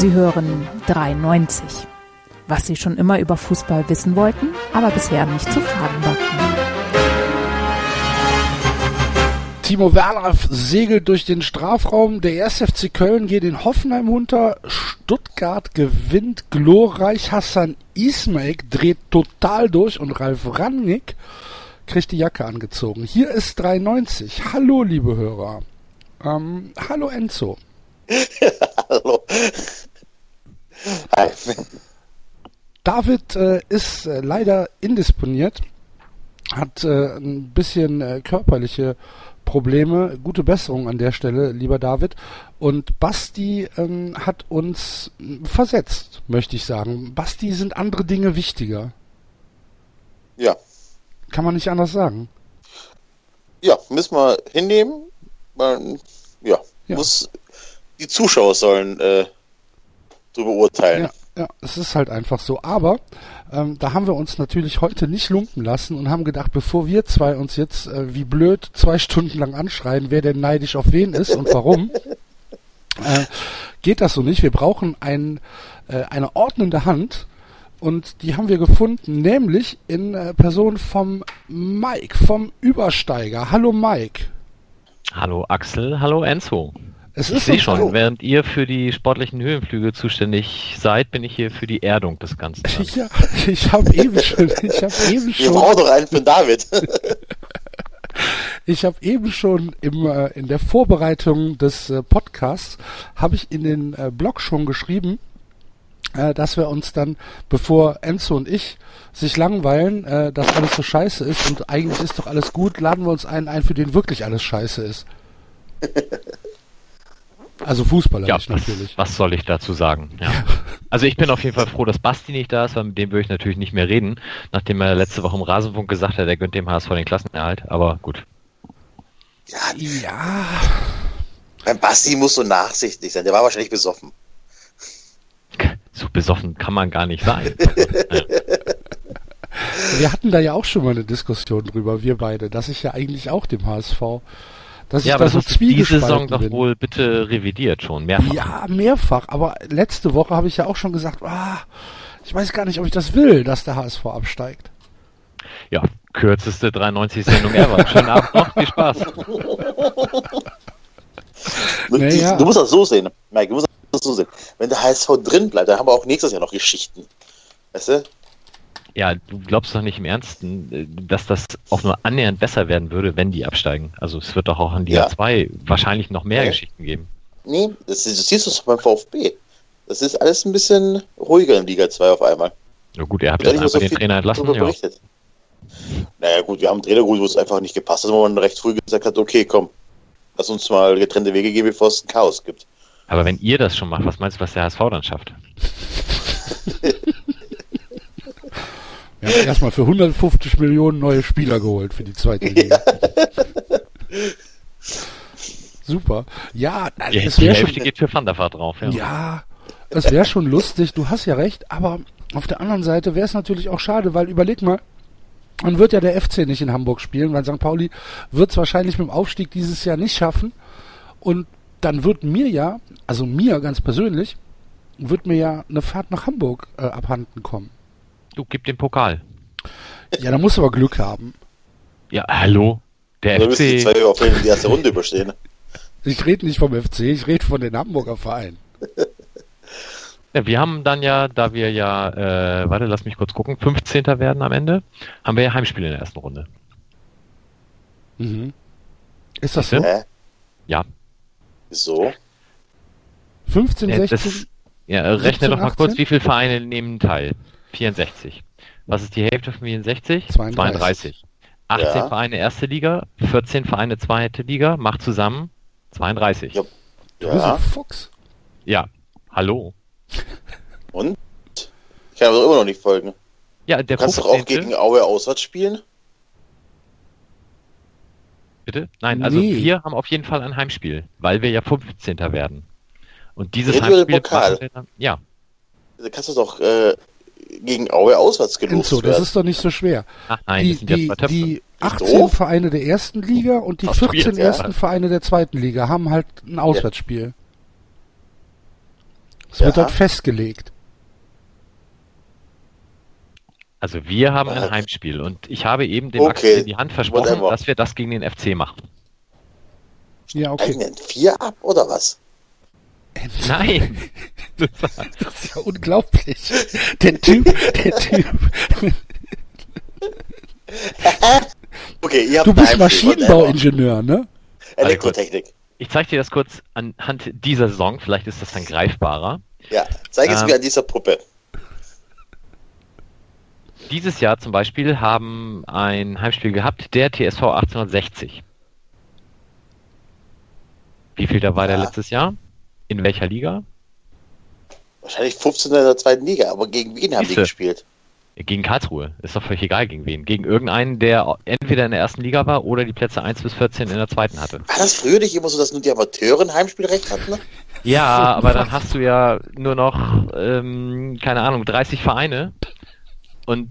Sie hören 93. Was Sie schon immer über Fußball wissen wollten, aber bisher nicht zu fragen wagten. Timo Werner segelt durch den Strafraum. Der 1. FC Köln geht in Hoffenheim runter. Stuttgart gewinnt glorreich. Hassan Ismail dreht total durch und Ralf Rangnick kriegt die Jacke angezogen. Hier ist 93. Hallo, liebe Hörer. Ähm, hallo, Enzo. hallo. Hi. David äh, ist äh, leider indisponiert, hat äh, ein bisschen äh, körperliche Probleme. Gute Besserung an der Stelle, lieber David. Und Basti ähm, hat uns versetzt, möchte ich sagen. Basti sind andere Dinge wichtiger. Ja. Kann man nicht anders sagen. Ja, müssen wir hinnehmen. Man, ja, ja, muss die Zuschauer sollen äh, darüber urteilen. Ja, ja, es ist halt einfach so. Aber ähm, da haben wir uns natürlich heute nicht lumpen lassen und haben gedacht, bevor wir zwei uns jetzt äh, wie blöd zwei Stunden lang anschreien, wer denn neidisch auf wen ist und warum, äh, geht das so nicht. Wir brauchen ein, äh, eine ordnende Hand und die haben wir gefunden, nämlich in äh, Person vom Mike, vom Übersteiger. Hallo Mike. Hallo Axel, hallo Enzo. Es ich sehe schon, so. während ihr für die sportlichen Höhenflüge zuständig seid, bin ich hier für die Erdung des Ganzen. Ja, ich habe eben schon. Ich habe eben schon. Wir brauchen doch einen für David. ich habe eben schon im, äh, in der Vorbereitung des äh, Podcasts habe ich in den äh, Blog schon geschrieben, dass wir uns dann, bevor Enzo und ich sich langweilen, dass alles so scheiße ist und eigentlich ist doch alles gut, laden wir uns einen ein, für den wirklich alles scheiße ist. Also Fußballer ja, natürlich. Was soll ich dazu sagen? Ja. Also ich bin auf jeden Fall froh, dass Basti nicht da ist, weil mit dem würde ich natürlich nicht mehr reden, nachdem er letzte Woche im Rasenfunk gesagt hat, er gönnt dem HSV den Klassenerhalt, aber gut. Ja, ja. Beim Basti muss so nachsichtig sein, der war wahrscheinlich besoffen. So besoffen kann man gar nicht sein. Wir hatten da ja auch schon mal eine Diskussion drüber, wir beide, dass ich ja eigentlich auch dem HSV dass ja, ich aber da so das die Saison doch bin. wohl bitte revidiert schon, mehrfach. Ja, mehrfach, aber letzte Woche habe ich ja auch schon gesagt, ah, ich weiß gar nicht, ob ich das will, dass der HSV absteigt. Ja, kürzeste 93 Sendung ever. Schönen Abend noch, viel Spaß. naja. Du musst das so sehen, Mike, du musst das so sehen. Wenn der HSV drin bleibt, dann haben wir auch nächstes Jahr noch Geschichten. Weißt du? Ja, du glaubst doch nicht im Ernsten, äh, dass das auch nur annähernd besser werden würde, wenn die absteigen. Also es wird doch auch in Liga ja. 2 wahrscheinlich noch mehr ja. Geschichten geben. Nee, das, das siehst du doch beim VfB. Das ist alles ein bisschen ruhiger in Liga 2 auf einmal. Na gut, ihr habt jetzt einfach so den Trainer entlassen. Ja. Berichtet. Naja gut, wir haben einen Trainer geholt, wo es einfach nicht gepasst hat, wo man recht früh gesagt hat, okay, komm, lass uns mal getrennte Wege geben, bevor es ein Chaos gibt. Aber wenn ihr das schon macht, was meinst du, was der HSV dann schafft? Wir haben erstmal für 150 Millionen neue Spieler geholt für die zweite Liga. Super. Ja, ja, es die Hälfte schon, geht für Van der Vaart drauf. Ja, ja es wäre schon lustig, du hast ja recht, aber auf der anderen Seite wäre es natürlich auch schade, weil überleg mal, man wird ja der FC nicht in Hamburg spielen, weil St. Pauli wird es wahrscheinlich mit dem Aufstieg dieses Jahr nicht schaffen. Und dann wird mir ja, also mir ganz persönlich, wird mir ja eine Fahrt nach Hamburg äh, abhanden kommen. Du gib den Pokal. Ja, da musst du aber Glück haben. Ja, hallo. Der also FC. Die zwei auf die erste Runde überstehen. Ich rede nicht vom FC, ich rede von den Hamburger Vereinen. Ja, wir haben dann ja, da wir ja, äh, warte, lass mich kurz gucken, 15. werden am Ende, haben wir ja Heimspiele in der ersten Runde. Mhm. Ist das so? Hä? Ja. So. 15, 16? Das, ja, rechne 17, doch mal 18? kurz, wie viele Vereine nehmen teil. 64. Was ist die Hälfte von 64? 32. 32. 18 ja. Vereine erste Liga, 14 Vereine zweite Liga, macht zusammen 32. Ja. Du bist ein Fuchs. Ja, hallo. Und? Ich kann aber immer noch nicht folgen. Ja, der du kannst doch auch gegen Aue auswärts spielen? Bitte? Nein, also nee. wir haben auf jeden Fall ein Heimspiel, weil wir ja 15. werden. Und dieses Heimspiel Pokal. Dann, ja. Da kannst du doch äh, gegen Aue auswärts gelost so, das ist doch nicht so schwer. Ach nein, die, die, die 18 Vereine der ersten Liga und die 14 ersten Vereine der zweiten Liga haben halt ein Auswärtsspiel. Es ja. wird dort festgelegt. Also wir haben ein Heimspiel und ich habe eben dem okay. Axel in die Hand versprochen, Whatever. dass wir das gegen den FC machen. Ja, okay. Einen vier ab oder was? Nein. Das ist ja unglaublich. Der Typ, der Typ. okay, ihr habt du bist Maschinenbauingenieur, ne? Elektrotechnik. Ich zeige dir das kurz anhand dieser Saison, vielleicht ist das dann greifbarer. Ja, zeige es ähm, mir an dieser Puppe. Dieses Jahr zum Beispiel haben ein Heimspiel gehabt, der TSV 1860. Wie viel da war ja. der letztes Jahr? In welcher Liga? Wahrscheinlich 15 in der zweiten Liga, aber gegen wen haben die gespielt? Gegen Karlsruhe. Ist doch völlig egal gegen wen. Gegen irgendeinen, der entweder in der ersten Liga war oder die Plätze 1 bis 14 in der zweiten hatte. War das früher nicht immer so, dass nur die Amateure ein Heimspielrecht hatten? Ja, aber dann hast du ja nur noch, ähm, keine Ahnung, 30 Vereine und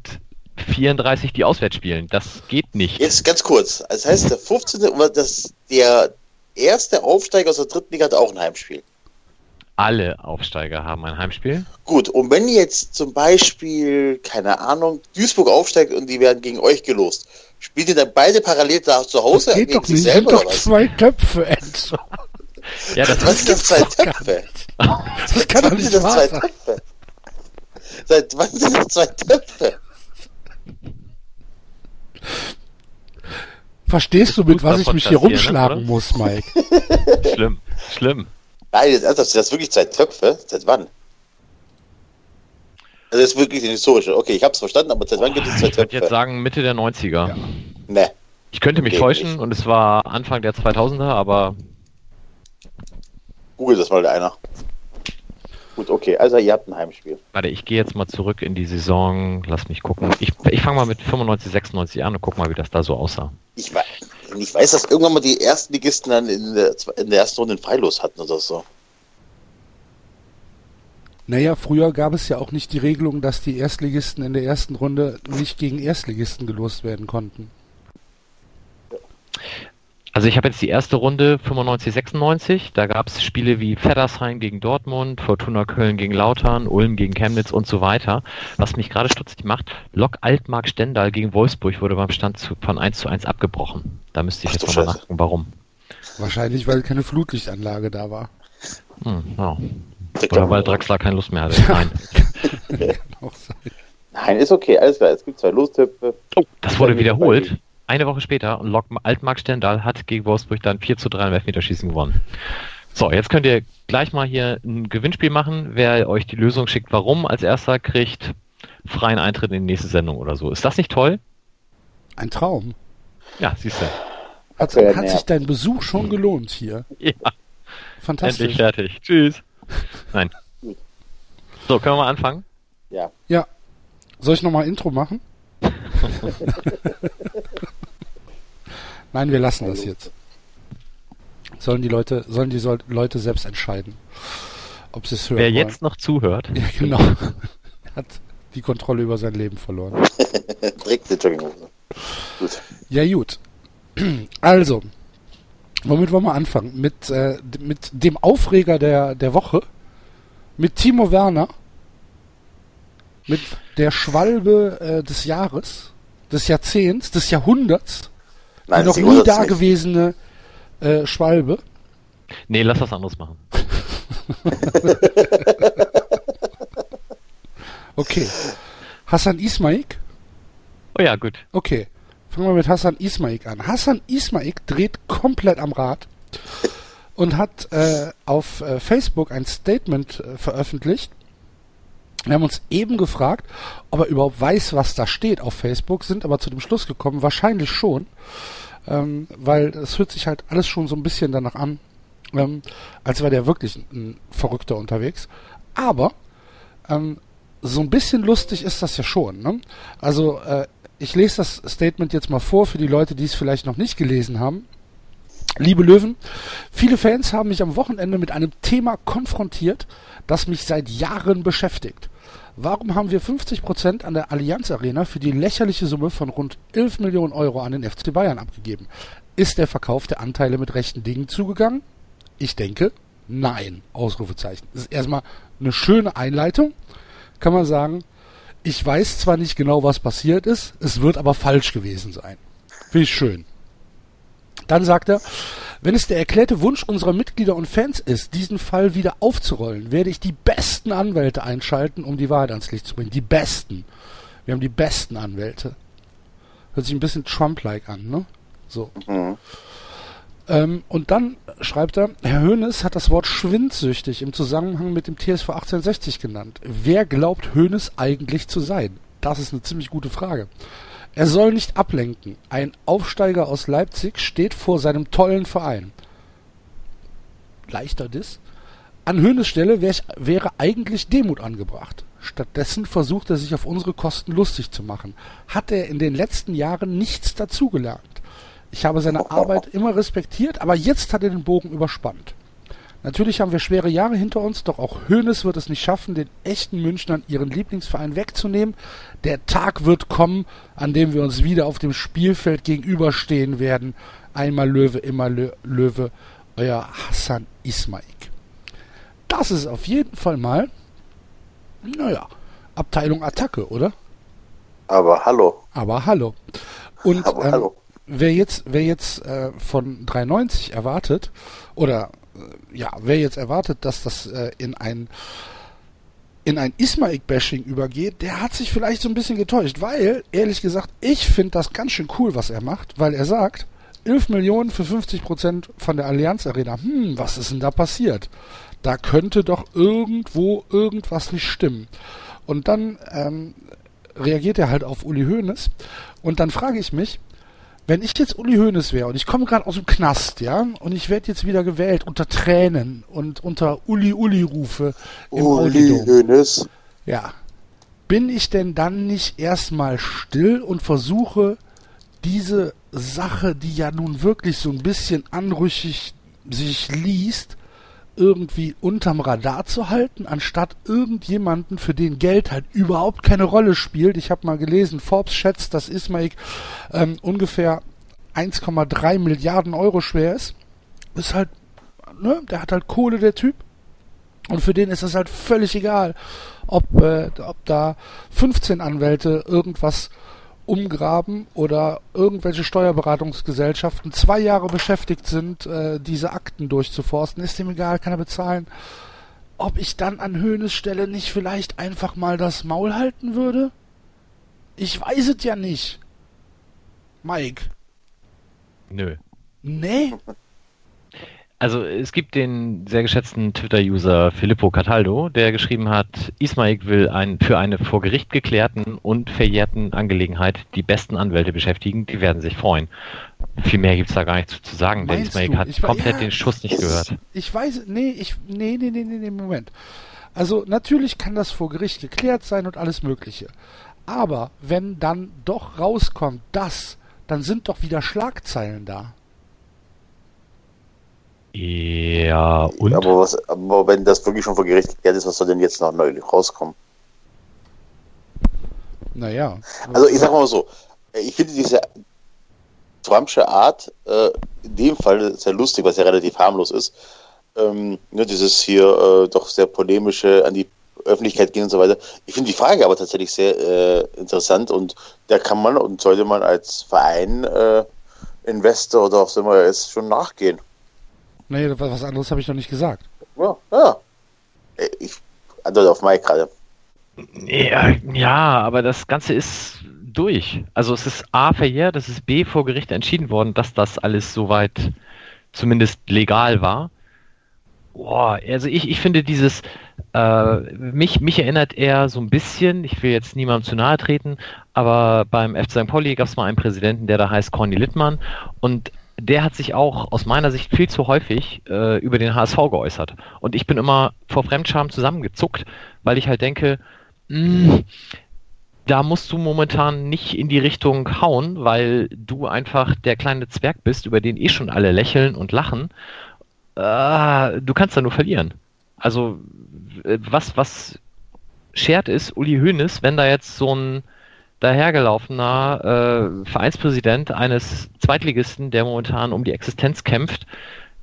34, die auswärts spielen. Das geht nicht. Jetzt ganz kurz. Das heißt, der 15. Das, der erste Aufsteiger aus der dritten Liga hat auch ein Heimspiel. Alle Aufsteiger haben ein Heimspiel. Gut, und wenn jetzt zum Beispiel, keine Ahnung, Duisburg aufsteigt und die werden gegen euch gelost, spielt ihr dann beide parallel da zu Hause? Das geht doch nicht, sind doch zwei Töpfe, Enzo. ja, das was sind das zwei Töpfe? Das kann doch nicht wahr sein. Seit wann sind das zwei Töpfe? Verstehst du, mit was ich mich hier rumschlagen ne, muss, Mike? schlimm, schlimm. Nein, das, das, das wirklich seit Töpfe? Seit wann? Also das ist wirklich eine historische. Okay, ich hab's verstanden, aber seit wann gibt es zwei Töpfe? Ich würde jetzt sagen Mitte der 90er. Ja. Ne. Ich könnte mich täuschen nicht. und es war Anfang der 2000er, aber... Google das mal einer. Gut, okay, also ihr habt ein Heimspiel. Warte, ich gehe jetzt mal zurück in die Saison. Lass mich gucken. Ich, ich fange mal mit 95, 96 an und guck mal, wie das da so aussah. Ich, ich weiß, dass irgendwann mal die ersten Ligisten dann in der, in der ersten Runde einen Freilos hatten oder so. Naja, früher gab es ja auch nicht die Regelung, dass die Erstligisten in der ersten Runde nicht gegen Erstligisten gelost werden konnten. Also ich habe jetzt die erste Runde 95, 96. Da gab es Spiele wie Feddersheim gegen Dortmund, Fortuna Köln gegen Lautern, Ulm gegen Chemnitz und so weiter. Was mich gerade stutzig macht, Lok Altmark Stendal gegen Wolfsburg wurde beim Stand zu, von 1 zu 1 abgebrochen. Da müsste ich Ach, jetzt nochmal nachgucken, warum. Wahrscheinlich, weil keine Flutlichtanlage da war. Hm, ja. Oder weil Draxler keine Lust mehr hatte. Nein. Nein, ist okay, alles klar. Es gibt zwei Lostöpfe. Oh, das wurde wiederholt eine Woche später und Altmark Stendal hat gegen Wolfsburg dann 4 zu 3 im Elfmeterschießen gewonnen. So, jetzt könnt ihr gleich mal hier ein Gewinnspiel machen. Wer euch die Lösung schickt, warum als erster kriegt freien Eintritt in die nächste Sendung oder so. Ist das nicht toll? Ein Traum. Ja, siehst du. Hat, hat sich dein Besuch schon gelohnt hier? Ja. Fantastisch. Endlich fertig. Tschüss. Nein. So, können wir mal anfangen? Ja. Ja. Soll ich nochmal Intro machen? Nein, wir lassen das jetzt. Sollen die Leute, sollen die Leute selbst entscheiden, ob sie es hören Wer wollen. jetzt noch zuhört. Ja, genau. hat die Kontrolle über sein Leben verloren. Trägt die Jogginghose. Gut. Ja, gut. Also, womit wollen wir anfangen? Mit, äh, mit dem Aufreger der, der Woche. Mit Timo Werner. Mit der Schwalbe äh, des Jahres, des Jahrzehnts, des Jahrhunderts. Nein, noch nie dagewesene äh, Schwalbe. Nee, lass was anderes machen. okay. Hassan Ismaik? Oh ja, gut. Okay. Fangen wir mit Hassan Ismaik an. Hassan Ismaik dreht komplett am Rad und hat äh, auf äh, Facebook ein Statement äh, veröffentlicht. Wir haben uns eben gefragt, ob er überhaupt weiß, was da steht auf Facebook, sind aber zu dem Schluss gekommen, wahrscheinlich schon ähm, weil es hört sich halt alles schon so ein bisschen danach an, ähm, als wäre der wirklich ein Verrückter unterwegs. Aber ähm, so ein bisschen lustig ist das ja schon. Ne? Also äh, ich lese das Statement jetzt mal vor für die Leute, die es vielleicht noch nicht gelesen haben. Liebe Löwen, viele Fans haben mich am Wochenende mit einem Thema konfrontiert, das mich seit Jahren beschäftigt. Warum haben wir 50% an der Allianz Arena für die lächerliche Summe von rund 11 Millionen Euro an den FC Bayern abgegeben? Ist der Verkauf der Anteile mit rechten Dingen zugegangen? Ich denke, Nein, Ausrufezeichen. Das ist erstmal eine schöne Einleitung. Kann man sagen, ich weiß zwar nicht genau, was passiert ist, es wird aber falsch gewesen sein. Ich schön. Dann sagt er, wenn es der erklärte Wunsch unserer Mitglieder und Fans ist, diesen Fall wieder aufzurollen, werde ich die besten Anwälte einschalten, um die Wahrheit ans Licht zu bringen. Die besten. Wir haben die besten Anwälte. Hört sich ein bisschen Trump-like an, ne? So. Mhm. Ähm, und dann schreibt er, Herr Hoeneß hat das Wort schwindsüchtig im Zusammenhang mit dem TSV 1860 genannt. Wer glaubt Hoeneß eigentlich zu sein? Das ist eine ziemlich gute Frage. Er soll nicht ablenken. Ein Aufsteiger aus Leipzig steht vor seinem tollen Verein. Leichter Diss. An Höhnes Stelle wär, wäre eigentlich Demut angebracht. Stattdessen versucht er sich auf unsere Kosten lustig zu machen. Hat er in den letzten Jahren nichts dazugelernt. Ich habe seine Arbeit immer respektiert, aber jetzt hat er den Bogen überspannt. Natürlich haben wir schwere Jahre hinter uns, doch auch Hoeneß wird es nicht schaffen, den echten Münchnern ihren Lieblingsverein wegzunehmen. Der Tag wird kommen, an dem wir uns wieder auf dem Spielfeld gegenüberstehen werden. Einmal Löwe, immer Lö Löwe, euer Hassan Ismaik. Das ist auf jeden Fall mal, naja, Abteilung Attacke, oder? Aber hallo. Aber hallo. Und Aber ähm, hallo. wer jetzt, wer jetzt äh, von 390 erwartet, oder ja, wer jetzt erwartet, dass das äh, in ein in ein Ismaik-Bashing übergeht, der hat sich vielleicht so ein bisschen getäuscht, weil, ehrlich gesagt, ich finde das ganz schön cool, was er macht, weil er sagt, 11 Millionen für 50 Prozent von der Allianz Arena. Hm, was ist denn da passiert? Da könnte doch irgendwo irgendwas nicht stimmen. Und dann ähm, reagiert er halt auf Uli Hoeneß und dann frage ich mich, wenn ich jetzt Uli Hoeneß wäre und ich komme gerade aus dem Knast, ja, und ich werde jetzt wieder gewählt unter Tränen und unter Uli-Uli-Rufe im Uli Hoeneß. Ja. Bin ich denn dann nicht erstmal still und versuche diese Sache, die ja nun wirklich so ein bisschen anrüchig sich liest, irgendwie unterm Radar zu halten, anstatt irgendjemanden, für den Geld halt überhaupt keine Rolle spielt. Ich habe mal gelesen, Forbes schätzt, dass Ismaik ähm, ungefähr 1,3 Milliarden Euro schwer ist. Ist halt, ne, der hat halt Kohle, der Typ. Und für den ist es halt völlig egal, ob, äh, ob da 15 Anwälte irgendwas umgraben oder irgendwelche Steuerberatungsgesellschaften zwei Jahre beschäftigt sind, äh, diese Akten durchzuforsten, ist ihm egal, kann er bezahlen. Ob ich dann an Höhnes Stelle nicht vielleicht einfach mal das Maul halten würde? Ich weiß es ja nicht. Mike. Nö. Nee? Also es gibt den sehr geschätzten Twitter-User Filippo Cataldo, der geschrieben hat, Ismaik will ein, für eine vor Gericht geklärten und verjährten Angelegenheit die besten Anwälte beschäftigen, die werden sich freuen. Viel mehr gibt's da gar nicht zu, zu sagen, denn Ismaik hat ich, komplett ja, den Schuss nicht gehört. Ich weiß, nee, ich, nee, nee, nee, nee, nee, Moment. Also natürlich kann das vor Gericht geklärt sein und alles Mögliche. Aber wenn dann doch rauskommt, das, dann sind doch wieder Schlagzeilen da. Ja, und? Aber, was, aber wenn das wirklich schon vor Gericht geklärt ist, was soll denn jetzt noch neu rauskommen? Naja. Also ich sag mal so, ich finde diese Trumpsche Art äh, in dem Fall sehr lustig, was ja relativ harmlos ist. Ähm, ne, dieses hier äh, doch sehr polemische an die Öffentlichkeit gehen und so weiter. Ich finde die Frage aber tatsächlich sehr äh, interessant und da kann man und sollte man als Verein, äh, Investor oder auch immer ist, schon nachgehen. Nee, was anderes habe ich noch nicht gesagt. Ja, ja. Ich antworte auf Mike gerade. Ja, ja, aber das Ganze ist durch. Also es ist A verjährt, es ist B vor Gericht entschieden worden, dass das alles soweit zumindest legal war. Boah, also ich, ich finde dieses, äh, mich, mich erinnert er so ein bisschen, ich will jetzt niemandem zu nahe treten, aber beim FC St. Pauli gab es mal einen Präsidenten, der da heißt Corny Littmann und der hat sich auch aus meiner Sicht viel zu häufig äh, über den HSV geäußert. Und ich bin immer vor Fremdscham zusammengezuckt, weil ich halt denke, mh, hm, da musst du momentan nicht in die Richtung hauen, weil du einfach der kleine Zwerg bist, über den eh schon alle lächeln und lachen. Äh, du kannst da nur verlieren. Also, was, was schert ist, Uli Hoeneß, wenn da jetzt so ein dahergelaufener äh, Vereinspräsident eines Zweitligisten, der momentan um die Existenz kämpft,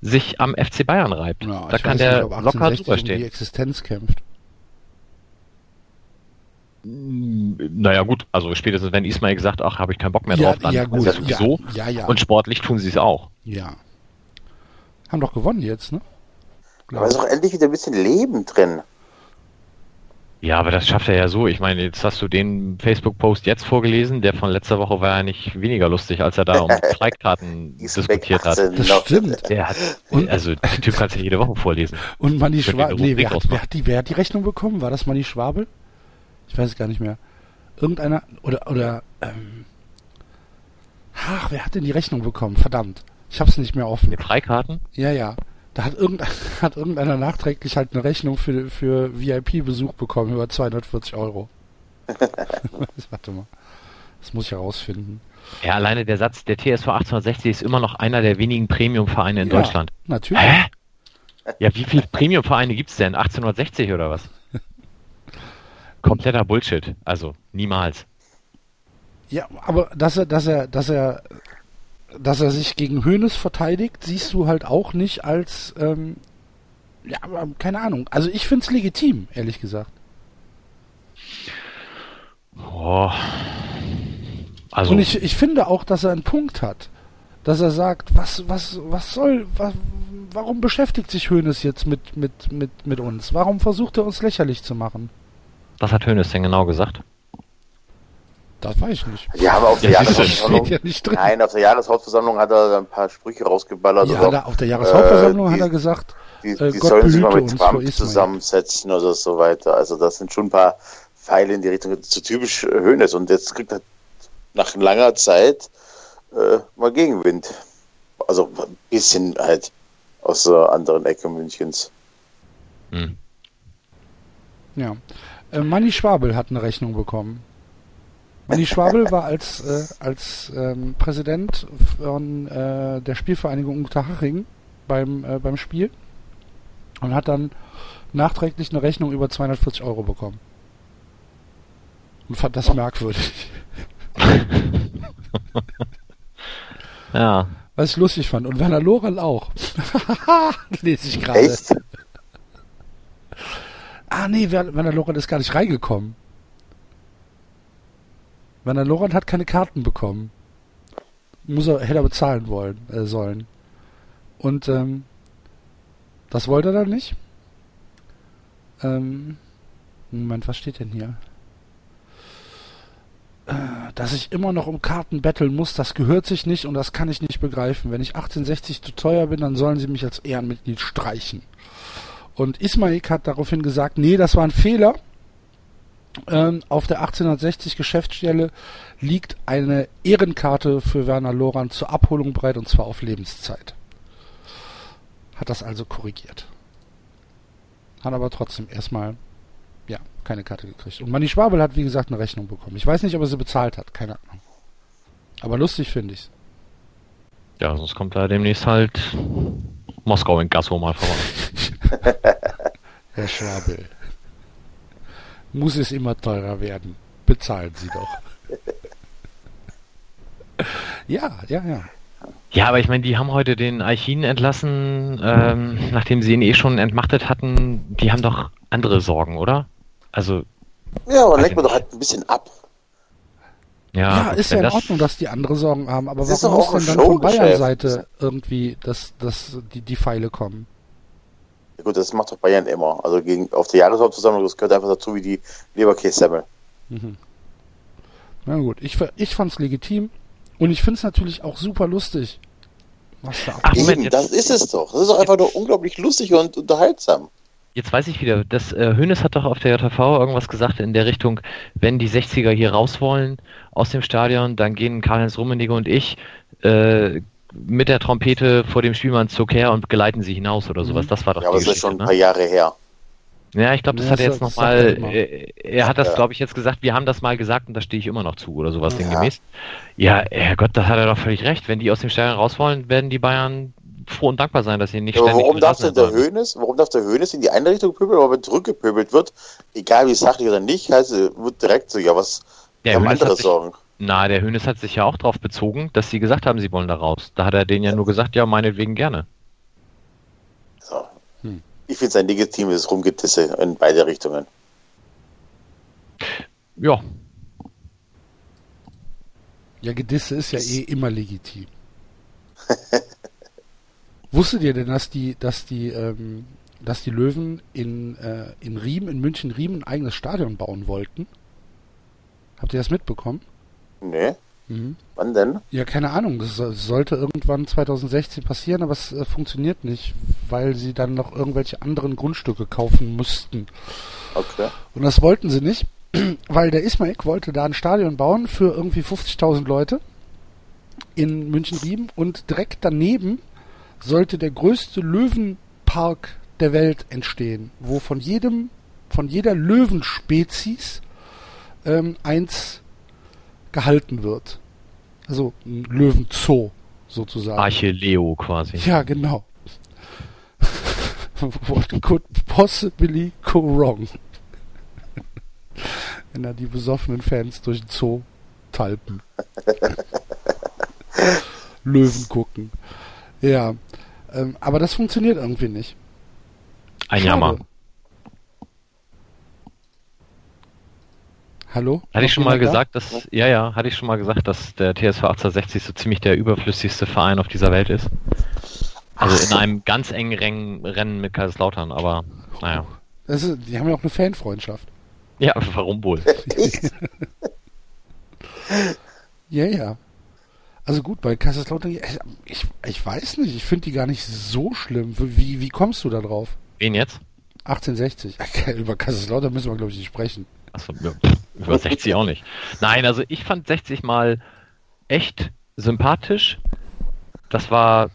sich am FC Bayern reibt. Ja, da kann der nicht, locker drüber stehen. Um die Existenz kämpft. Naja gut, also spätestens wenn Ismail gesagt, ach, habe ich keinen Bock mehr drauf, dann ja, gut. ist das so. Ja, ja, Und sportlich tun sie es auch. Ja. Haben doch gewonnen jetzt, ne? Aber ist auch endlich wieder ein bisschen Leben drin. Ja, aber das schafft er ja so. Ich meine, jetzt hast du den Facebook-Post jetzt vorgelesen. Der von letzter Woche war ja nicht weniger lustig, als er da um Freikarten diskutiert hat. Das stimmt. Der hat, also, den Typ kannst du jede Woche vorlesen. Und Manni Schwabel, nee, wer hat, wer, hat die, wer hat die Rechnung bekommen? War das Manni Schwabel? Ich weiß es gar nicht mehr. Irgendeiner, oder, oder, ähm, ach, wer hat denn die Rechnung bekommen? Verdammt. Ich hab's nicht mehr offen. Die Freikarten? Ja, ja. Da hat, irgendein, hat irgendeiner nachträglich halt eine Rechnung für, für VIP-Besuch bekommen über 240 Euro. Warte mal. Das muss ich herausfinden. Ja, alleine der Satz, der TSV 1860 ist immer noch einer der wenigen Premium-Vereine in ja, Deutschland. Natürlich. Hä? Ja, wie viele Premium-Vereine gibt es denn? 1860 oder was? Kompletter Bullshit. Also, niemals. Ja, aber dass er, dass er, dass er dass er sich gegen Hönes verteidigt, siehst du halt auch nicht als, ähm, ja, aber keine Ahnung. Also ich finde es legitim, ehrlich gesagt. Oh. Also. Und ich, ich finde auch, dass er einen Punkt hat. Dass er sagt, was, was, was soll, was, warum beschäftigt sich Hönes jetzt mit, mit, mit, mit uns? Warum versucht er uns lächerlich zu machen? Was hat Hönes denn genau gesagt? Das weiß ich nicht. Ja, aber auf der Jahreshauptversammlung. Ja nein, auf der Jahreshauptversammlung hat er ein paar Sprüche rausgeballert. Ja, da, auf der Jahreshauptversammlung äh, hat er gesagt, die, äh, die sollen sich mal mit Trump zusammensetzen oder so weiter. Also das sind schon ein paar Pfeile in die Richtung zu typisch Höhnes. Und jetzt kriegt er nach langer Zeit äh, mal Gegenwind. Also ein bisschen halt aus der anderen Ecke Münchens. Hm. Ja. Äh, Manni Schwabel hat eine Rechnung bekommen. Manni Schwabel war als, äh, als ähm, Präsident von äh, der Spielvereinigung Unterhaching beim, äh, beim Spiel und hat dann nachträglich eine Rechnung über 240 Euro bekommen. Und fand das merkwürdig. ja. Was ich lustig fand. Und Werner Lorel auch. Lese ich gerade. Echt? Ah, nee, Werner Lorel ist gar nicht reingekommen. Werner Lorand hat keine Karten bekommen. Muss er, hätte er bezahlen wollen, äh, sollen. Und ähm, das wollte er dann nicht. Ähm, Moment, was steht denn hier? Äh, dass ich immer noch um Karten betteln muss, das gehört sich nicht und das kann ich nicht begreifen. Wenn ich 1860 zu teuer bin, dann sollen sie mich als Ehrenmitglied streichen. Und Ismaik hat daraufhin gesagt, nee, das war ein Fehler. Ähm, auf der 1860 Geschäftsstelle liegt eine Ehrenkarte für Werner Loran zur Abholung bereit und zwar auf Lebenszeit. Hat das also korrigiert. Hat aber trotzdem erstmal ja, keine Karte gekriegt. Und Manni Schwabel hat, wie gesagt, eine Rechnung bekommen. Ich weiß nicht, ob er sie bezahlt hat, keine Ahnung. Aber lustig finde ich's. Ja, sonst kommt da demnächst halt Moskau in Gasso mal vorbei. Herr Schwabel muss es immer teurer werden. Bezahlen Sie doch. ja, ja, ja. Ja, aber ich meine, die haben heute den Archin entlassen, ähm, nachdem sie ihn eh schon entmachtet hatten. Die haben doch andere Sorgen, oder? Also. Ja, aber lenkt man doch halt ein bisschen ab. Ja, ja ist ja in Ordnung, dass die andere Sorgen haben, aber warum muss denn dann von Bayern-Seite irgendwie das, das, die, die Pfeile kommen? Ja gut, das macht doch Bayern immer. Also gegen, auf der Jahreshauptversammlung, das gehört einfach dazu wie die Leberkässemmel. Mhm. Na gut, ich, ich fand es legitim und ich finde es natürlich auch super lustig. Was da Ach, Eben, das ist es doch. Das ist doch einfach nur unglaublich lustig und unterhaltsam. Jetzt weiß ich wieder, das äh, Hönes hat doch auf der JV irgendwas gesagt in der Richtung, wenn die 60er hier raus wollen aus dem Stadion, dann gehen Karl-Heinz Rummenigge und ich äh, mit der Trompete vor dem Spielmannszug her und geleiten sie hinaus oder sowas. Mhm. Das war doch Ja, aber das ist schon ein ne? paar Jahre her. Ja, ich glaube, das ja, hat er jetzt nochmal, er, er hat das, glaube ich, jetzt gesagt, wir haben das mal gesagt und da stehe ich immer noch zu oder sowas ja. sinngemäß. Ja, Herrgott, da hat er doch völlig recht. Wenn die aus dem Stadion raus wollen, werden die Bayern froh und dankbar sein, dass sie nicht ja, ständig warum darf denn der Hönes, warum darf der Hönes in die eine Richtung pöbeln, aber wenn zurückgepöbelt wird, egal wie sachlich oder nicht, heißt, wird direkt so, ja, was, der haben andere Sorgen. Na, der Hönes hat sich ja auch darauf bezogen, dass sie gesagt haben, sie wollen da raus. Da hat er denen ja nur gesagt, ja, meinetwegen gerne. Hm. Ich finde es ein legitimes Rumgetisse in beide Richtungen. Ja. Ja, Gedisse ist ja eh immer legitim. Wusstet ihr denn, dass die, dass die, ähm, dass die Löwen in, äh, in Riem, in München Riem ein eigenes Stadion bauen wollten? Habt ihr das mitbekommen? Nee. Mhm. Wann denn? Ja, keine Ahnung. Das sollte irgendwann 2016 passieren, aber es äh, funktioniert nicht, weil sie dann noch irgendwelche anderen Grundstücke kaufen mussten. Okay. Und das wollten sie nicht, weil der Ismaik wollte da ein Stadion bauen für irgendwie 50.000 Leute in München-Riem und direkt daneben sollte der größte Löwenpark der Welt entstehen, wo von jedem, von jeder Löwenspezies ähm, eins gehalten wird. Also ein Löwenzoo sozusagen. Arche Leo quasi. Ja, genau. What could possibly go wrong? Wenn da die besoffenen Fans durch den Zoo talpen. Löwen gucken. Ja. Ähm, aber das funktioniert irgendwie nicht. Ein Schade. Jammer. Hallo? Hatte ich schon mal gesagt, da? dass, ja, ja, hatte ich schon mal gesagt, dass der TSV 1860 so ziemlich der überflüssigste Verein auf dieser Welt ist. Also in einem ganz engen Rennen mit Kaiserslautern, aber naja. Ist, die haben ja auch eine Fanfreundschaft. Ja, warum wohl? ja, ja. Also gut, bei Kaiserslautern, ich, ich weiß nicht, ich finde die gar nicht so schlimm. Wie, wie kommst du da drauf? Wen jetzt? 1860. Über Kaiserslautern müssen wir, glaube ich, nicht sprechen. Achso, über 60 auch nicht. Nein, also ich fand 60 mal echt sympathisch. Das war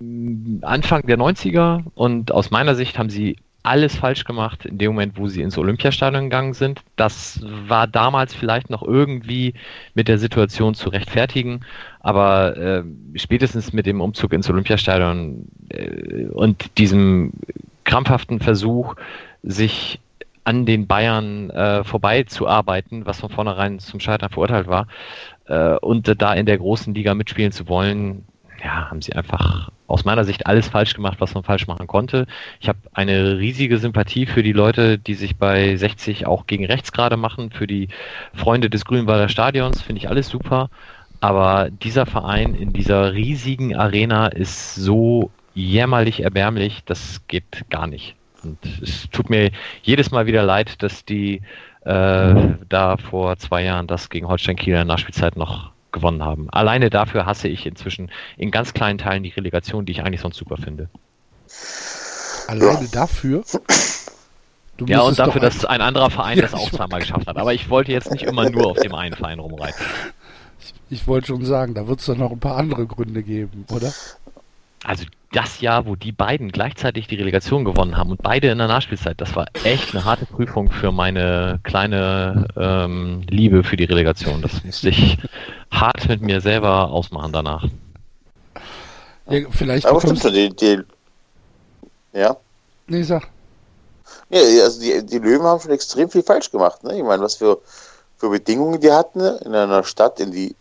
mm, Anfang der 90er und aus meiner Sicht haben sie alles falsch gemacht in dem Moment, wo sie ins Olympiastadion gegangen sind. Das war damals vielleicht noch irgendwie mit der Situation zu rechtfertigen, aber äh, spätestens mit dem Umzug ins Olympiastadion äh, und diesem krampfhaften Versuch, sich an den Bayern äh, vorbeizuarbeiten, was von vornherein zum Scheitern verurteilt war, äh, und da in der großen Liga mitspielen zu wollen, ja, haben sie einfach aus meiner Sicht alles falsch gemacht, was man falsch machen konnte. Ich habe eine riesige Sympathie für die Leute, die sich bei 60 auch gegen rechts gerade machen, für die Freunde des Grünwalder Stadions, finde ich alles super. Aber dieser Verein in dieser riesigen Arena ist so jämmerlich erbärmlich, das geht gar nicht. Und es tut mir jedes Mal wieder leid, dass die äh, da vor zwei Jahren das gegen Holstein Kiel in der Nachspielzeit noch gewonnen haben. Alleine dafür hasse ich inzwischen in ganz kleinen Teilen die Relegation, die ich eigentlich sonst super finde. Alleine dafür? Du ja, und dafür, dass ein anderer Verein das auch zweimal geschafft hat. Aber ich wollte jetzt nicht immer nur auf dem einen Verein rumreiten. Ich, ich wollte schon sagen, da wird es doch noch ein paar andere Gründe geben, oder? Also das Jahr, wo die beiden gleichzeitig die Relegation gewonnen haben und beide in der Nachspielzeit, das war echt eine harte Prüfung für meine kleine ähm, Liebe für die Relegation. Das musste ich hart mit mir selber ausmachen danach. Ja, vielleicht Aber stimmt schon, die, die, ja. Nee, sag. Ja, also die, die Löwen haben schon extrem viel falsch gemacht. Ne? Ich meine, was für, für Bedingungen die hatten ne? in einer Stadt, in die,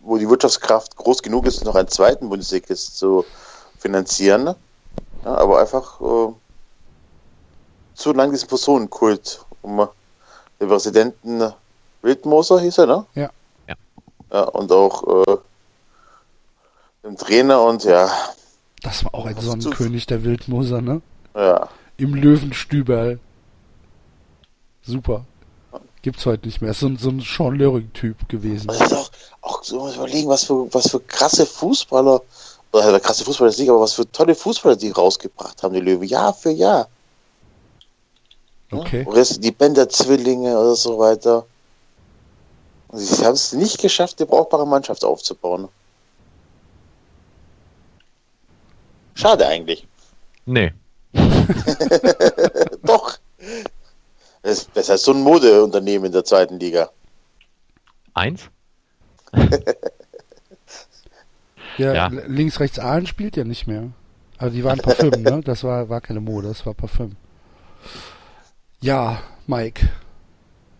wo die Wirtschaftskraft groß genug ist, noch einen zweiten Bundesligist zu finanzieren. Ne? Ja, aber einfach äh, zu lang diesen Personenkult um den Präsidenten Wildmoser hieß er, ne? Ja. Ja, ja und auch äh, dem Trainer und ja. Das war auch ein Sonnenkönig, der Wildmoser, ne? Ja. Im Löwenstüberl. Super. Gibt's heute nicht mehr. Ist so, so ein Sean Löring-Typ gewesen. Das ist auch, auch so überlegen, was für, was für krasse Fußballer oder der krasse Fußballer ist nicht, aber was für tolle Fußballer die rausgebracht haben, die Löwen, Jahr für Jahr. Okay. Ja? Die Bender-Zwillinge oder so weiter. Und sie haben es nicht geschafft, eine brauchbare Mannschaft aufzubauen. Schade eigentlich. Nee. Doch. Das, das heißt so ein Modeunternehmen in der zweiten Liga. Eins? Ja, ja. links, rechts Aalen spielt ja nicht mehr. Also die waren Parfüm, ne? Das war, war keine Mode, das war Parfüm. Ja, Mike.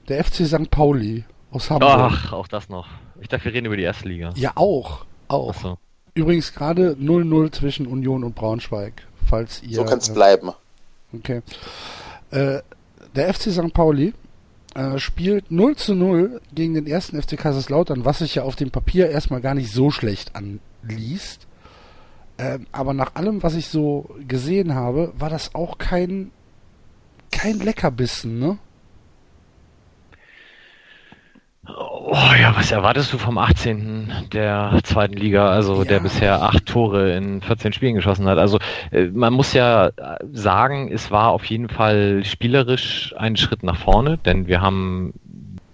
Der FC St. Pauli aus Hamburg. Ach, auch das noch. Ich dachte, wir reden über die erste Liga. Ja, auch. Auch. So. Übrigens gerade 0-0 zwischen Union und Braunschweig. falls ihr. So kann es äh, bleiben. Okay. Äh, der FC St. Pauli äh, spielt 0 zu 0 gegen den ersten FC Kaiserslautern, was sich ja auf dem Papier erstmal gar nicht so schlecht anliest. Ähm, aber nach allem, was ich so gesehen habe, war das auch kein, kein Leckerbissen, ne? Oh ja, was erwartest du vom 18. der zweiten Liga, also ja. der bisher acht Tore in 14 Spielen geschossen hat? Also äh, man muss ja sagen, es war auf jeden Fall spielerisch ein Schritt nach vorne, denn wir haben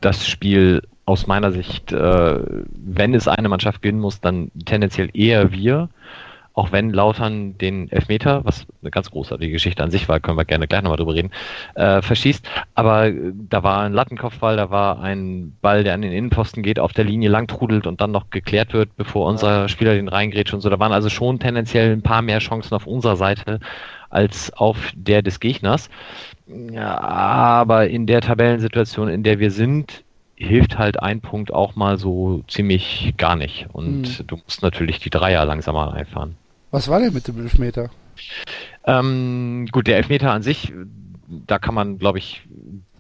das Spiel aus meiner Sicht, äh, wenn es eine Mannschaft gewinnen muss, dann tendenziell eher wir auch wenn Lautern den Elfmeter, was eine ganz großartige Geschichte an sich war, können wir gerne gleich nochmal drüber reden, äh, verschießt. Aber äh, da war ein Lattenkopfball, da war ein Ball, der an den Innenposten geht, auf der Linie lang trudelt und dann noch geklärt wird, bevor unser Spieler den reingrätscht und so. Da waren also schon tendenziell ein paar mehr Chancen auf unserer Seite als auf der des Gegners. Ja, aber in der Tabellensituation, in der wir sind, hilft halt ein Punkt auch mal so ziemlich gar nicht. Und hm. du musst natürlich die Dreier langsamer einfahren. Was war denn mit dem Elfmeter? Ähm, gut, der Elfmeter an sich, da kann man, glaube ich,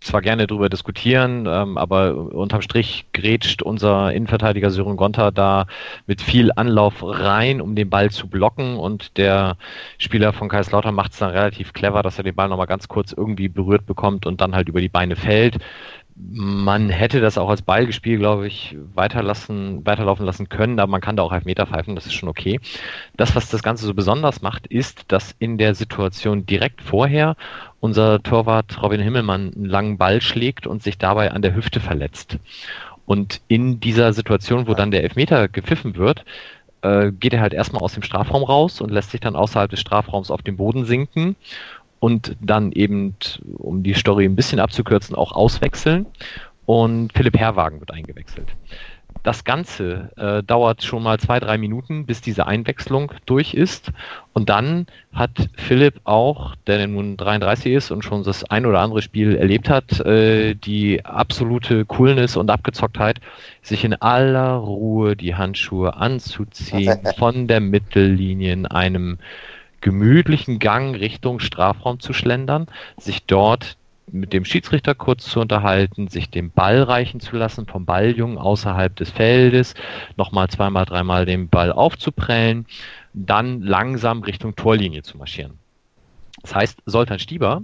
zwar gerne drüber diskutieren, ähm, aber unterm Strich grätscht unser Innenverteidiger Sören Gonta da mit viel Anlauf rein, um den Ball zu blocken und der Spieler von Kaiserslautern macht es dann relativ clever, dass er den Ball nochmal ganz kurz irgendwie berührt bekommt und dann halt über die Beine fällt man hätte das auch als Ballgespiel, glaube ich, weiterlassen, weiterlaufen lassen können, aber man kann da auch Elfmeter pfeifen, das ist schon okay. Das, was das Ganze so besonders macht, ist, dass in der Situation direkt vorher unser Torwart Robin Himmelmann einen langen Ball schlägt und sich dabei an der Hüfte verletzt. Und in dieser Situation, wo dann der Elfmeter gepfiffen wird, äh, geht er halt erstmal aus dem Strafraum raus und lässt sich dann außerhalb des Strafraums auf den Boden sinken und dann eben, um die Story ein bisschen abzukürzen, auch auswechseln. Und Philipp Herrwagen wird eingewechselt. Das Ganze äh, dauert schon mal zwei, drei Minuten, bis diese Einwechslung durch ist. Und dann hat Philipp auch, der nun 33 ist und schon das ein oder andere Spiel erlebt hat, äh, die absolute Coolness und Abgezocktheit, sich in aller Ruhe die Handschuhe anzuziehen, von der Mittellinie in einem gemütlichen Gang Richtung Strafraum zu schlendern, sich dort mit dem Schiedsrichter kurz zu unterhalten, sich den Ball reichen zu lassen vom Balljungen außerhalb des Feldes, nochmal zweimal, dreimal den Ball aufzuprellen, dann langsam Richtung Torlinie zu marschieren. Das heißt, Soltan Stieber,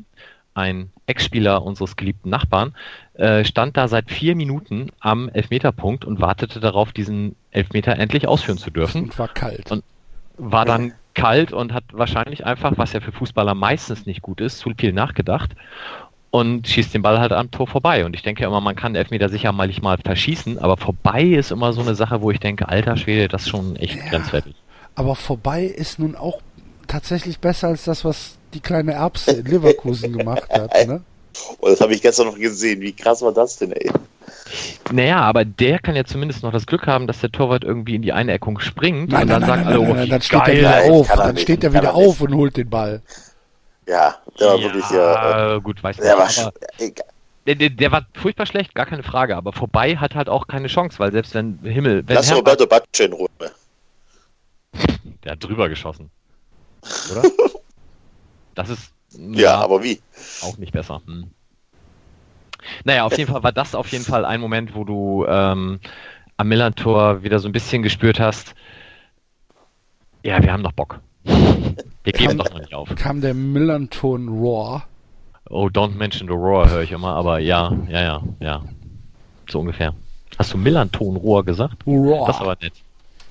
ein Ex-Spieler unseres geliebten Nachbarn, äh, stand da seit vier Minuten am Elfmeterpunkt und wartete darauf, diesen Elfmeter endlich ausführen zu dürfen. Und war kalt. Und war dann kalt und hat wahrscheinlich einfach, was ja für Fußballer meistens nicht gut ist, zu viel nachgedacht und schießt den Ball halt am Tor vorbei. Und ich denke immer, man kann Elfmeter sicher mal nicht mal verschießen, aber vorbei ist immer so eine Sache, wo ich denke, alter Schwede, das ist schon echt ja, grenzwertig. Aber vorbei ist nun auch tatsächlich besser als das, was die kleine Erbse in Leverkusen gemacht hat. Ne? Oh, das habe ich gestern noch gesehen. Wie krass war das denn, ey? Naja, aber der kann ja zumindest noch das Glück haben, dass der Torwart irgendwie in die Eineckung springt nein, und dann nein, sagen alle, oh, dann steht geil. er wieder auf, dann steht er wieder auf und holt den Ball. Ja, der war ja, wirklich ja. Äh, gut, weiß der nicht. War der, der, der, war furchtbar schlecht, gar keine Frage, aber vorbei hat halt auch keine Chance, weil selbst wenn Himmel. Wenn Lass Roberto Bacci in Ruhe. Der hat drüber geschossen. Oder? das ist. Ja, ja, aber wie? Auch nicht besser. Hm. Naja, auf jeden Fall war das auf jeden Fall ein Moment, wo du ähm, am Millantor wieder so ein bisschen gespürt hast, ja, wir haben noch Bock. Wir geben doch noch nicht auf. Kam der Millanton Roar? Oh, don't mention the Roar höre ich immer, aber ja, ja, ja, ja. So ungefähr. Hast du Millanton Roar gesagt? Roar. Das ist aber nett.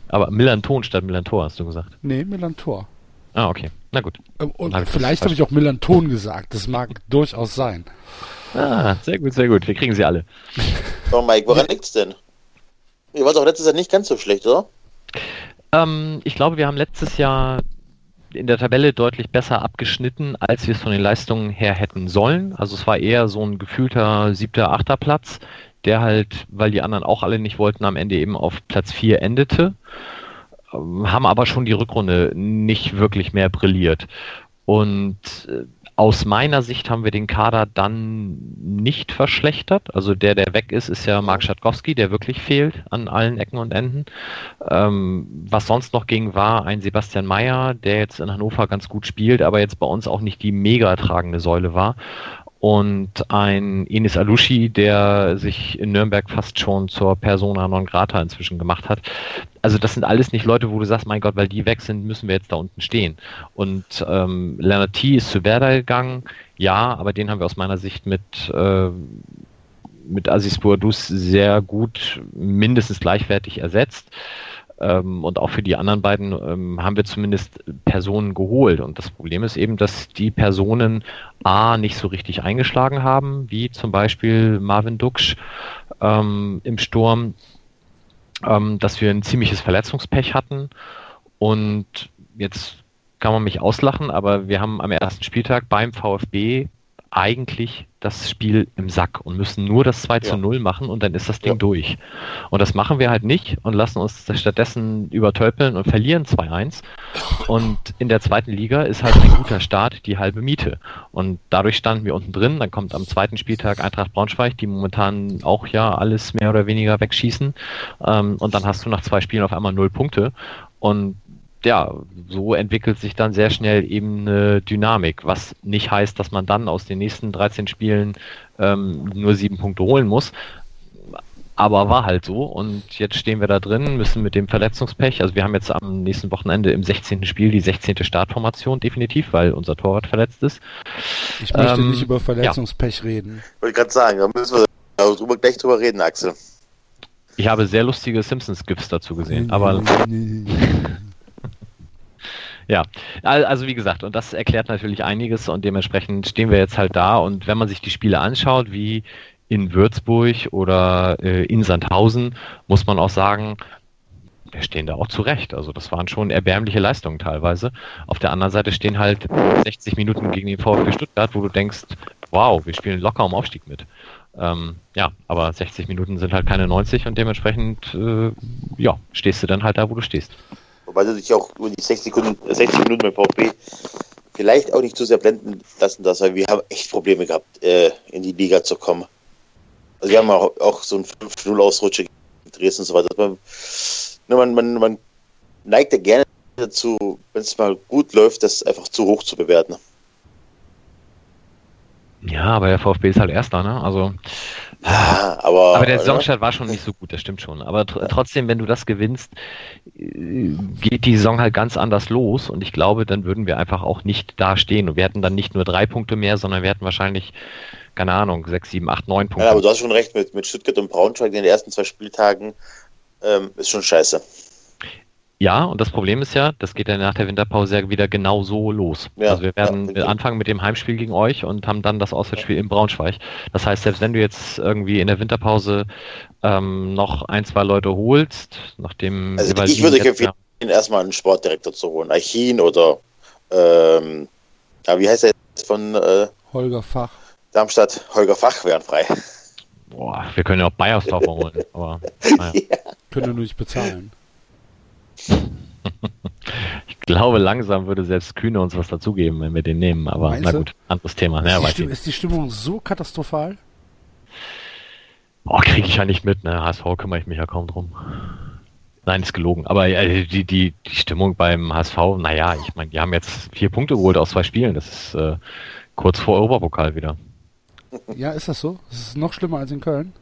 Aber Millanton statt Millantor hast du gesagt. Nee, Millantor. Ah, okay. Na gut. Ähm, und hab vielleicht habe ich auch Millanton gesagt. Das mag durchaus sein. Ah, sehr gut, sehr gut. Wir kriegen sie alle. So, Mike, woran liegt's denn? Ihr wart auch letztes Jahr nicht ganz so schlecht, oder? Ähm, ich glaube, wir haben letztes Jahr in der Tabelle deutlich besser abgeschnitten, als wir es von den Leistungen her hätten sollen. Also es war eher so ein gefühlter siebter, achter Platz, der halt, weil die anderen auch alle nicht wollten, am Ende eben auf Platz 4 endete. Haben aber schon die Rückrunde nicht wirklich mehr brilliert. Und äh, aus meiner Sicht haben wir den Kader dann nicht verschlechtert. Also der, der weg ist, ist ja Mark Schatkowski, der wirklich fehlt an allen Ecken und Enden. Ähm, was sonst noch ging, war ein Sebastian Mayer, der jetzt in Hannover ganz gut spielt, aber jetzt bei uns auch nicht die mega tragende Säule war und ein Enis Alushi, der sich in Nürnberg fast schon zur Persona non grata inzwischen gemacht hat. Also das sind alles nicht Leute, wo du sagst, mein Gott, weil die weg sind, müssen wir jetzt da unten stehen. Und ähm, Leonard T. ist zu Werder gegangen, ja, aber den haben wir aus meiner Sicht mit äh, mit Aziz Bourdous sehr gut, mindestens gleichwertig ersetzt. Ähm, und auch für die anderen beiden ähm, haben wir zumindest Personen geholt. Und das Problem ist eben, dass die Personen A nicht so richtig eingeschlagen haben, wie zum Beispiel Marvin Duksch ähm, im Sturm, ähm, dass wir ein ziemliches Verletzungspech hatten. Und jetzt kann man mich auslachen, aber wir haben am ersten Spieltag beim VfB eigentlich das Spiel im Sack und müssen nur das 2 zu 0 machen und dann ist das Ding ja. durch. Und das machen wir halt nicht und lassen uns stattdessen übertölpeln und verlieren 2-1. Und in der zweiten Liga ist halt ein guter Start die halbe Miete. Und dadurch standen wir unten drin. Dann kommt am zweiten Spieltag Eintracht Braunschweig, die momentan auch ja alles mehr oder weniger wegschießen. Ähm, und dann hast du nach zwei Spielen auf einmal null Punkte. Und ja, so entwickelt sich dann sehr schnell eben eine Dynamik, was nicht heißt, dass man dann aus den nächsten 13 Spielen ähm, nur sieben Punkte holen muss. Aber war halt so und jetzt stehen wir da drin, müssen mit dem Verletzungspech, also wir haben jetzt am nächsten Wochenende im 16. Spiel die 16. Startformation definitiv, weil unser Torwart verletzt ist. Ich möchte ähm, nicht über Verletzungspech ja. reden. Wollte ich gerade sagen, da müssen wir gleich drüber reden, Axel. Ich habe sehr lustige Simpsons-GIFs dazu gesehen, aber Ja, also wie gesagt, und das erklärt natürlich einiges und dementsprechend stehen wir jetzt halt da und wenn man sich die Spiele anschaut, wie in Würzburg oder äh, in Sandhausen, muss man auch sagen, wir stehen da auch zurecht. Also das waren schon erbärmliche Leistungen teilweise. Auf der anderen Seite stehen halt 60 Minuten gegen den VfB Stuttgart, wo du denkst, wow, wir spielen locker um Aufstieg mit. Ähm, ja, aber 60 Minuten sind halt keine 90 und dementsprechend, äh, ja, stehst du dann halt da, wo du stehst. Wobei du dich auch über die 60, Sekunden, 60 Minuten beim VfB vielleicht auch nicht zu sehr blenden lassen weil wir haben echt Probleme gehabt, äh, in die Liga zu kommen. Also wir haben auch, auch so ein 5-0-Ausrutscher gegen Dresden und so weiter. Man, ne, man, man, man neigt ja gerne dazu, wenn es mal gut läuft, das einfach zu hoch zu bewerten. Ja, aber der VfB ist halt Erster, ne? Also aber, aber der Saisonstart war schon nicht so gut, das stimmt schon. Aber tr trotzdem, wenn du das gewinnst, äh, geht die Saison halt ganz anders los und ich glaube, dann würden wir einfach auch nicht da stehen und wir hätten dann nicht nur drei Punkte mehr, sondern wir hätten wahrscheinlich, keine Ahnung, sechs, sieben, acht, neun Punkte. Ja, aber du hast schon recht, mit, mit Stuttgart und Braunschweig in den ersten zwei Spieltagen ähm, ist schon scheiße. Ja, und das Problem ist ja, das geht ja nach der Winterpause wieder genau so los. Ja, also wir werden ja, anfangen mit dem Heimspiel gegen euch und haben dann das Auswärtsspiel ja. in Braunschweig. Das heißt, selbst wenn du jetzt irgendwie in der Winterpause ähm, noch ein, zwei Leute holst, nachdem... Also ich würde empfehlen, erstmal einen Sportdirektor zu holen. Archin oder ähm, ja, wie heißt er jetzt von äh, Holger Fach. Darmstadt, Holger Fach wären frei. Boah, wir können ja auch Bayersdorfer holen, aber naja. Können wir nur nicht bezahlen. Ich glaube, langsam würde selbst Kühne uns was dazugeben, wenn wir den nehmen. Aber Meinst na gut, anderes Thema. Ist, ja, die ist die Stimmung so katastrophal? Oh, kriege ich ja nicht mit. Ne? HSV kümmere ich mich ja kaum drum. Nein, ist gelogen. Aber äh, die, die, die Stimmung beim HSV, naja, ich meine, die haben jetzt vier Punkte geholt aus zwei Spielen. Das ist äh, kurz vor Europapokal wieder. Ja, ist das so? Das ist noch schlimmer als in Köln?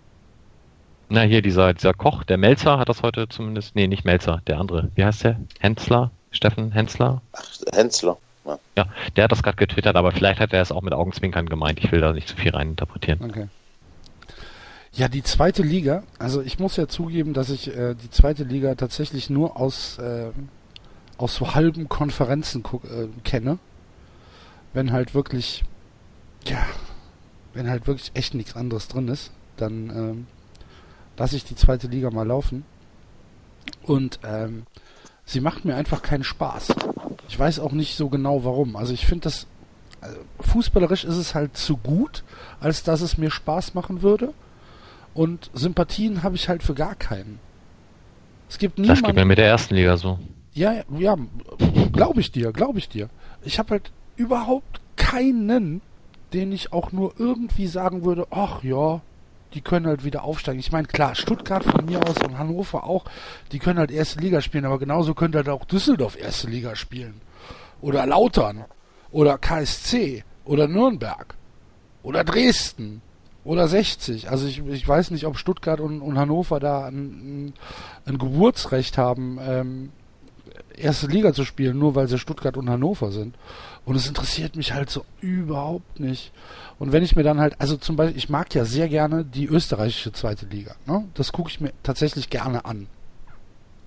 Na, hier dieser, dieser Koch, der Melzer hat das heute zumindest. Nee, nicht Melzer, der andere. Wie heißt der? Hensler? Steffen Hensler? Ach, Hensler. Ja. ja, der hat das gerade getwittert, aber vielleicht hat er es auch mit Augenzwinkern gemeint. Ich will da nicht zu viel reininterpretieren. Okay. Ja, die zweite Liga, also ich muss ja zugeben, dass ich äh, die zweite Liga tatsächlich nur aus, äh, aus so halben Konferenzen äh, kenne. Wenn halt wirklich, ja, wenn halt wirklich echt nichts anderes drin ist, dann ähm, lasse ich die zweite Liga mal laufen. Und ähm, sie macht mir einfach keinen Spaß. Ich weiß auch nicht so genau warum. Also ich finde das, also fußballerisch ist es halt zu gut, als dass es mir Spaß machen würde. Und Sympathien habe ich halt für gar keinen. Es gibt niemanden. Das geht mir mit der ersten Liga so. Ja, ja, glaube ich dir, glaube ich dir. Ich habe halt überhaupt keinen, den ich auch nur irgendwie sagen würde, ach ja, die können halt wieder aufsteigen. Ich meine, klar, Stuttgart von mir aus und Hannover auch, die können halt erste Liga spielen, aber genauso könnte halt auch Düsseldorf erste Liga spielen. Oder Lautern. Oder KSC. Oder Nürnberg. Oder Dresden. Oder 60. Also ich, ich weiß nicht, ob Stuttgart und, und Hannover da ein, ein Geburtsrecht haben, ähm, erste Liga zu spielen, nur weil sie Stuttgart und Hannover sind. Und es interessiert mich halt so überhaupt nicht. Und wenn ich mir dann halt, also zum Beispiel, ich mag ja sehr gerne die österreichische zweite Liga. Ne? Das gucke ich mir tatsächlich gerne an.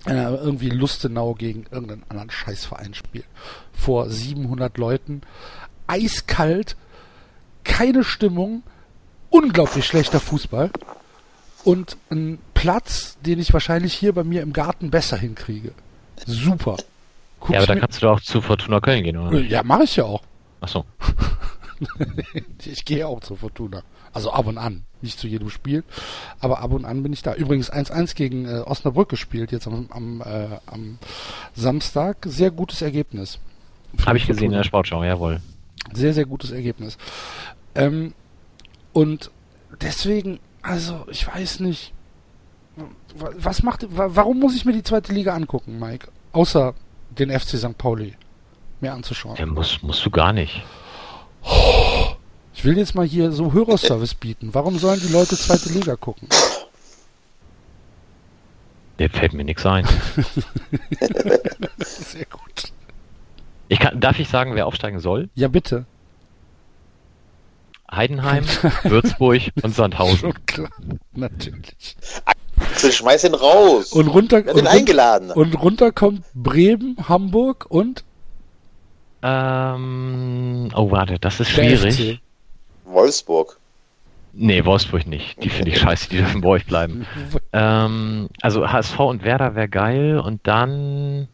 Wenn er irgendwie Lustenau gegen irgendeinen anderen Scheißverein spielt. Vor 700 Leuten. Eiskalt. Keine Stimmung. Unglaublich schlechter Fußball. Und ein Platz, den ich wahrscheinlich hier bei mir im Garten besser hinkriege. Super. Guck ja, aber da kannst du doch zu Fortuna Köln gehen, oder? Ja, mache ich ja auch. Ach so. ich gehe auch zu Fortuna. Also ab und an. Nicht zu jedem Spiel. Aber ab und an bin ich da. Übrigens 1-1 gegen äh, Osnabrück gespielt, jetzt am, am, äh, am Samstag. Sehr gutes Ergebnis. Habe ich Fortuna. gesehen in der Sportschau, jawohl. Sehr, sehr gutes Ergebnis. Ähm, und deswegen, also ich weiß nicht, was macht, warum muss ich mir die zweite Liga angucken, Mike? Außer den FC St. Pauli mir anzuschauen. Ja, musst, musst du gar nicht. Ich will jetzt mal hier so Hörerservice bieten. Warum sollen die Leute zweite Liga gucken? Mir fällt mir nichts ein. Sehr gut. Ich kann, darf ich sagen, wer aufsteigen soll? Ja, bitte. Heidenheim, Würzburg und Sandhausen. Schon klar, natürlich. Axel, schmeiß ihn raus. Und runter, und, runter, eingeladen. und runter kommt Bremen, Hamburg und ähm, oh, warte, das ist schwierig. Wolfsburg. Nee, Wolfsburg nicht. Die finde ich scheiße, die dürfen bei euch bleiben. ähm, also HSV und Werder wäre geil und dann.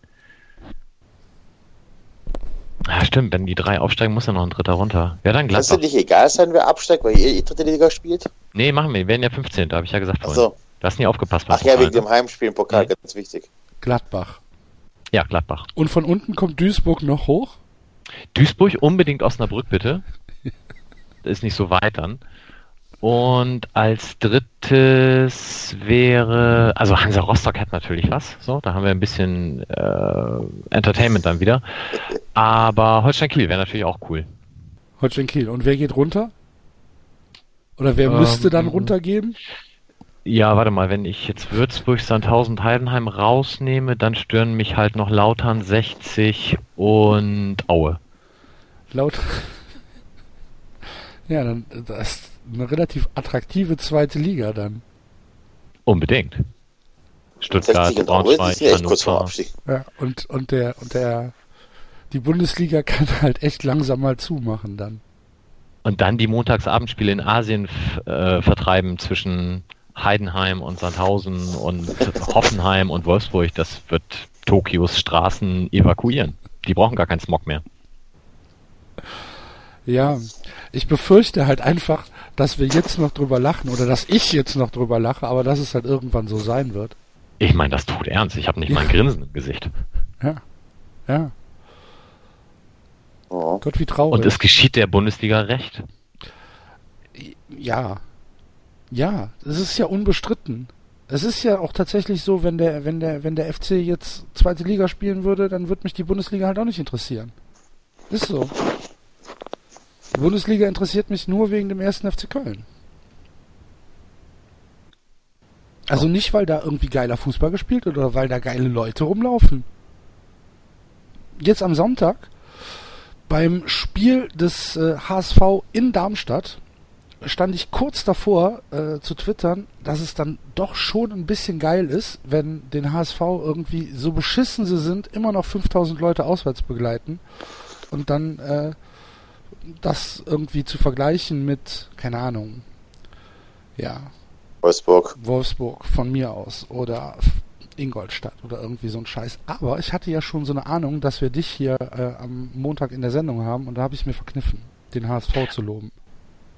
Ja, stimmt, wenn die drei aufsteigen, muss ja noch ein dritter runter. Wer dann Gladbach. Kann es nicht egal sein, wer absteigt, weil ihr, ihr dritte Liga spielt? Nee, machen wir. Wir werden ja 15. Da habe ich ja gesagt vorhin. Ach so. Du hast nie aufgepasst. Ach ja, wegen dem Heimspiel im Pokal, nee. ganz wichtig. Gladbach. Ja, Gladbach. Und von unten kommt Duisburg noch hoch? Duisburg unbedingt Osnabrück, bitte. ist nicht so weit dann. Und als drittes wäre, also Hansa Rostock hat natürlich was, so, da haben wir ein bisschen äh, Entertainment dann wieder. Aber Holstein Kiel wäre natürlich auch cool. Holstein Kiel. Und wer geht runter? Oder wer ähm, müsste dann runtergehen? Ja, warte mal, wenn ich jetzt Würzburg, Sandhausen, Heidenheim rausnehme, dann stören mich halt noch Lautern 60 und Aue. Laut. Ja, dann das ist eine relativ attraktive zweite Liga dann. Unbedingt. Stuttgart, Braunschweig, Hannover. Ja, und, und der, und der, die Bundesliga kann halt echt langsam mal zumachen dann. Und dann die Montagsabendspiele in Asien äh, vertreiben zwischen Heidenheim und Sandhausen und Hoffenheim und Wolfsburg, das wird Tokios Straßen evakuieren. Die brauchen gar keinen Smog mehr. Ja, ich befürchte halt einfach, dass wir jetzt noch drüber lachen oder dass ich jetzt noch drüber lache, aber dass es halt irgendwann so sein wird. Ich meine das tut ernst. Ich habe nicht ja. mal ein Grinsen im Gesicht. Ja. Ja. Oh. Gott, wie traurig. Und es geschieht der Bundesliga recht. Ja, ja, es ist ja unbestritten. Es ist ja auch tatsächlich so, wenn der, wenn der, wenn der FC jetzt zweite Liga spielen würde, dann würde mich die Bundesliga halt auch nicht interessieren. Ist so. Die Bundesliga interessiert mich nur wegen dem ersten FC Köln. Also nicht, weil da irgendwie geiler Fußball gespielt wird oder weil da geile Leute rumlaufen. Jetzt am Sonntag beim Spiel des äh, HSV in Darmstadt stand ich kurz davor äh, zu twittern, dass es dann doch schon ein bisschen geil ist, wenn den HSV irgendwie so beschissen sie sind, immer noch 5000 Leute auswärts begleiten und dann äh, das irgendwie zu vergleichen mit, keine Ahnung, ja. Wolfsburg. Wolfsburg von mir aus oder Ingolstadt oder irgendwie so ein Scheiß. Aber ich hatte ja schon so eine Ahnung, dass wir dich hier äh, am Montag in der Sendung haben und da habe ich mir verkniffen, den HSV zu loben.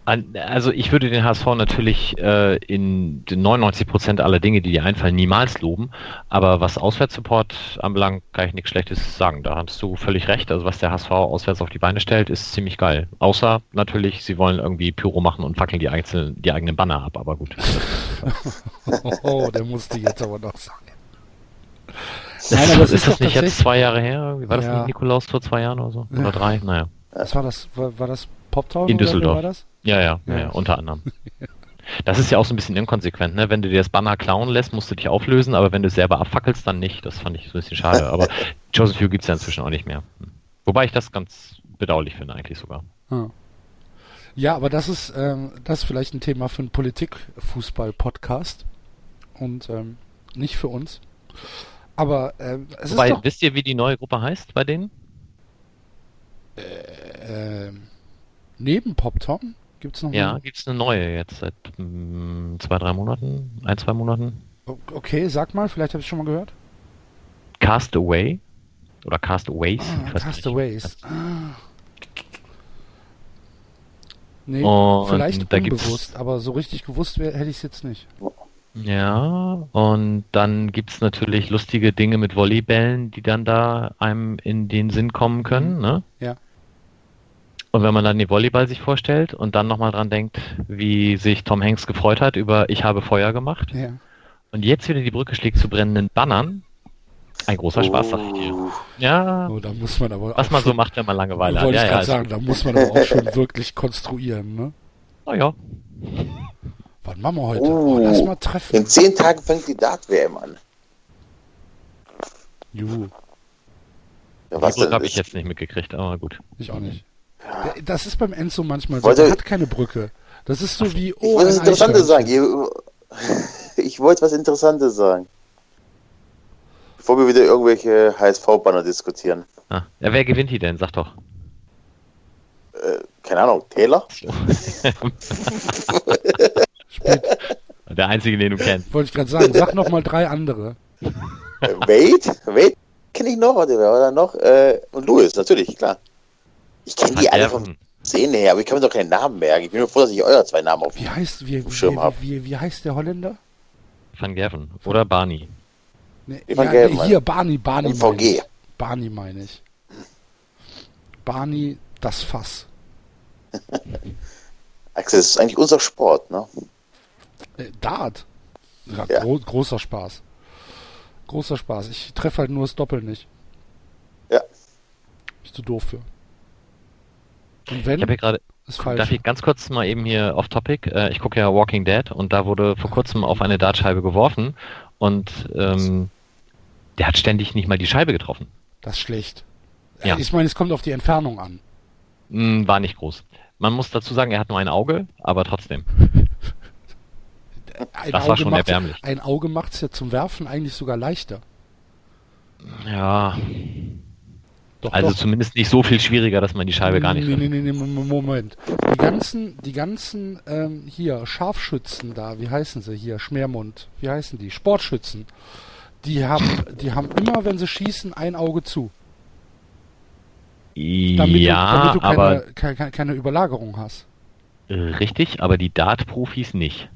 Also ich würde den HSV natürlich äh, in 99 Prozent aller Dinge, die dir einfallen, niemals loben. Aber was Auswärtssupport anbelangt, kann ich nichts Schlechtes sagen. Da hast du völlig recht. Also was der HSV auswärts auf die Beine stellt, ist ziemlich geil. Außer natürlich, sie wollen irgendwie Pyro machen und fackeln die, einzelnen, die eigenen Banner ab. Aber gut. oh, der musste jetzt aber noch sagen. Nein, aber ist, ist das nicht jetzt zwei Jahre her? War das ja. nicht Nikolaus vor zwei Jahren oder so? Oder drei? Naja. Was war das? War, war das Poptown? In Düsseldorf. Ja, ja, ja, ja, unter anderem. Das ist ja auch so ein bisschen inkonsequent, ne? Wenn du dir das Banner klauen lässt, musst du dich auflösen, aber wenn du es selber abfackelst, dann nicht. Das fand ich so ein bisschen schade. Aber Joseph Hugh gibt es ja inzwischen auch nicht mehr. Wobei ich das ganz bedauerlich finde, eigentlich sogar. Ah. Ja, aber das ist, ähm, das ist vielleicht ein Thema für einen Politik-Fußball-Podcast. Und ähm, nicht für uns. Aber ähm, es Wobei, ist doch... wisst ihr, wie die neue Gruppe heißt bei denen? Äh, äh, neben Poptom? Gibt es noch Ja, gibt es eine neue jetzt seit mh, mm, zwei, drei Monaten, ein, zwei Monaten. Okay, sag mal, vielleicht habe ich schon mal gehört. Castaway oder Castaways. Ah, Castaways. Ah. Nee, Und vielleicht unbewusst, aber so richtig gewusst wär, hätte ich es jetzt nicht. Ja, und dann gibt es natürlich lustige Dinge mit Volleybällen, die dann da einem in den Sinn kommen können, ne? Ja. Und wenn man dann den Volleyball sich vorstellt und dann nochmal dran denkt, wie sich Tom Hanks gefreut hat über Ich habe Feuer gemacht. Ja. Und jetzt wieder die Brücke schlägt zu brennenden Bannern. Ein großer Spaß, sag ich dir. Ja. Oh, da muss man aber was man so macht, wenn man Langeweile hat. Wollte ja, ich ja, sagen, da muss man aber auch schon wirklich konstruieren, ne? Naja. Was machen wir heute? Oh, lass mal treffen. In zehn Tagen fängt die Dart-WM an. Juhu. Ja, was habe ich jetzt nicht mitgekriegt, aber gut. Ich auch nicht. Das ist beim Enzo manchmal so. Er hat keine Brücke. Das ist so wie, oh, ich wollte was Interessantes sagen. Ich wollte was Interessantes sagen. Bevor wir wieder irgendwelche HSV-Banner diskutieren. Ah. Ja, wer gewinnt die denn? Sag doch. Äh, keine Ahnung, Taylor? Der einzige, den du kennst. Wollte ich gerade sagen, sag noch mal drei andere. Wade? Wade kenne ich noch, oder wer war da noch? Äh, und Louis, natürlich, klar. Ich kenne die alle vom Sehen her, aber ich kann mir doch keinen Namen merken. Ich bin nur froh, dass ich euer zwei Namen auf wie heißt, wie, dem Schirm habe. Wie, wie, wie, heißt der Holländer? Van Gerven oder Barney. Nee, Van ja, nee, hier, Barney, Barney. MVG. Barney meine ich. Barney, das Fass. Axel, das ist eigentlich unser Sport, ne? Äh, Dart. Ja, ja. Gro großer Spaß. Großer Spaß. Ich treffe halt nur das Doppel nicht. Ja. Bist du doof für. Und wenn, ich habe hier gerade, darf ich ganz kurz mal eben hier off Topic, äh, ich gucke ja Walking Dead und da wurde vor kurzem auf eine Dartscheibe geworfen und ähm, der hat ständig nicht mal die Scheibe getroffen. Das ist schlecht. Ja. Ich meine, es kommt auf die Entfernung an. Mm, war nicht groß. Man muss dazu sagen, er hat nur ein Auge, aber trotzdem. Ein das Auge war schon erbärmlich. Ein Auge macht es ja zum Werfen eigentlich sogar leichter. Ja, doch, also doch. zumindest nicht so viel schwieriger, dass man die Scheibe gar nicht. Nee, nee, nee, nee, Moment. Die ganzen, die ganzen ähm, hier Scharfschützen da, wie heißen sie hier? Schmermund, wie heißen die? Sportschützen. Die haben, die haben immer, wenn sie schießen, ein Auge zu. Damit ja, du, damit du keine, aber keine, keine Überlagerung hast. Richtig, aber die Dart-Profis nicht.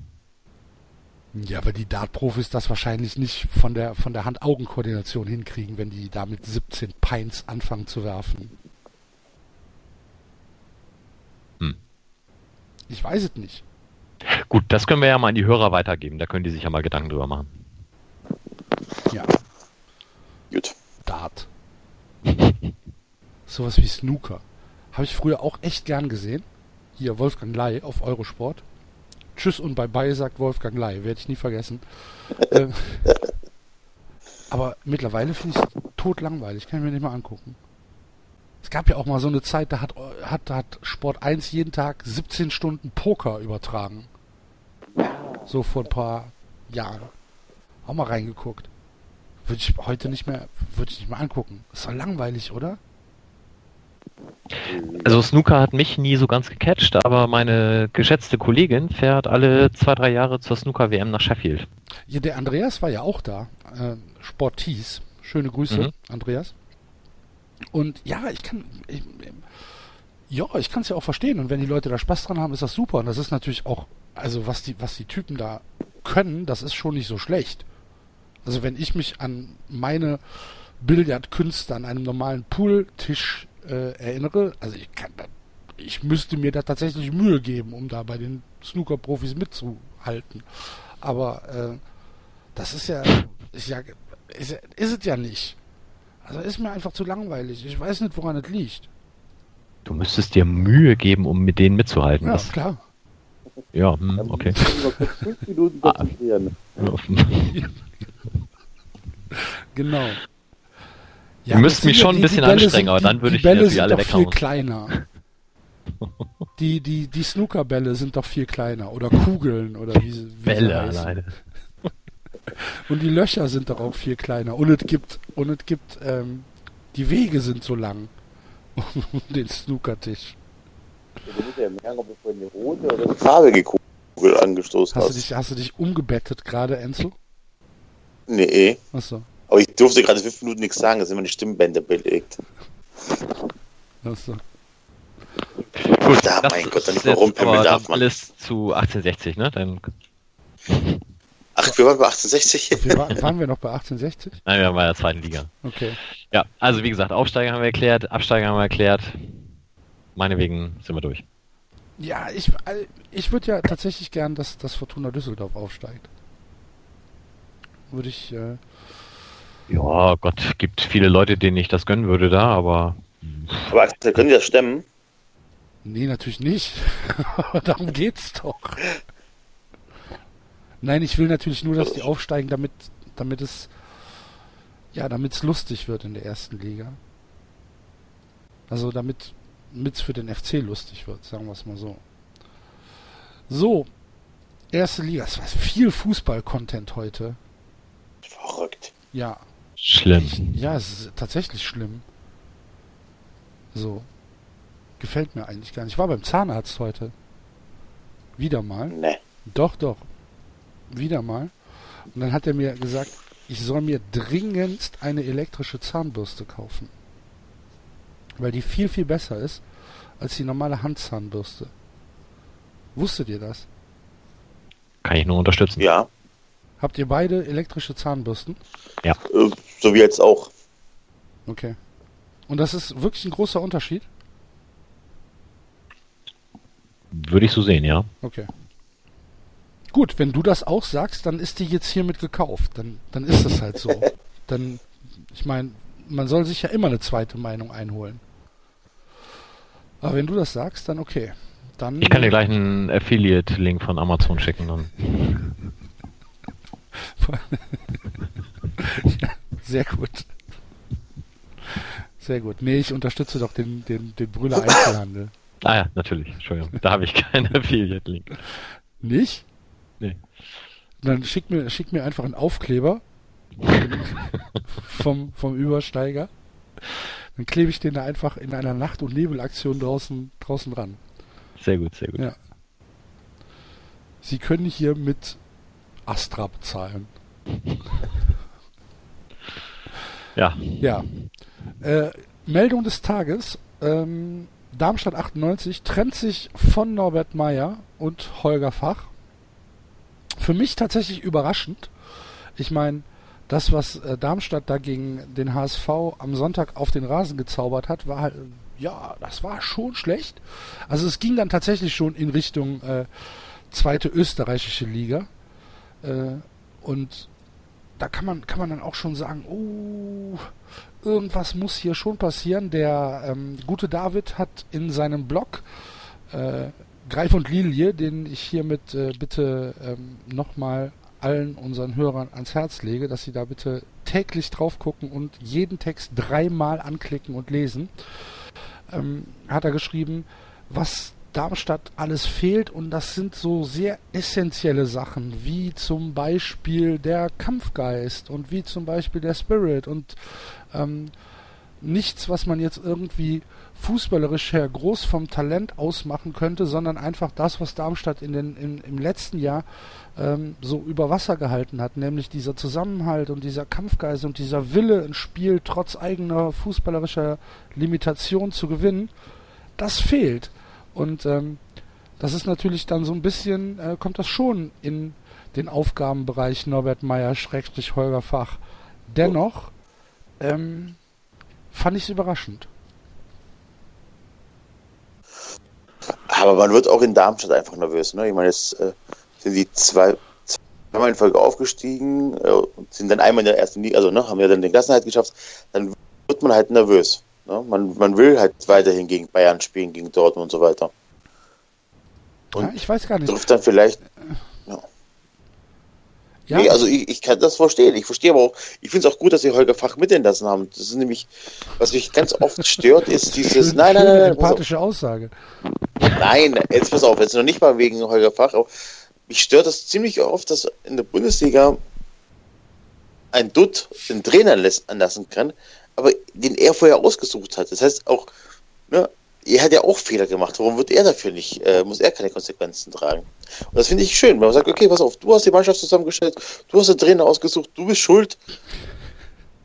Ja, aber die Dart-Profis das wahrscheinlich nicht von der, von der Hand-Augen-Koordination hinkriegen, wenn die da mit 17 Pints anfangen zu werfen. Hm. Ich weiß es nicht. Gut, das können wir ja mal an die Hörer weitergeben. Da können die sich ja mal Gedanken drüber machen. Ja. Gut. Dart. Sowas wie Snooker. Habe ich früher auch echt gern gesehen. Hier, Wolfgang Ley auf Eurosport. Tschüss und Bye-bye, sagt Wolfgang Ley. Werde ich nie vergessen. äh, aber mittlerweile finde ich es tot langweilig. Kann ich mir nicht mal angucken. Es gab ja auch mal so eine Zeit, da hat, hat, hat Sport 1 jeden Tag 17 Stunden Poker übertragen. So vor ein paar Jahren. Auch mal reingeguckt. Würde ich heute nicht mehr, würde ich nicht mehr angucken. Ist doch langweilig, oder? Also Snooker hat mich nie so ganz gecatcht, aber meine geschätzte Kollegin fährt alle zwei, drei Jahre zur Snooker-WM nach Sheffield. Ja, der Andreas war ja auch da. Äh, Sporties. Schöne Grüße, mhm. Andreas. Und ja, ich kann. Ich, Ja, ich kann es ja auch verstehen. Und wenn die Leute da Spaß dran haben, ist das super. Und das ist natürlich auch, also was die, was die Typen da können, das ist schon nicht so schlecht. Also wenn ich mich an meine Billardkünste an einem normalen Pooltisch äh, erinnere, also ich kann, ich müsste mir da tatsächlich Mühe geben, um da bei den Snooker-Profis mitzuhalten. Aber äh, das ist ja, ist ja, ist, ist es ja nicht. Also ist mir einfach zu langweilig. Ich weiß nicht, woran es liegt. Du müsstest dir Mühe geben, um mit denen mitzuhalten. Ja, das, klar. Ja, hm, okay. Ah. genau. Ja, du müsst mich schon ein bisschen anstrengen, aber dann würde ich Bälle die alle weghauen. viel kleiner. die, die, die Snookerbälle sind doch viel kleiner. Oder Kugeln oder wie, wie Bälle alleine. Und die Löcher sind doch auch viel kleiner. Und es gibt, und es gibt, ähm, die Wege sind so lang. um den Snookertisch. Du musst ja merken, ob du vorhin eine rote oder eine farbige Kugel angestoßen hast. Hast du dich, hast du dich umgebettet gerade, Enzo? Nee. Achso. Aber ich durfte gerade fünf Minuten nichts sagen, da sind meine Stimmbänder belegt. Achso. Gut, da, mein Gott, dann überrumpeln darf man. Alles zu 1860, ne? Dann Ach, wir waren bei 1860? Wir waren, waren wir noch bei 1860? Nein, wir waren bei der zweiten Liga. Okay. Ja, also wie gesagt, Aufsteiger haben wir erklärt, Absteiger haben wir erklärt. Meinetwegen sind wir durch. Ja, ich, ich würde ja tatsächlich gern, dass, dass Fortuna Düsseldorf aufsteigt. Würde ich. Äh ja, Gott, gibt viele Leute, denen ich das gönnen würde da, aber. Aber können die das stemmen? Nee, natürlich nicht. Darum geht's doch. Nein, ich will natürlich nur, dass die aufsteigen, damit, damit es, ja, damit es lustig wird in der ersten Liga. Also damit es für den FC lustig wird, sagen wir es mal so. So, erste Liga. Es war viel Fußball-Content heute. Verrückt. Ja. Schlimm. Ich, ja, es ist tatsächlich schlimm. So. Gefällt mir eigentlich gar nicht. Ich war beim Zahnarzt heute. Wieder mal. Nee. Doch, doch wieder mal. Und dann hat er mir gesagt, ich soll mir dringendst eine elektrische Zahnbürste kaufen. Weil die viel, viel besser ist als die normale Handzahnbürste. Wusstet ihr das? Kann ich nur unterstützen. Ja. Habt ihr beide elektrische Zahnbürsten? Ja. Äh, so wie jetzt auch. Okay. Und das ist wirklich ein großer Unterschied? Würde ich so sehen, ja. Okay. Gut, wenn du das auch sagst, dann ist die jetzt hiermit gekauft. Dann, dann ist es halt so. dann, ich meine, man soll sich ja immer eine zweite Meinung einholen. Aber wenn du das sagst, dann okay. Dann, ich kann dir gleich einen Affiliate-Link von Amazon schicken. Dann. ja, sehr gut. Sehr gut. Nee, ich unterstütze doch den, den, den Brüller Einzelhandel. Ah ja, natürlich. Entschuldigung. Da habe ich keinen Affiliate-Link. Nicht? Nee. Dann schick mir, schick mir einfach einen Aufkleber vom, vom Übersteiger. Dann klebe ich den da einfach in einer Nacht- und Nebelaktion draußen, draußen ran. Sehr gut, sehr gut. Ja. Sie können hier mit Astra bezahlen. Ja. Ja. Äh, Meldung des Tages. Ähm, Darmstadt 98 trennt sich von Norbert Meyer und Holger Fach für mich tatsächlich überraschend. Ich meine, das, was äh, Darmstadt da gegen den HSV am Sonntag auf den Rasen gezaubert hat, war halt, ja, das war schon schlecht. Also es ging dann tatsächlich schon in Richtung äh, zweite österreichische Liga. Äh, und da kann man, kann man dann auch schon sagen, oh, irgendwas muss hier schon passieren. Der ähm, gute David hat in seinem Blog äh, Greif und Lilie, den ich hiermit äh, bitte ähm, nochmal allen unseren Hörern ans Herz lege, dass sie da bitte täglich drauf gucken und jeden Text dreimal anklicken und lesen, ähm, hat er geschrieben, was Darmstadt alles fehlt und das sind so sehr essentielle Sachen, wie zum Beispiel der Kampfgeist und wie zum Beispiel der Spirit und ähm, nichts, was man jetzt irgendwie fußballerisch her groß vom Talent ausmachen könnte, sondern einfach das, was Darmstadt in den, in, im letzten Jahr ähm, so über Wasser gehalten hat, nämlich dieser Zusammenhalt und dieser Kampfgeist und dieser Wille, ein Spiel trotz eigener fußballerischer Limitation zu gewinnen. das fehlt. Und ähm, das ist natürlich dann so ein bisschen, äh, kommt das schon in den Aufgabenbereich Norbert Meyer, Schrägstrich Holger Fach. Dennoch ähm, fand ich es überraschend. Aber man wird auch in Darmstadt einfach nervös. Ne? Ich meine, jetzt äh, sind die zwei, zweimal in Folge aufgestiegen äh, und sind dann einmal in der ersten Liga, also ne, haben ja dann den Klassenheit geschafft. Dann wird man halt nervös. Ne? Man, man will halt weiterhin gegen Bayern spielen, gegen Dortmund und so weiter. Und ja, ich weiß gar nicht. Trifft dann vielleicht. Ja. Ja. Nee, also ich, ich kann das verstehen. Ich verstehe aber auch, ich finde es auch gut, dass sie Holger Fach mitentlassen haben. Das ist nämlich, was mich ganz oft stört, ist dieses. Nein, nein, nein, nein. Empathische Aussage. Nein, jetzt pass auf, jetzt noch nicht mal wegen Holger Fach, aber mich stört das ziemlich oft, dass in der Bundesliga ein Dutt den Trainer anlassen kann, aber den er vorher ausgesucht hat. Das heißt auch, ne, er hat ja auch Fehler gemacht. Warum wird er dafür nicht, äh, muss er keine Konsequenzen tragen? Und das finde ich schön, wenn man sagt, okay, pass auf, du hast die Mannschaft zusammengestellt, du hast den Trainer ausgesucht, du bist schuld,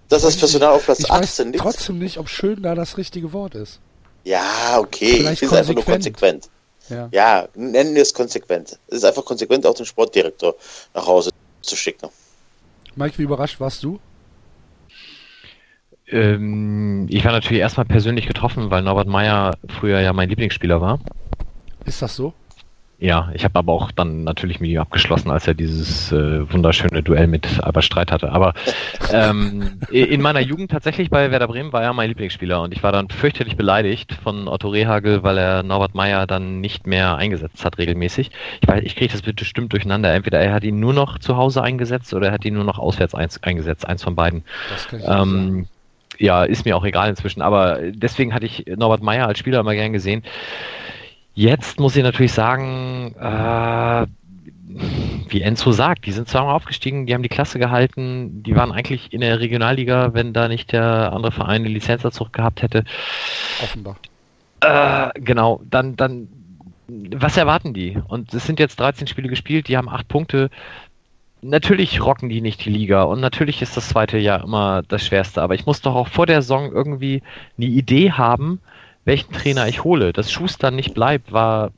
dass das Personal auf Platz ich 18 liegt. trotzdem nicht, ob schön da das richtige Wort ist. Ja, okay, Vielleicht ich finde es einfach nur konsequent. Ja. ja, nennen wir es konsequent. Es ist einfach konsequent, auch den Sportdirektor nach Hause zu schicken. Mike, wie überrascht warst du? Ähm, ich war natürlich erstmal persönlich getroffen, weil Norbert Meyer früher ja mein Lieblingsspieler war. Ist das so? Ja, ich habe aber auch dann natürlich mit ihm abgeschlossen, als er dieses äh, wunderschöne Duell mit Albert Streit hatte. Aber ähm, in meiner Jugend tatsächlich bei Werder Bremen war er mein Lieblingsspieler und ich war dann fürchterlich beleidigt von Otto Rehagel, weil er Norbert Meyer dann nicht mehr eingesetzt hat regelmäßig. Ich weiß, ich kriege das bestimmt durcheinander. Entweder er hat ihn nur noch zu Hause eingesetzt oder er hat ihn nur noch auswärts eingesetzt, eins von beiden. Das kann ich ähm, ja, ist mir auch egal inzwischen, aber deswegen hatte ich Norbert Meyer als Spieler immer gern gesehen. Jetzt muss ich natürlich sagen, äh, wie Enzo sagt, die sind zweimal aufgestiegen, die haben die Klasse gehalten, die waren eigentlich in der Regionalliga, wenn da nicht der andere Verein eine Lizenzerzug gehabt hätte. Offenbar. Äh, genau, dann, dann, was erwarten die? Und es sind jetzt 13 Spiele gespielt, die haben 8 Punkte natürlich rocken die nicht die Liga und natürlich ist das zweite Jahr immer das Schwerste, aber ich muss doch auch vor der Saison irgendwie eine Idee haben, welchen Trainer ich hole. Dass Schuster nicht bleibt, war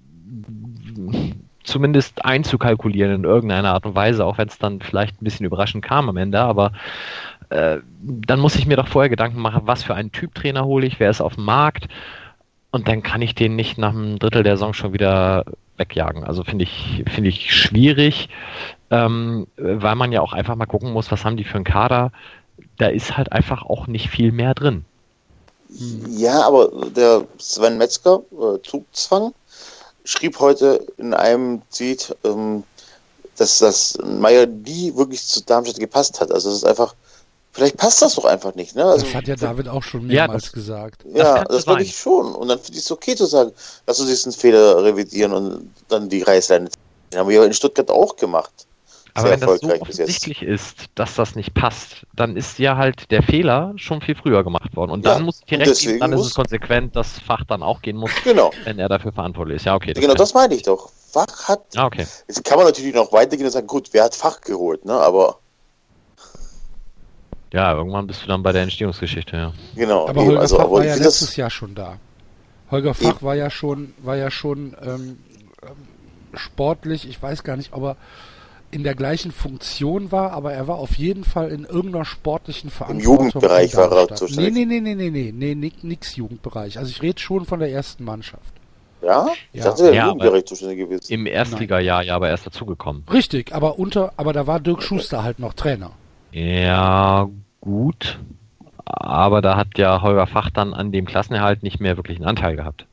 zumindest einzukalkulieren in irgendeiner Art und Weise, auch wenn es dann vielleicht ein bisschen überraschend kam am Ende, aber äh, dann muss ich mir doch vorher Gedanken machen, was für einen Typ Trainer hole ich, wer ist auf dem Markt und dann kann ich den nicht nach einem Drittel der Saison schon wieder wegjagen. Also finde ich, finde ich schwierig ähm, weil man ja auch einfach mal gucken muss, was haben die für einen Kader. Da ist halt einfach auch nicht viel mehr drin. Ja, aber der Sven Metzger, äh, Zugzwang, schrieb heute in einem Tweet, ähm, dass das Meier nie wirklich zu Darmstadt gepasst hat. Also es ist einfach, vielleicht passt das doch einfach nicht. Ne? Also, das hat ja David auch schon mehrmals ja, das, gesagt. Ja, das, das ich schon. Und dann finde ich es okay zu sagen, lass uns diesen Fehler revidieren und dann die Reißleine. Den haben wir ja in Stuttgart auch gemacht. Aber wenn das so offensichtlich ist, dass das nicht passt, dann ist ja halt der Fehler schon viel früher gemacht worden. Und dann ja, muss direkt dann ist es konsequent, dass Fach dann auch gehen muss, genau. wenn er dafür verantwortlich ist. Ja, okay. Das genau, das meine ich doch. Fach hat. Ah, okay. Jetzt kann man natürlich noch weitergehen und sagen, gut, wer hat Fach geholt, ne? Aber. Ja, irgendwann bist du dann bei der Entstehungsgeschichte, ja. Genau. Aber Holger also, Fach war ja letztes Jahr schon da. Holger Fach eben. war ja schon, war ja schon ähm, ähm sportlich, ich weiß gar nicht, aber in der gleichen Funktion war, aber er war auf jeden Fall in irgendeiner sportlichen Verantwortung. Im Jugendbereich war er zuständig. Nee, nee, nee, nee, nee, nee, nee, nix Jugendbereich. Also ich rede schon von der ersten Mannschaft. Ja? Ich ja. dachte, der ja, Jugendbereich zuständig gewesen. Im Erstligajahr ja, aber erst dazugekommen. Richtig, aber unter, aber da war Dirk Schuster halt noch Trainer. Ja, gut. Aber da hat ja Holger Fach dann an dem Klassenerhalt nicht mehr wirklich einen Anteil gehabt.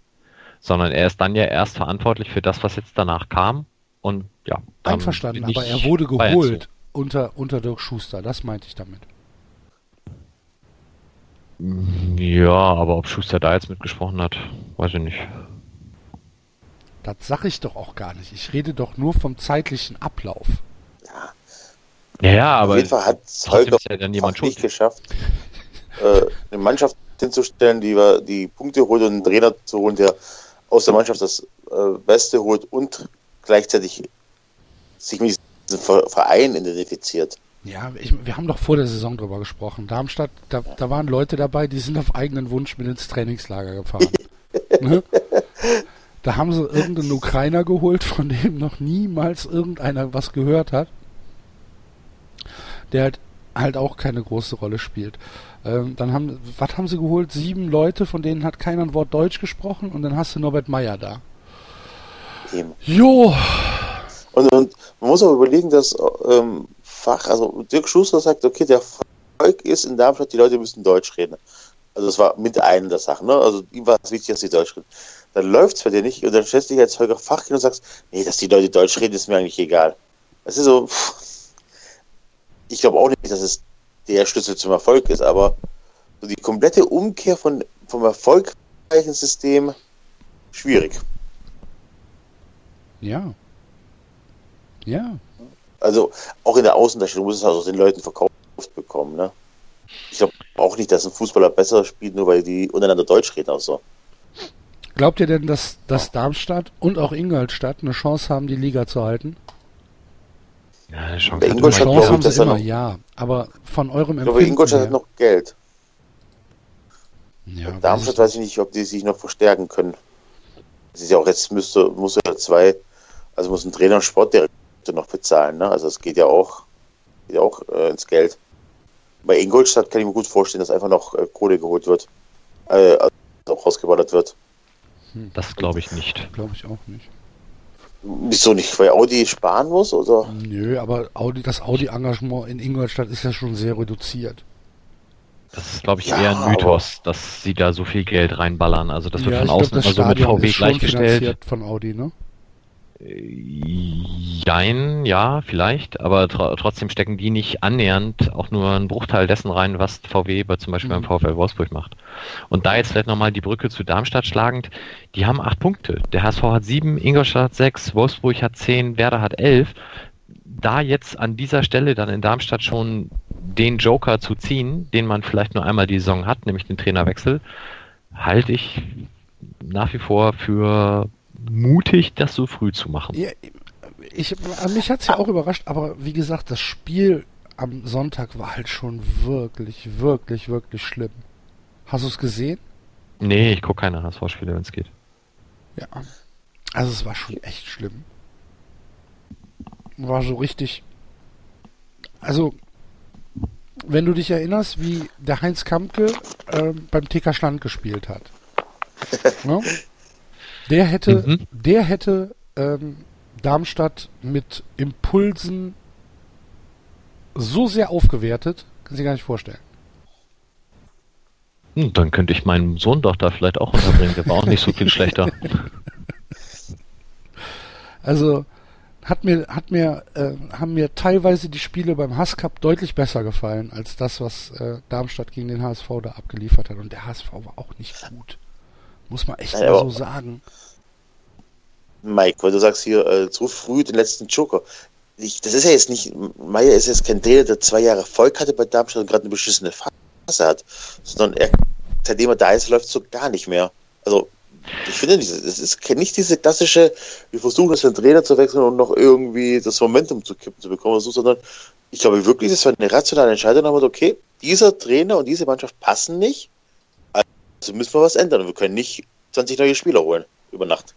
Sondern er ist dann ja erst verantwortlich für das, was jetzt danach kam und ja. Einverstanden, aber er wurde geholt unter, unter Dirk Schuster, das meinte ich damit. Ja, aber ob Schuster da jetzt mitgesprochen hat, weiß ich nicht. Das sag ich doch auch gar nicht. Ich rede doch nur vom zeitlichen Ablauf. Ja, aber. Auf jeden Fall hat Holger ja dann jemand nicht geschafft, äh, eine Mannschaft hinzustellen, die, die Punkte holt und einen Trainer zu holen, der aus der Mannschaft das äh, Beste holt und gleichzeitig sich mit diesem Verein identifiziert. Ja, ich, wir haben doch vor der Saison drüber gesprochen. Darmstadt, da, da waren Leute dabei, die sind auf eigenen Wunsch mit ins Trainingslager gefahren. ne? Da haben sie irgendeinen Ukrainer geholt, von dem noch niemals irgendeiner was gehört hat. Der halt, halt auch keine große Rolle spielt. Ähm, dann haben, was haben sie geholt? Sieben Leute, von denen hat keiner ein Wort Deutsch gesprochen und dann hast du Norbert Meyer da. Eben. Jo. Und, und man muss auch überlegen, dass ähm, Fach, also Dirk Schuster sagt, okay, der Volk ist in Darmstadt, die Leute müssen Deutsch reden. Also das war mit einer der Sachen, ne? Also ihm war es wichtig, dass sie Deutsch reden. Dann läuft es bei dir nicht und dann stellst du dich als Holger Fach hin und sagst, nee, dass die Leute Deutsch reden, ist mir eigentlich egal. Das ist so, ich glaube auch nicht, dass es der Schlüssel zum Erfolg ist, aber so die komplette Umkehr von, vom erfolgreichen System schwierig. Ja. Ja. Also auch in der Außendarstellung muss es also den Leuten verkauft bekommen. Ne? Ich glaube auch nicht, dass ein Fußballer besser spielt, nur weil die untereinander Deutsch reden. Also. Glaubt ihr denn, dass, dass Darmstadt und auch Ingolstadt eine Chance haben, die Liga zu halten? Ja, eine Chance, eine Chance haben sie immer, ja. Aber von eurem Empfinden glaube, Ingolstadt her. hat noch Geld. Ja, Darmstadt weiß ich nicht, ob die sich noch verstärken können. Es ist ja auch jetzt müsste, muss ja zwei, also muss ein Trainer und Sportdirektor noch bezahlen, ne? Also es geht ja auch, geht ja auch äh, ins Geld. Bei Ingolstadt kann ich mir gut vorstellen, dass einfach noch äh, Kohle geholt wird, äh, also auch rausgeballert wird. Hm. Das glaube ich nicht. Glaube ich auch nicht. Wieso nicht? Weil Audi sparen muss, oder? Nö, aber Audi, das Audi-Engagement in Ingolstadt ist ja schon sehr reduziert. Das ist, glaube ich, ja, eher ein Mythos, dass sie da so viel Geld reinballern. Also das wird ja, von außen glaub, immer so mit VW gleichgestellt. von Audi, ne? Jein, ja, vielleicht, aber tr trotzdem stecken die nicht annähernd auch nur einen Bruchteil dessen rein, was VW bei zum Beispiel mhm. beim VfL Wolfsburg macht. Und da jetzt vielleicht nochmal die Brücke zu Darmstadt schlagend, die haben acht Punkte. Der HSV hat sieben, Ingolstadt hat sechs, Wolfsburg hat zehn, Werder hat elf. Da jetzt an dieser Stelle dann in Darmstadt schon den Joker zu ziehen, den man vielleicht nur einmal die Saison hat, nämlich den Trainerwechsel, halte ich nach wie vor für mutig, das so früh zu machen. Ja, ich, mich hat es ja auch überrascht, aber wie gesagt, das Spiel am Sonntag war halt schon wirklich, wirklich, wirklich schlimm. Hast du es gesehen? Nee, ich gucke keine HSV-Spiele, wenn es geht. Ja. Also es war schon echt schlimm. War so richtig. Also, wenn du dich erinnerst, wie der Heinz Kampke äh, beim TK Stand gespielt hat. ne? Der hätte, mhm. der hätte ähm, Darmstadt mit Impulsen so sehr aufgewertet, kann sich gar nicht vorstellen. Hm, dann könnte ich meinen Sohn doch da vielleicht auch unterbringen, der war auch nicht so viel schlechter. Also hat mir, hat mir, äh, haben mir teilweise die Spiele beim Hass Cup deutlich besser gefallen als das, was äh, Darmstadt gegen den HSV da abgeliefert hat. Und der HSV war auch nicht gut. Muss man echt ja, mal so sagen. Mike, weil du sagst hier äh, zu früh den letzten Joker. Ich, das ist ja jetzt nicht, Meier ist jetzt kein Trainer, der zwei Jahre Erfolg hatte bei Darmstadt und gerade eine beschissene Phase hat, sondern er, seitdem er da ist, läuft so gar nicht mehr. Also, ich finde nicht, es ist nicht diese klassische, wir versuchen jetzt den Trainer zu wechseln und noch irgendwie das Momentum zu kippen zu bekommen, so, sondern ich glaube wirklich, es war eine rationale Entscheidung, aber okay, dieser Trainer und diese Mannschaft passen nicht, also müssen wir was ändern und wir können nicht 20 neue Spieler holen über Nacht.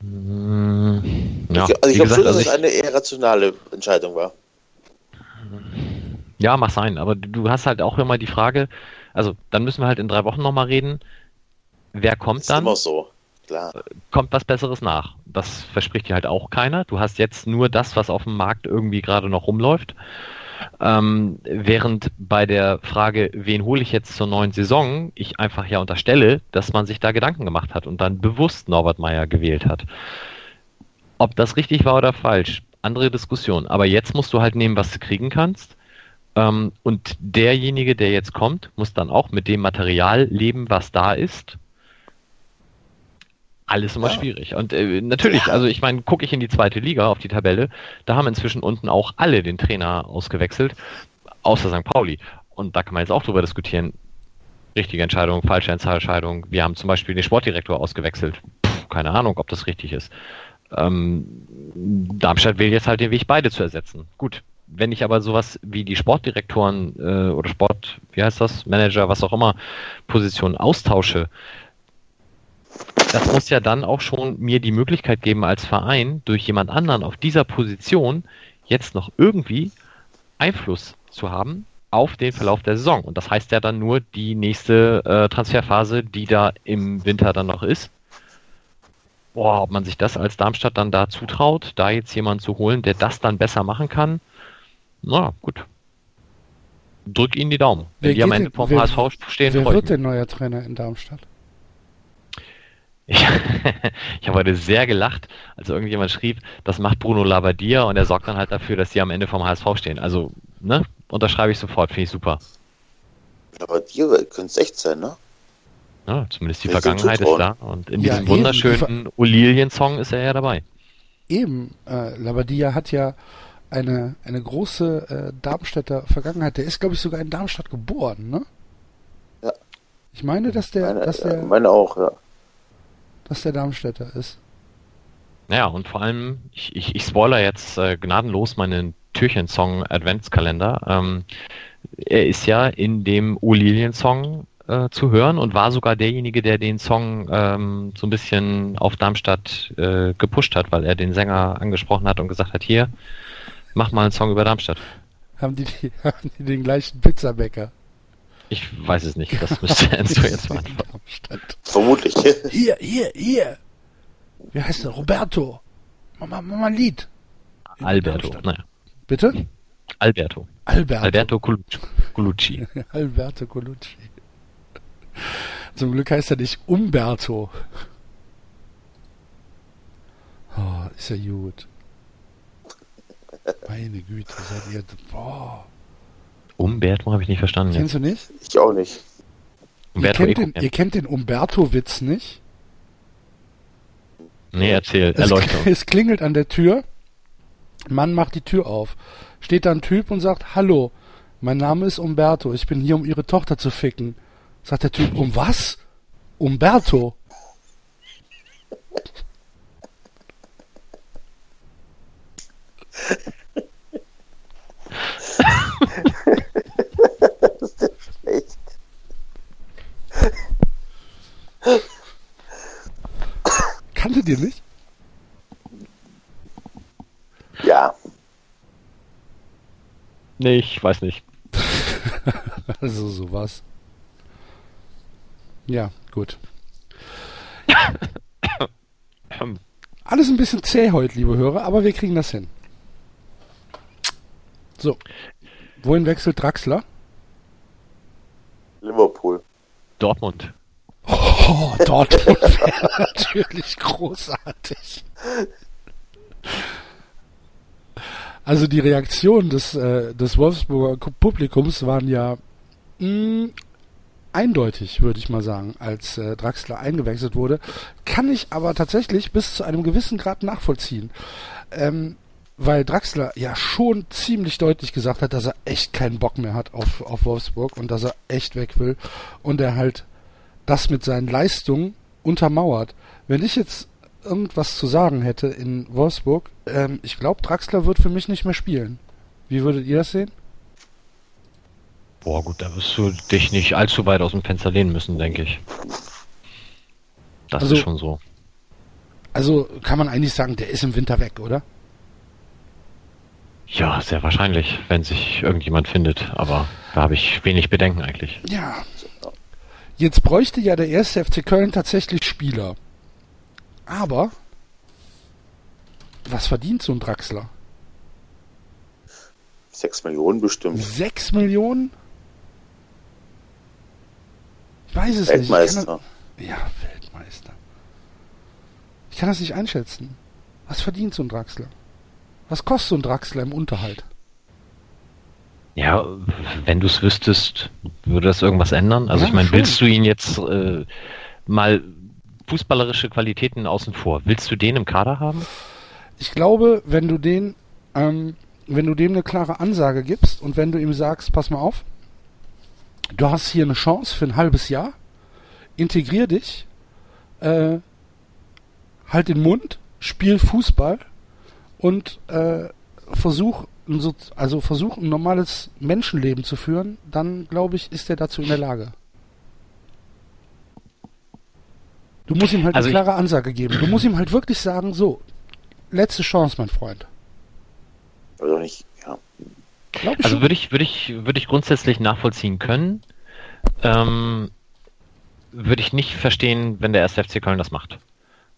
Hm, ja, ich, also ich glaube schon, dass also es eine eher rationale Entscheidung war. Ja, mag sein, aber du hast halt auch immer die Frage, also dann müssen wir halt in drei Wochen nochmal reden, wer kommt das ist dann? Immer so, klar. Kommt was Besseres nach. Das verspricht dir halt auch keiner. Du hast jetzt nur das, was auf dem Markt irgendwie gerade noch rumläuft. Ähm, während bei der Frage, wen hole ich jetzt zur neuen Saison, ich einfach ja unterstelle, dass man sich da Gedanken gemacht hat und dann bewusst Norbert Meyer gewählt hat. Ob das richtig war oder falsch, andere Diskussion. Aber jetzt musst du halt nehmen, was du kriegen kannst. Ähm, und derjenige, der jetzt kommt, muss dann auch mit dem Material leben, was da ist alles immer ja. schwierig. Und äh, natürlich, ja. also ich meine, gucke ich in die zweite Liga auf die Tabelle, da haben inzwischen unten auch alle den Trainer ausgewechselt, außer St. Pauli. Und da kann man jetzt auch drüber diskutieren. Richtige Entscheidung, falsche Entscheidung. Wir haben zum Beispiel den Sportdirektor ausgewechselt. Puh, keine Ahnung, ob das richtig ist. Ähm, Darmstadt will jetzt halt den Weg, beide zu ersetzen. Gut, wenn ich aber sowas wie die Sportdirektoren äh, oder Sport, wie heißt das, Manager, was auch immer, Positionen austausche, das muss ja dann auch schon mir die Möglichkeit geben, als Verein durch jemand anderen auf dieser Position jetzt noch irgendwie Einfluss zu haben auf den Verlauf der Saison. Und das heißt ja dann nur die nächste äh, Transferphase, die da im Winter dann noch ist. Boah, ob man sich das als Darmstadt dann da zutraut, da jetzt jemanden zu holen, der das dann besser machen kann. Na gut. Drück ihnen die Daumen. Wenn die am Ende vom HSV stehen, Wer wird denn neuer Trainer in Darmstadt? Ich, ich habe heute sehr gelacht, als irgendjemand schrieb, das macht Bruno Labbadia und er sorgt dann halt dafür, dass die am Ende vom HSV stehen. Also, ne, unterschreibe ich sofort, finde ich super. Labbadia könnte es echt sein, ne? Ja, zumindest die Wenn Vergangenheit ist da und in ja, diesem wunderschönen Olilien-Song ist er ja dabei. Eben, äh, Labadia hat ja eine, eine große äh, Darmstädter Vergangenheit. Der ist, glaube ich, sogar in Darmstadt geboren, ne? Ja. Ich meine, dass der, meine, dass der, ja, meine auch, ja dass der Darmstädter ist. Ja, und vor allem, ich, ich, ich spoiler jetzt äh, gnadenlos meinen Türchen-Song Adventskalender. Ähm, er ist ja in dem Olilien-Song äh, zu hören und war sogar derjenige, der den Song ähm, so ein bisschen auf Darmstadt äh, gepusht hat, weil er den Sänger angesprochen hat und gesagt hat, hier, mach mal einen Song über Darmstadt. Haben die, die, haben die den gleichen Pizzabäcker? Ich weiß es nicht, das müsste Enzo jetzt mal Vermutlich. Hier, hier, hier. Wie heißt der? Roberto. Mach mal, mach mal ein Lied. Alberto, naja. Bitte? Alberto. Alberto. Alberto Colucci. Alberto Colucci. Zum Glück heißt er nicht Umberto. Oh, ist ja gut. Meine Güte, seid ihr. Boah. Umberto habe ich nicht verstanden. Kennst jetzt. du nicht? Ich auch nicht. Umberto ihr, kennt den, ihr kennt den Umberto-Witz nicht? Nee, erzähl, erleuchte. Es, es klingelt an der Tür. Mann macht die Tür auf. Steht da ein Typ und sagt, hallo, mein Name ist Umberto, ich bin hier, um ihre Tochter zu ficken. Sagt der Typ, um was? Umberto. Kanntet ihr nicht? Ja. Nee, ich weiß nicht. also sowas. Ja, gut. Alles ein bisschen zäh heute, liebe Hörer, aber wir kriegen das hin. So. Wohin wechselt Draxler? Liverpool. Dortmund. Oh, Dortmund wäre natürlich großartig. Also die Reaktion des, äh, des Wolfsburger Publikums waren ja mh, mm, eindeutig, würde ich mal sagen, als äh, Draxler eingewechselt wurde. Kann ich aber tatsächlich bis zu einem gewissen Grad nachvollziehen. Ähm, weil Draxler ja schon ziemlich deutlich gesagt hat, dass er echt keinen Bock mehr hat auf, auf Wolfsburg und dass er echt weg will und er halt das mit seinen Leistungen untermauert. Wenn ich jetzt irgendwas zu sagen hätte in Wolfsburg, ähm, ich glaube, Draxler wird für mich nicht mehr spielen. Wie würdet ihr das sehen? Boah, gut, da wirst du dich nicht allzu weit aus dem Fenster lehnen müssen, denke ich. Das also, ist schon so. Also kann man eigentlich sagen, der ist im Winter weg, oder? Ja, sehr wahrscheinlich, wenn sich irgendjemand findet, aber da habe ich wenig Bedenken eigentlich. Ja, Jetzt bräuchte ja der erste FC Köln tatsächlich Spieler. Aber was verdient so ein Draxler? Sechs Millionen bestimmt. Sechs Millionen? Ich weiß es Weltmeister. nicht. Das, ja, Weltmeister. Ich kann das nicht einschätzen. Was verdient so ein Draxler? Was kostet so ein Draxler im Unterhalt? Ja, wenn du es wüsstest, würde das irgendwas ändern? Also ja, ich meine, willst du ihn jetzt äh, mal fußballerische Qualitäten außen vor, willst du den im Kader haben? Ich glaube, wenn du den, ähm, wenn du dem eine klare Ansage gibst und wenn du ihm sagst, pass mal auf, du hast hier eine Chance für ein halbes Jahr, integrier dich, äh, halt den Mund, spiel Fußball und äh, versuch also versucht, ein normales Menschenleben zu führen, dann glaube ich, ist er dazu in der Lage. Du musst ihm halt also eine klare Ansage geben. Du musst ihm halt wirklich sagen, so, letzte Chance, mein Freund. Also nicht, ja. also würde ich, würde ich, würde ich grundsätzlich nachvollziehen können. Ähm, würde ich nicht verstehen, wenn der erste FC Köln das macht.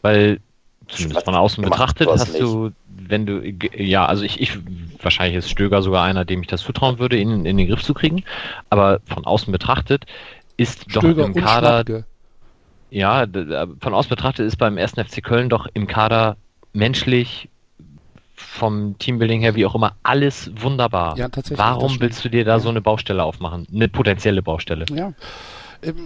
Weil, zumindest von außen betrachtet, hast du, wenn du, ja, also ich, ich, wahrscheinlich ist Stöger sogar einer, dem ich das zutrauen würde, ihn in den Griff zu kriegen. Aber von außen betrachtet ist Stöger doch im Kader, ja, von außen betrachtet ist beim ersten FC Köln doch im Kader menschlich, vom Teambuilding her, wie auch immer, alles wunderbar. Ja, tatsächlich. Warum willst du dir da ja. so eine Baustelle aufmachen? Eine potenzielle Baustelle. Ja.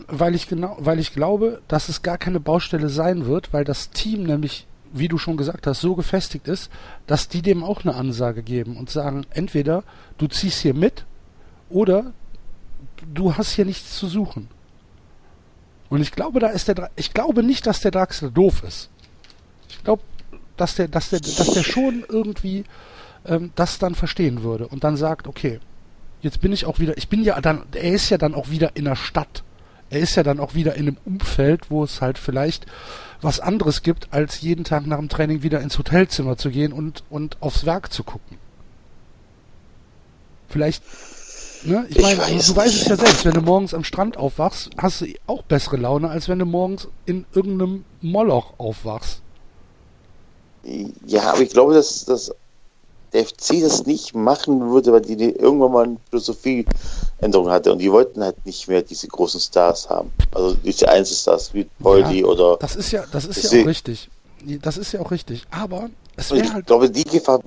Weil ich genau, weil ich glaube, dass es gar keine Baustelle sein wird, weil das Team nämlich, wie du schon gesagt hast, so gefestigt ist, dass die dem auch eine Ansage geben und sagen, entweder du ziehst hier mit oder du hast hier nichts zu suchen. Und ich glaube, da ist der, ich glaube nicht, dass der Draxler doof ist. Ich glaube, dass der, dass der, dass der schon irgendwie ähm, das dann verstehen würde und dann sagt, okay, jetzt bin ich auch wieder, ich bin ja dann, er ist ja dann auch wieder in der Stadt er ist ja dann auch wieder in einem Umfeld, wo es halt vielleicht was anderes gibt, als jeden Tag nach dem Training wieder ins Hotelzimmer zu gehen und, und aufs Werk zu gucken. Vielleicht, ne? Ich, ich meine, weiß du weißt es ja selbst, wenn du morgens am Strand aufwachst, hast du auch bessere Laune, als wenn du morgens in irgendeinem Moloch aufwachst. Ja, aber ich glaube, dass, dass der FC das nicht machen würde, weil die, irgendwann mal eine Philosophieänderung hatte und die wollten halt nicht mehr diese großen Stars haben. Also diese Einzelstars wie Poldi ja, oder. Das ist ja, das ist ja auch richtig. Das ist ja auch richtig. Aber es wäre halt. Ich glaube, die Gefahr.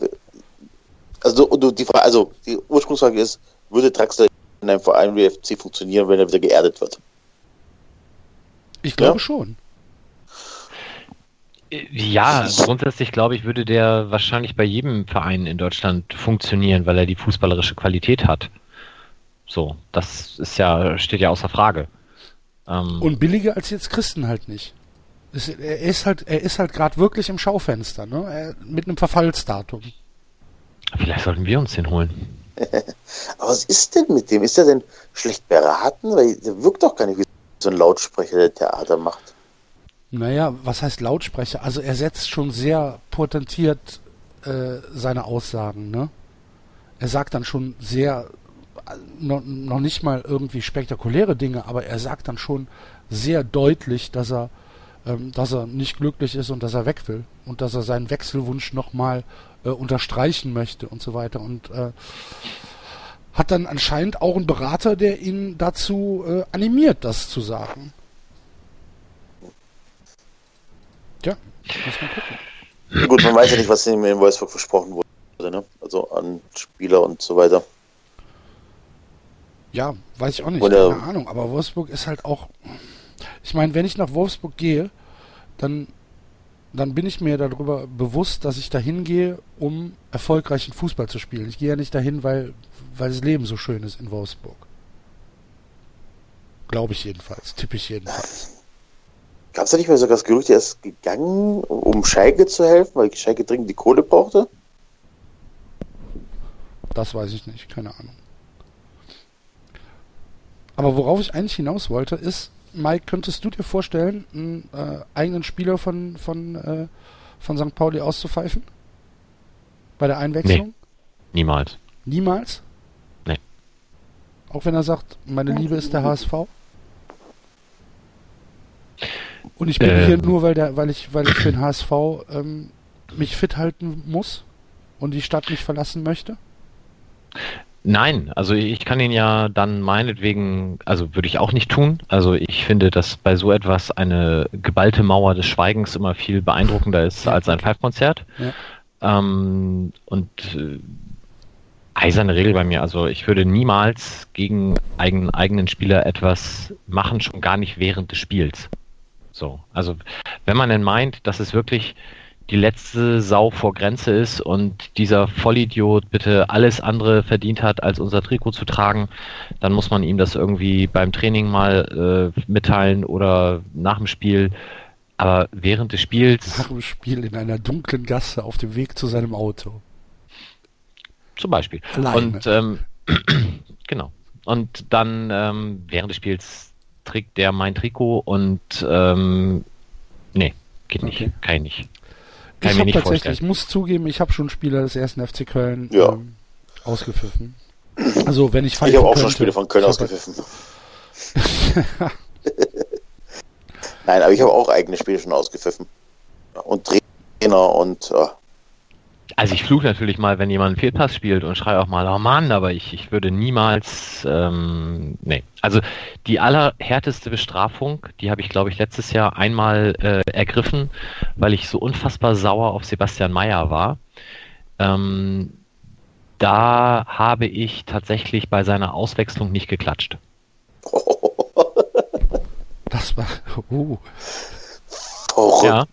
Also, die, also die Ursprungsfrage ist, würde Draxler in einem Verein wie FC funktionieren, wenn er wieder geerdet wird? Ich glaube ja? schon. Ja, grundsätzlich glaube ich, würde der wahrscheinlich bei jedem Verein in Deutschland funktionieren, weil er die fußballerische Qualität hat. So, das ist ja, steht ja außer Frage. Ähm, Und billiger als jetzt Christen halt nicht. Es, er ist halt, er ist halt gerade wirklich im Schaufenster, ne? Er, mit einem Verfallsdatum. Vielleicht sollten wir uns den holen. Aber was ist denn mit dem? Ist er denn schlecht beraten? Weil der wirkt doch gar nicht wie so ein Lautsprecher, der Theater macht. Naja, was heißt Lautsprecher? Also er setzt schon sehr potentiert äh, seine Aussagen, ne? Er sagt dann schon sehr, äh, noch, noch nicht mal irgendwie spektakuläre Dinge, aber er sagt dann schon sehr deutlich, dass er, ähm, dass er nicht glücklich ist und dass er weg will und dass er seinen Wechselwunsch nochmal äh, unterstreichen möchte und so weiter und äh, hat dann anscheinend auch einen Berater, der ihn dazu äh, animiert, das zu sagen. Ja, muss man gucken. Gut, man weiß ja nicht, was in Wolfsburg versprochen wurde, ne? Also an Spieler und so weiter. Ja, weiß ich auch nicht, Oder keine Ahnung, aber Wolfsburg ist halt auch. Ich meine, wenn ich nach Wolfsburg gehe, dann, dann bin ich mir darüber bewusst, dass ich dahin gehe, um erfolgreichen Fußball zu spielen. Ich gehe ja nicht dahin, weil, weil das Leben so schön ist in Wolfsburg. Glaube ich jedenfalls, tippe ich jedenfalls. Gab es da nicht mehr sogar das Gerücht, er ist gegangen, um Schalke zu helfen, weil Schalke dringend die Kohle brauchte? Das weiß ich nicht, keine Ahnung. Aber worauf ich eigentlich hinaus wollte, ist, Mike, könntest du dir vorstellen, einen äh, eigenen Spieler von, von, äh, von St. Pauli auszupfeifen? Bei der Einwechslung? Nee, niemals. Niemals? Nee. Auch wenn er sagt, meine Liebe ist der HSV? Und ich bin ähm, hier nur, weil, der, weil, ich, weil ich für den HSV ähm, mich fit halten muss und die Stadt nicht verlassen möchte? Nein, also ich kann ihn ja dann meinetwegen, also würde ich auch nicht tun. Also ich finde, dass bei so etwas eine geballte Mauer des Schweigens immer viel beeindruckender ist als ein Five-Konzert. Ja. Ähm, und äh, eiserne Regel bei mir, also ich würde niemals gegen einen eigenen Spieler etwas machen, schon gar nicht während des Spiels. So, also wenn man denn meint, dass es wirklich die letzte Sau vor Grenze ist und dieser Vollidiot bitte alles andere verdient hat, als unser Trikot zu tragen, dann muss man ihm das irgendwie beim Training mal äh, mitteilen oder nach dem Spiel. Aber während des Spiels. Nach dem Spiel in einer dunklen Gasse auf dem Weg zu seinem Auto. Zum Beispiel. Alleine. Und ähm, genau. Und dann ähm, während des Spiels trägt der mein Trikot und ähm, Nee, geht nicht. Okay. Kann ich nicht. Kann ich habe tatsächlich, vorstellen. ich muss zugeben, ich habe schon Spieler des ersten FC Köln ja. ähm, ausgepfiffen. Also wenn ich Ich habe auch schon Spiele von Köln ausgepfiffen. Nein, aber ich habe auch eigene Spiele schon ausgepfiffen. Und Trainer und uh, also ich fluche natürlich mal, wenn jemand einen Fehlpass spielt und schreie auch mal, oh Mann, aber ich, ich würde niemals, ähm, nee. Also die allerhärteste Bestrafung, die habe ich, glaube ich, letztes Jahr einmal äh, ergriffen, weil ich so unfassbar sauer auf Sebastian Mayer war. Ähm, da habe ich tatsächlich bei seiner Auswechslung nicht geklatscht. Das war, uh. Ja,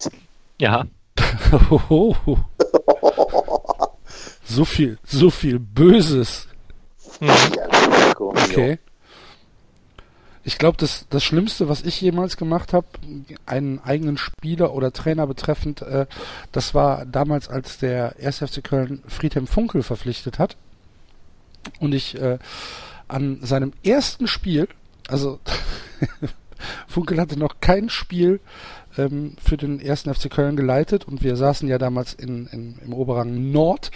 ja. so viel, so viel Böses. Okay. Ich glaube, das, das Schlimmste, was ich jemals gemacht habe, einen eigenen Spieler oder Trainer betreffend, äh, das war damals, als der 1. FC Köln Friedhelm Funkel verpflichtet hat. Und ich äh, an seinem ersten Spiel, also Funkel hatte noch kein Spiel ähm, für den ersten FC Köln geleitet und wir saßen ja damals in, in im Oberrang Nord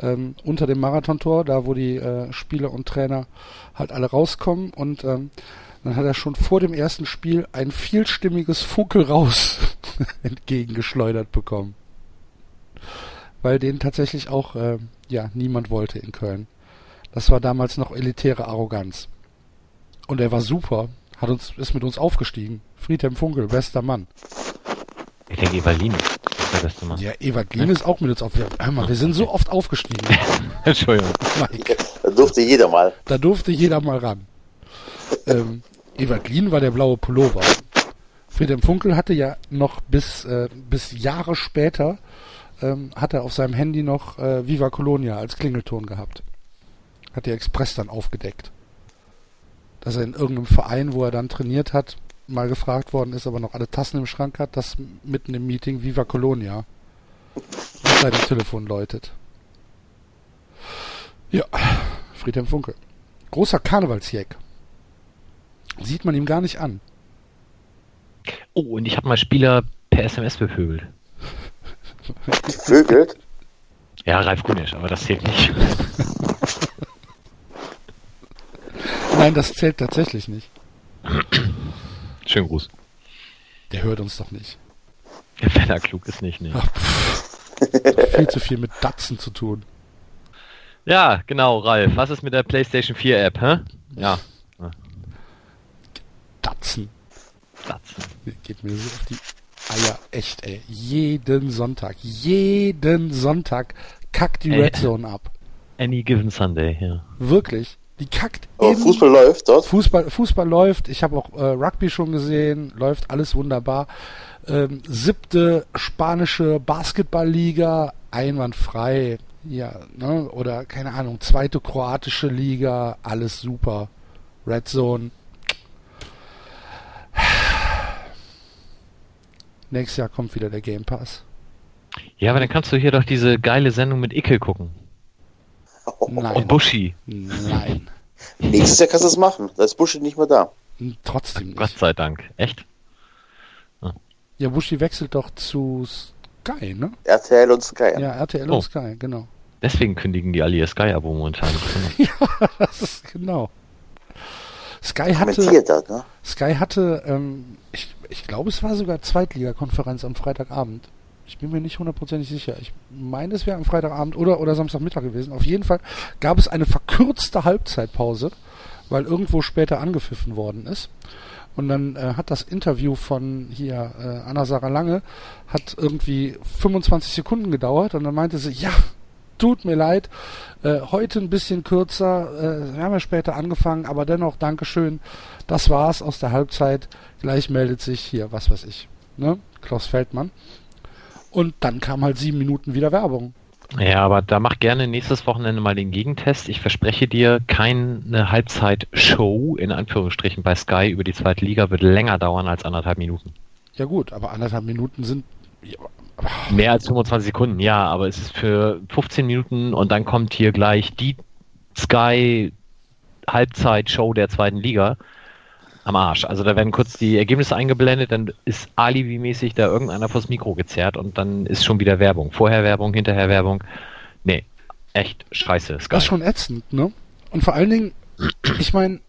ähm, unter dem Marathontor, da wo die äh, Spieler und Trainer halt alle rauskommen und ähm, dann hat er schon vor dem ersten Spiel ein vielstimmiges Funkel raus entgegengeschleudert bekommen. Weil den tatsächlich auch äh, ja niemand wollte in Köln. Das war damals noch elitäre Arroganz. Und er war super, hat uns, ist mit uns aufgestiegen. Friedhelm Funkel, bester Mann. Ich denke, Evalin ist der beste Mann. Ja, Evalin ja. ist auch mit uns aufgestiegen. Hör mal, wir sind so oft aufgestiegen. Entschuldigung. Mike. Da durfte jeder mal. Da durfte jeder mal ran. ähm, Evalin war der blaue Pullover. Friedhelm Funkel hatte ja noch bis, äh, bis Jahre später ähm, hat er auf seinem Handy noch äh, Viva Colonia als Klingelton gehabt. Hat die Express dann aufgedeckt. Dass er in irgendeinem Verein, wo er dann trainiert hat, mal gefragt worden ist, aber noch alle Tassen im Schrank hat, dass mitten im Meeting Viva Colonia bei dem Telefon läutet. Ja, Friedhelm Funke. Großer Karnevalsjäg. Sieht man ihm gar nicht an. Oh, und ich habe mal Spieler per SMS bevögelt. Bevögelt? Ja, Ralf Gunisch, aber das zählt nicht. Nein, das zählt tatsächlich nicht. Schönen Gruß. Der hört uns doch nicht. Wenn er klug ist, nicht, ne? viel zu viel mit Datsen zu tun. Ja, genau, Ralf. Was ist mit der PlayStation 4 App, hä? Ja. Datsen. Datsen. Geht mir so auf die Eier. Echt, ey. Jeden Sonntag. Jeden Sonntag kackt die Red Zone ab. Any given Sunday, ja. Wirklich. Die kackt oh, Fußball läuft dort. Fußball, Fußball läuft. Ich habe auch äh, Rugby schon gesehen. Läuft alles wunderbar. Ähm, siebte spanische Basketballliga, einwandfrei. Ja, ne? Oder keine Ahnung, zweite kroatische Liga, alles super. Red Zone. Nächstes Jahr kommt wieder der Game Pass. Ja, aber dann kannst du hier doch diese geile Sendung mit Icke gucken. Nein. Und Buschi. Nein. Nächstes Jahr kannst du es machen. Da ist Buschi nicht mehr da. Trotzdem nicht. Gott sei Dank. Echt? Ja, ja Buschi wechselt doch zu Sky, ne? RTL und Sky. Ja, RTL oh. und Sky, genau. Deswegen kündigen die alle ihr Sky-Abo momentan. ja, das ist genau. Sky hatte, das, ne? Sky hatte, ähm, ich, ich glaube, es war sogar Zweitligakonferenz am Freitagabend. Ich bin mir nicht hundertprozentig sicher. Ich meine, es wäre am Freitagabend oder, oder Samstagmittag gewesen. Auf jeden Fall gab es eine verkürzte Halbzeitpause, weil irgendwo später angepfiffen worden ist. Und dann äh, hat das Interview von hier äh, Anna-Sarah Lange hat irgendwie 25 Sekunden gedauert und dann meinte sie, ja, tut mir leid, äh, heute ein bisschen kürzer, äh, wir haben ja später angefangen, aber dennoch Dankeschön, das war's aus der Halbzeit, gleich meldet sich hier, was weiß ich, ne, Klaus Feldmann. Und dann kam halt sieben Minuten wieder Werbung. Ja, aber da mach gerne nächstes Wochenende mal den Gegentest. Ich verspreche dir, keine Halbzeit-Show in Anführungsstrichen bei Sky über die zweite Liga wird länger dauern als anderthalb Minuten. Ja gut, aber anderthalb Minuten sind ja, mehr als 25 Sekunden, ja, aber es ist für 15 Minuten und dann kommt hier gleich die Sky Halbzeit-Show der zweiten Liga. Am Arsch. Also da werden kurz die Ergebnisse eingeblendet, dann ist alibimäßig da irgendeiner vors Mikro gezerrt und dann ist schon wieder Werbung. Vorher Werbung, hinterher Werbung. Nee, echt scheiße. Sky. Das ist schon ätzend, ne? Und vor allen Dingen, ich meine,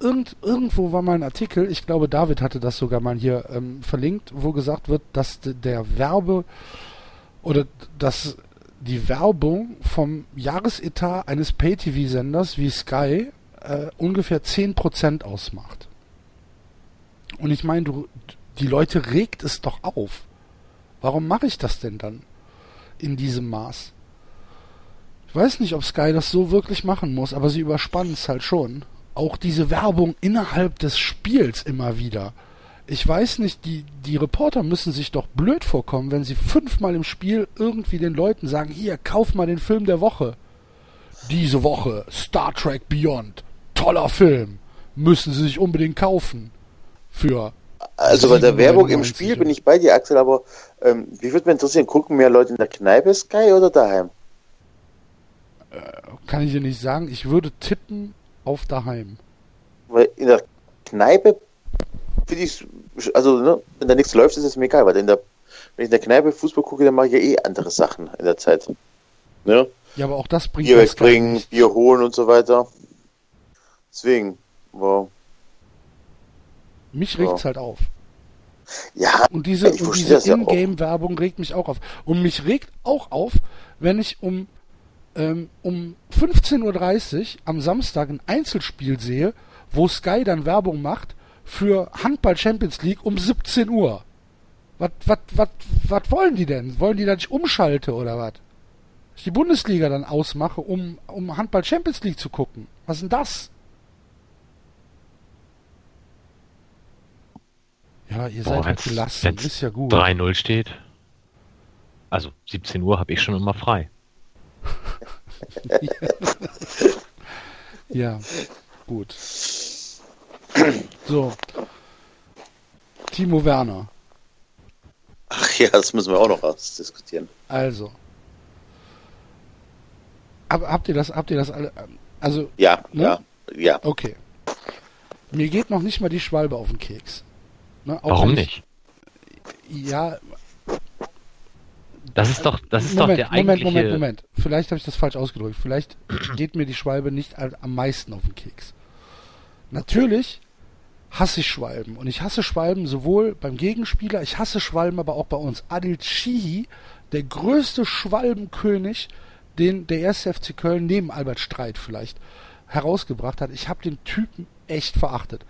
irgend, irgendwo war mal ein Artikel, ich glaube David hatte das sogar mal hier ähm, verlinkt, wo gesagt wird, dass der Werbe oder dass die Werbung vom Jahresetat eines Pay-TV-Senders wie Sky äh, ungefähr 10% ausmacht. Und ich meine, du, die Leute regt es doch auf. Warum mache ich das denn dann in diesem Maß? Ich weiß nicht, ob Sky das so wirklich machen muss, aber sie überspannen es halt schon. Auch diese Werbung innerhalb des Spiels immer wieder. Ich weiß nicht, die, die Reporter müssen sich doch blöd vorkommen, wenn sie fünfmal im Spiel irgendwie den Leuten sagen, hier, kauf mal den Film der Woche. Diese Woche Star Trek Beyond toller Film. Müssen Sie sich unbedingt kaufen. Für. Also bei der Werbung im Spiel bin ich bei dir, Axel, aber ähm, wie würde mich interessieren, gucken mehr Leute in der Kneipe Sky oder daheim? Äh, kann ich dir nicht sagen. Ich würde tippen auf daheim. Weil in der Kneipe finde ich, also ne, wenn da nichts läuft, ist es mir egal, weil in der, wenn ich in der Kneipe Fußball gucke, dann mache ich ja eh andere Sachen in der Zeit. Ne? Ja, aber auch das bringt Bier wegbringen, Bier holen und so weiter. Deswegen, wow. Mich regt's wow. halt auf. Ja, und diese, und diese Ingame-Werbung regt mich auch auf. Und mich regt auch auf, wenn ich um, ähm, um 15.30 Uhr am Samstag ein Einzelspiel sehe, wo Sky dann Werbung macht für Handball Champions League um 17 Uhr. Was, was, was, was wollen die denn? Wollen die, dass ich umschalte oder was? Ich die Bundesliga dann ausmache, um, um Handball Champions League zu gucken. Was ist denn das? Ja, ihr Boah, seid halt gelassen, ist ja gut. 3-0 steht. Also 17 Uhr habe ich schon immer frei. ja, gut. So. Timo Werner. Ach ja, das müssen wir auch noch ausdiskutieren. Also. Aber habt ihr das, habt ihr das alle, also. Ja, ne? ja, ja. Okay. Mir geht noch nicht mal die Schwalbe auf den Keks. Ne? Warum nicht? Ja. Das ist doch, das ist Moment, doch der eigentliche... Moment, Moment, Moment. Vielleicht habe ich das falsch ausgedrückt. Vielleicht geht mir die Schwalbe nicht am meisten auf den Keks. Natürlich hasse ich Schwalben. Und ich hasse Schwalben sowohl beim Gegenspieler, ich hasse Schwalben aber auch bei uns. Adil Chihi, der größte Schwalbenkönig, den der erste FC Köln neben Albert Streit vielleicht herausgebracht hat. Ich habe den Typen echt verachtet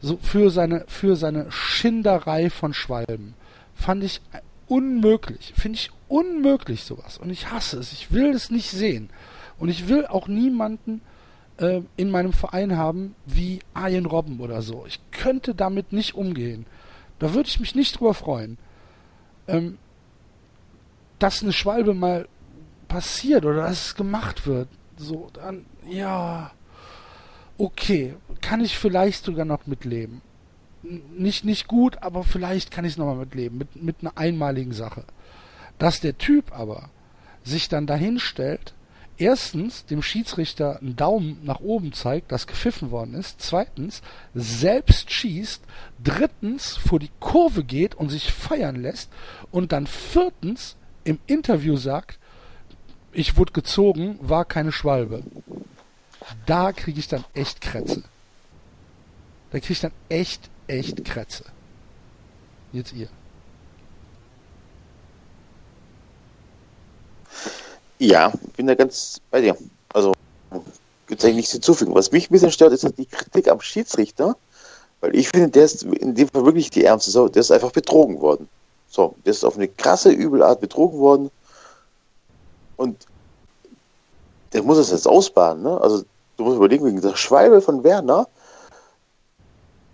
so für seine, für seine Schinderei von Schwalben. Fand ich unmöglich. Finde ich unmöglich sowas. Und ich hasse es. Ich will es nicht sehen. Und ich will auch niemanden äh, in meinem Verein haben wie Arjen Robben oder so. Ich könnte damit nicht umgehen. Da würde ich mich nicht drüber freuen. Ähm, dass eine Schwalbe mal passiert oder dass es gemacht wird. So, dann, ja, okay, kann ich vielleicht sogar noch mitleben. Nicht, nicht gut, aber vielleicht kann ich es nochmal mitleben, mit, mit einer einmaligen Sache. Dass der Typ aber sich dann dahin stellt, erstens dem Schiedsrichter einen Daumen nach oben zeigt, dass gepfiffen worden ist, zweitens selbst schießt, drittens vor die Kurve geht und sich feiern lässt und dann viertens im Interview sagt, ich wurde gezogen, war keine Schwalbe. Da kriege ich dann echt Krätze. Da kriege ich dann echt, echt Krätze. Jetzt ihr. Ja, bin da ganz bei dir. Also, gibt es eigentlich nichts hinzufügen. Was mich ein bisschen stört, ist die Kritik am Schiedsrichter, weil ich finde, der ist in dem Fall wirklich die ärmste Sau. Der ist einfach betrogen worden. So, der ist auf eine krasse, übel Art betrogen worden. Und der muss es jetzt ausbaden, ne? Also, du musst überlegen, wegen der Schwalbe von Werner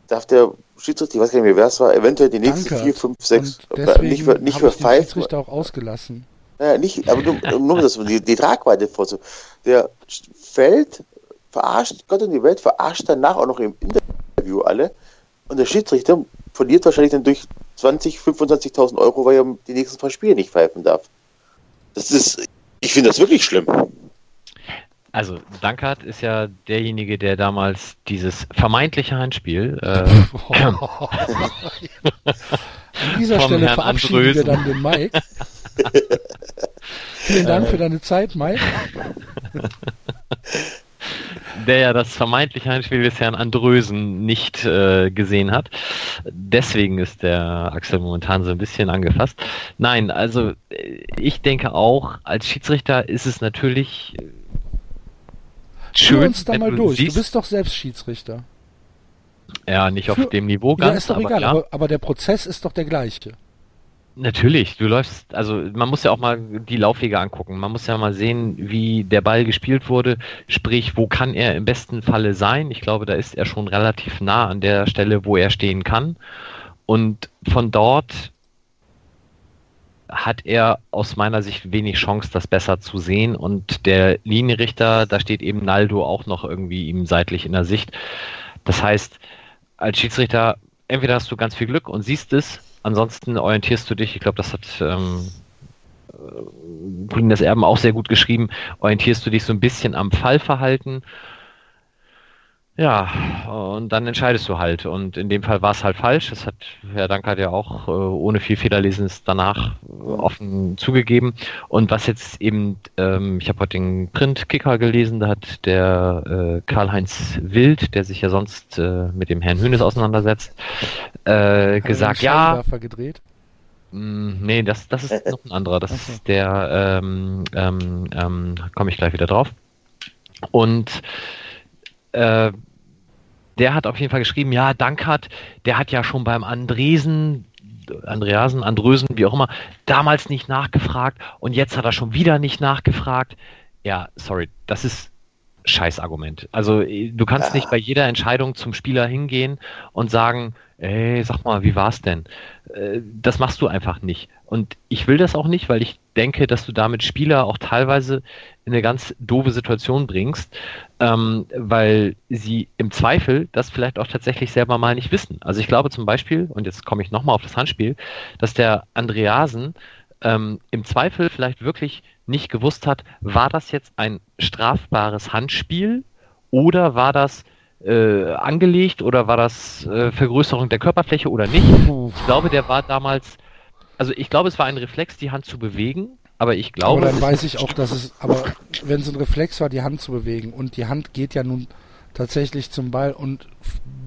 darf der Schiedsrichter, ich weiß gar nicht mehr, wer es war, eventuell die nächsten Danke. vier, fünf, sechs, nicht für, nicht für Five. Schiedsrichter auch ausgelassen. Naja, nicht, aber nur, nur das, die, die Tragweite vorzu. Der fällt, verarscht Gott und die Welt, verarscht danach auch noch im Interview alle. Und der Schiedsrichter verliert wahrscheinlich dann durch 20, 25.000 Euro, weil er die nächsten paar Spiele nicht pfeifen darf. Das ist, ich finde das wirklich schlimm. Also, Dankert ist ja derjenige, der damals dieses vermeintliche Handspiel. Äh, An dieser Stelle Herrn verabschieden Andrösen. wir dann den Mike. Vielen Dank für deine Zeit, Mike. der ja das vermeintliche Heimspiel des Herrn Andrösen nicht äh, gesehen hat. Deswegen ist der Axel momentan so ein bisschen angefasst. Nein, also äh, ich denke auch, als Schiedsrichter ist es natürlich äh, schön. Führ uns da mal durch. Siehst, du bist doch selbst Schiedsrichter. Ja, nicht Für, auf dem Niveau ganz. Ja, ist doch aber egal, aber, aber der Prozess ist doch der gleiche. Natürlich, du läufst, also man muss ja auch mal die Laufwege angucken. Man muss ja mal sehen, wie der Ball gespielt wurde, sprich, wo kann er im besten Falle sein. Ich glaube, da ist er schon relativ nah an der Stelle, wo er stehen kann. Und von dort hat er aus meiner Sicht wenig Chance, das besser zu sehen. Und der Linienrichter, da steht eben Naldo auch noch irgendwie ihm seitlich in der Sicht. Das heißt, als Schiedsrichter, entweder hast du ganz viel Glück und siehst es, Ansonsten orientierst du dich, ich glaube, das hat ähm, des Erben auch sehr gut geschrieben, orientierst du dich so ein bisschen am Fallverhalten ja, und dann entscheidest du halt. Und in dem Fall war es halt falsch. Das hat Herr Dankert ja auch äh, ohne viel Fehlerlesens danach offen zugegeben. Und was jetzt eben, ähm, ich habe heute den Print-Kicker gelesen, da hat der äh, Karl-Heinz Wild, der sich ja sonst äh, mit dem Herrn Hönes auseinandersetzt, äh, gesagt, ja. gedreht? Mm, nee, das, das ist noch ein anderer. Das okay. ist der, ähm, ähm, ähm, komme ich gleich wieder drauf. Und äh, der hat auf jeden Fall geschrieben, ja, Dankert, der hat ja schon beim Andresen, Andreasen, Andrösen, wie auch immer, damals nicht nachgefragt und jetzt hat er schon wieder nicht nachgefragt. Ja, sorry, das ist Scheißargument. Also du kannst ja. nicht bei jeder Entscheidung zum Spieler hingehen und sagen, ey, sag mal, wie war's denn? Äh, das machst du einfach nicht. Und ich will das auch nicht, weil ich denke, dass du damit Spieler auch teilweise in eine ganz doofe Situation bringst, ähm, weil sie im Zweifel das vielleicht auch tatsächlich selber mal nicht wissen. Also ich glaube zum Beispiel, und jetzt komme ich nochmal auf das Handspiel, dass der Andreasen ähm, im Zweifel vielleicht wirklich nicht gewusst hat, war das jetzt ein strafbares Handspiel oder war das äh, angelegt oder war das äh, Vergrößerung der Körperfläche oder nicht? Ich glaube, der war damals, also ich glaube, es war ein Reflex, die Hand zu bewegen, aber ich glaube. Aber dann weiß ich auch, dass es, aber wenn es ein Reflex war, die Hand zu bewegen und die Hand geht ja nun tatsächlich zum Ball und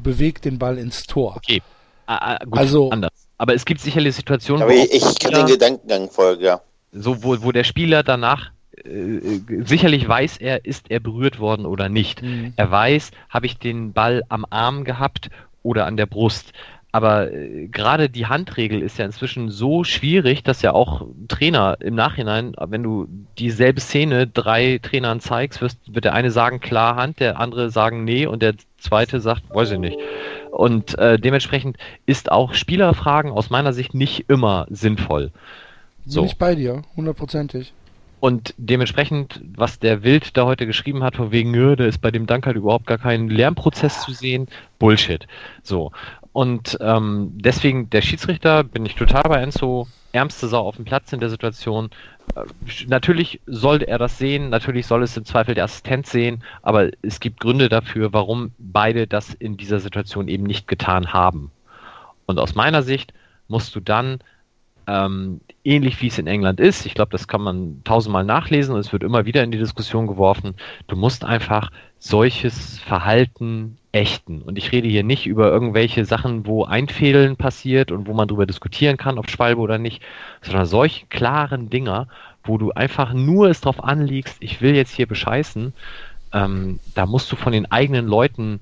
bewegt den Ball ins Tor. Okay. Ah, ah, gut, also anders. Aber es gibt sicherlich Situationen, aber wo ich, ich kann den Gedankengang folgen, ja. So, wo, wo der Spieler danach äh, sicherlich weiß er, ist er berührt worden oder nicht. Mhm. Er weiß, habe ich den Ball am Arm gehabt oder an der Brust. Aber äh, gerade die Handregel ist ja inzwischen so schwierig, dass ja auch Trainer im Nachhinein, wenn du dieselbe Szene drei Trainern zeigst, wirst, wird der eine sagen klar Hand, der andere sagen nee und der zweite sagt, weiß ich nicht. Und äh, dementsprechend ist auch Spielerfragen aus meiner Sicht nicht immer sinnvoll. So. Bin ich bei dir, hundertprozentig. Und dementsprechend, was der Wild da heute geschrieben hat, von wegen, da ist bei dem Dank halt überhaupt gar kein Lernprozess zu sehen, Bullshit. So. Und ähm, deswegen, der Schiedsrichter, bin ich total bei Enzo, ärmste Sau auf dem Platz in der Situation. Äh, natürlich sollte er das sehen, natürlich soll es im Zweifel der Assistent sehen, aber es gibt Gründe dafür, warum beide das in dieser Situation eben nicht getan haben. Und aus meiner Sicht musst du dann ähm, ähnlich wie es in England ist. Ich glaube, das kann man tausendmal nachlesen und es wird immer wieder in die Diskussion geworfen. Du musst einfach solches Verhalten ächten. Und ich rede hier nicht über irgendwelche Sachen, wo Einfädeln passiert und wo man darüber diskutieren kann, ob Schwalbe oder nicht, sondern solche klaren Dinger, wo du einfach nur es drauf anliegst, ich will jetzt hier bescheißen, ähm, da musst du von den eigenen Leuten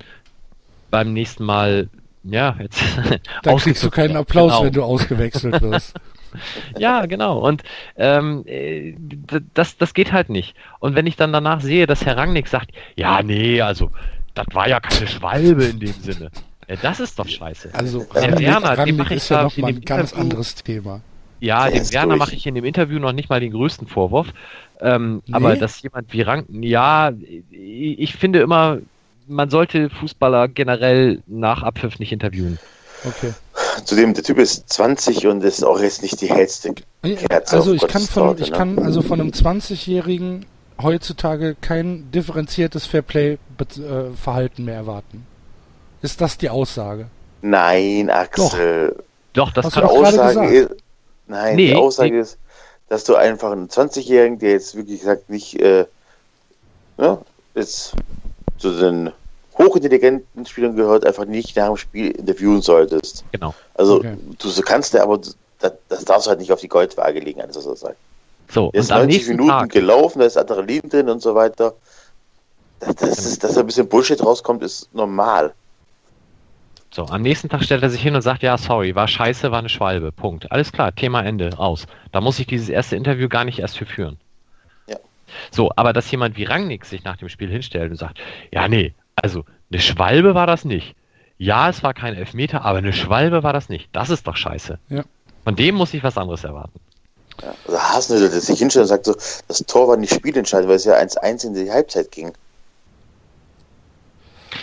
beim nächsten Mal ja, jetzt. Da kriegst du keinen Applaus, genau. wenn du ausgewechselt wirst. ja, genau. Und ähm, äh, das, das geht halt nicht. Und wenn ich dann danach sehe, dass Herr Rangnick sagt, ja, nee, also, das war ja keine Schwalbe in dem Sinne. Ja, das ist doch scheiße. Also, Herr Rangnick, Werner, Rangnick dem mache ich ja noch mal ein ganz Interview, anderes Thema. Ja, dem Werner mache ich in dem Interview noch nicht mal den größten Vorwurf. Ähm, nee? Aber dass jemand wie Rang, ja, ich finde immer, man sollte Fußballer generell nach Abpfiff nicht interviewen. Okay. Zudem, der Typ ist 20 und ist auch jetzt nicht die hellste Kerze. Also ich kann von, ich ne? kann also von einem 20-Jährigen heutzutage kein differenziertes Fairplay-Verhalten mehr erwarten. Ist das die Aussage? Nein, Axel. Doch, Doch das Hast kann die Aussage ist, Nein, nee, die Aussage nee. ist, dass du einfach einen 20-Jährigen, der jetzt wirklich gesagt nicht äh, ne, jetzt zu den hochintelligenten Spielern gehört, einfach nicht nach dem Spiel interviewen solltest. Genau. Also okay. du kannst ja, aber das, das darfst du halt nicht auf die Goldwaage legen, alles was er sagt. So, der ist 90 Minuten Tag. gelaufen, da ist Adrenalin drin und so weiter. Dass, das ist, dass da ein bisschen Bullshit rauskommt, ist normal. So, am nächsten Tag stellt er sich hin und sagt, ja, sorry, war scheiße, war eine Schwalbe. Punkt. Alles klar, Thema Ende, aus. Da muss ich dieses erste Interview gar nicht erst für führen. Ja. So, aber dass jemand wie Rangnick sich nach dem Spiel hinstellt und sagt, ja, nee, also eine Schwalbe war das nicht. Ja, es war kein Elfmeter, aber eine Schwalbe war das nicht. Das ist doch scheiße. Ja. Von dem muss ich was anderes erwarten. Ja, also Hasenhüttl, der sich hinstellt und sagt so, das Tor war nicht spielentscheidend, weil es ja 1-1 in die Halbzeit ging.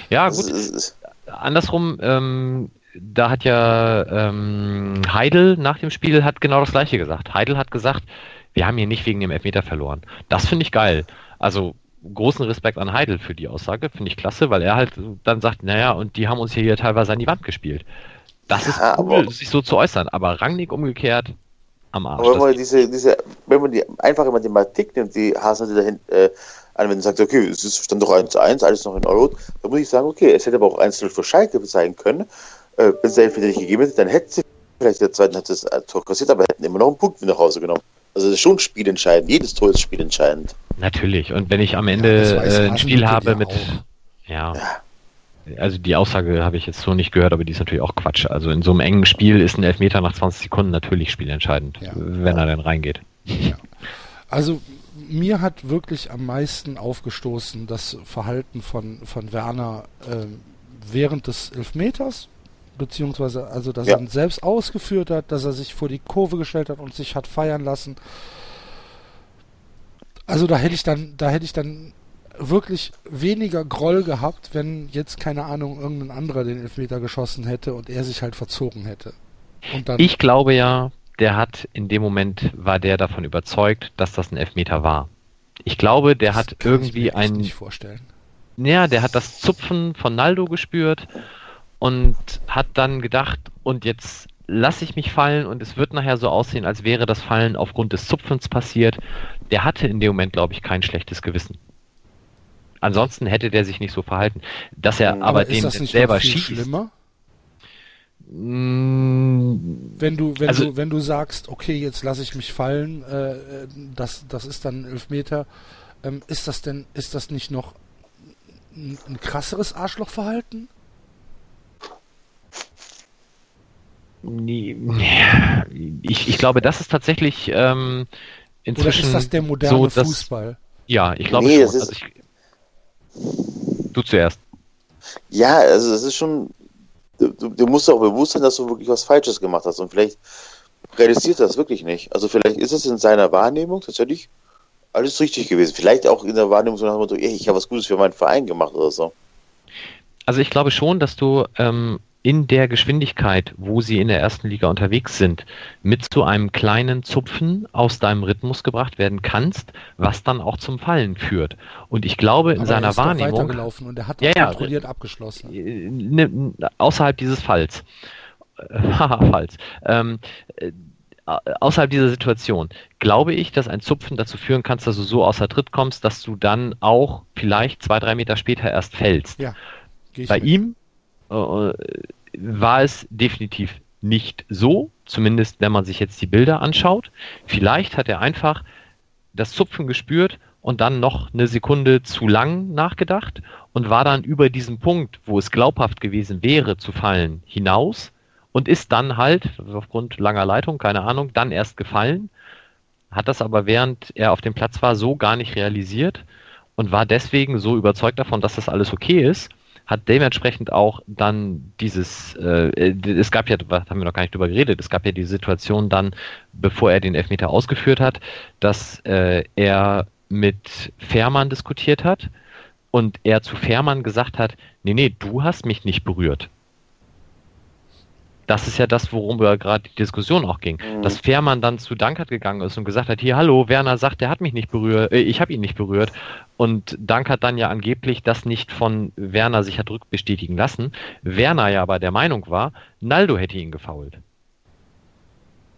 Ja, gut. Ist, Andersrum, ähm, da hat ja ähm, Heidel nach dem Spiel hat genau das gleiche gesagt. Heidel hat gesagt, wir haben hier nicht wegen dem Elfmeter verloren. Das finde ich geil. Also großen Respekt an Heidel für die Aussage, finde ich klasse, weil er halt dann sagt, naja, und die haben uns hier teilweise an die Wand gespielt. Das ja, ist cool, sich so zu äußern, aber Rangnick umgekehrt, am Arsch. Aber wenn man, diese, diese, wenn man die einfache Mathematik nimmt, die Hasen dahin äh, anwendet und sagt, okay, es ist stand doch 1-1, alles noch in Ordnung, dann muss ich sagen, okay, es hätte aber auch 1-0 für Schalke sein können. Äh, wenn es der Elfmeter nicht gegeben hätte, dann hätte sie vielleicht in der zweiten Halbzeit das Tor kassiert, aber hätten immer noch einen Punkt nach Hause genommen. Also das ist schon spielentscheidend. Jedes Tor ist spielentscheidend. Natürlich. Und wenn ich am Ende ja, äh, ein Spiel habe mit, ja. ja also die Aussage habe ich jetzt so nicht gehört, aber die ist natürlich auch Quatsch. Also in so einem engen Spiel ist ein Elfmeter nach 20 Sekunden natürlich spielentscheidend, ja. wenn er dann reingeht. Ja. Also mir hat wirklich am meisten aufgestoßen das Verhalten von, von Werner äh, während des Elfmeters, beziehungsweise also, dass ja. er ihn selbst ausgeführt hat, dass er sich vor die Kurve gestellt hat und sich hat feiern lassen. Also da hätte ich dann, da hätte ich dann wirklich weniger Groll gehabt, wenn jetzt, keine Ahnung, irgendein anderer den Elfmeter geschossen hätte und er sich halt verzogen hätte. ich glaube ja, der hat in dem Moment, war der davon überzeugt, dass das ein Elfmeter war. Ich glaube, der das hat irgendwie ein. nicht vorstellen. Ja, der hat das Zupfen von Naldo gespürt und hat dann gedacht, und jetzt lasse ich mich fallen und es wird nachher so aussehen, als wäre das Fallen aufgrund des Zupfens passiert. Der hatte in dem Moment, glaube ich, kein schlechtes Gewissen. Ansonsten hätte der sich nicht so verhalten. Dass er aber, aber den selber schießt. Schlimmer? Mm, wenn du, wenn also, du, wenn du sagst, okay, jetzt lasse ich mich fallen, äh, das, das ist dann Elfmeter, ähm, ist das denn, ist das nicht noch ein, ein krasseres Arschlochverhalten? Nee, ich, ich glaube, das ist tatsächlich ähm, inzwischen. Oder ist das der moderne so, Fußball? ja, ich glaube nee, schon. Also ich, Du zuerst. Ja, also es ist schon, du, du musst auch bewusst sein, dass du wirklich was Falsches gemacht hast und vielleicht realisiert das wirklich nicht. Also vielleicht ist es in seiner Wahrnehmung tatsächlich alles richtig gewesen. Vielleicht auch in der Wahrnehmung so nach dem Motto, ey, ich habe was Gutes für meinen Verein gemacht oder so. Also ich glaube schon, dass du ähm, in der Geschwindigkeit, wo sie in der ersten Liga unterwegs sind, mit zu einem kleinen Zupfen aus deinem Rhythmus gebracht werden kannst, was dann auch zum Fallen führt. Und ich glaube, in Aber seiner er ist Wahrnehmung. weitergelaufen und er hat ja, kontrolliert ja, abgeschlossen. Äh, ne, außerhalb dieses Falls. Haha, Falls. Ähm, äh, außerhalb dieser Situation glaube ich, dass ein Zupfen dazu führen kann, dass du so außer Tritt kommst, dass du dann auch vielleicht zwei, drei Meter später erst fällst. Ja, Bei mit. ihm war es definitiv nicht so, zumindest wenn man sich jetzt die Bilder anschaut. Vielleicht hat er einfach das Zupfen gespürt und dann noch eine Sekunde zu lang nachgedacht und war dann über diesen Punkt, wo es glaubhaft gewesen wäre zu fallen, hinaus und ist dann halt, aufgrund langer Leitung, keine Ahnung, dann erst gefallen, hat das aber während er auf dem Platz war so gar nicht realisiert und war deswegen so überzeugt davon, dass das alles okay ist hat dementsprechend auch dann dieses, äh, es gab ja, haben wir noch gar nicht drüber geredet, es gab ja die Situation dann, bevor er den Elfmeter ausgeführt hat, dass äh, er mit Fährmann diskutiert hat und er zu Fährmann gesagt hat, nee, nee, du hast mich nicht berührt. Das ist ja das, worum gerade die Diskussion auch ging. Mhm. Dass Fährmann dann zu Dankert gegangen ist und gesagt hat, hier, hallo, Werner sagt, der hat mich nicht berührt, äh, ich habe ihn nicht berührt. Und Dankert dann ja angeblich das nicht von Werner sich hat rückbestätigen lassen. Werner ja aber der Meinung war, Naldo hätte ihn gefault.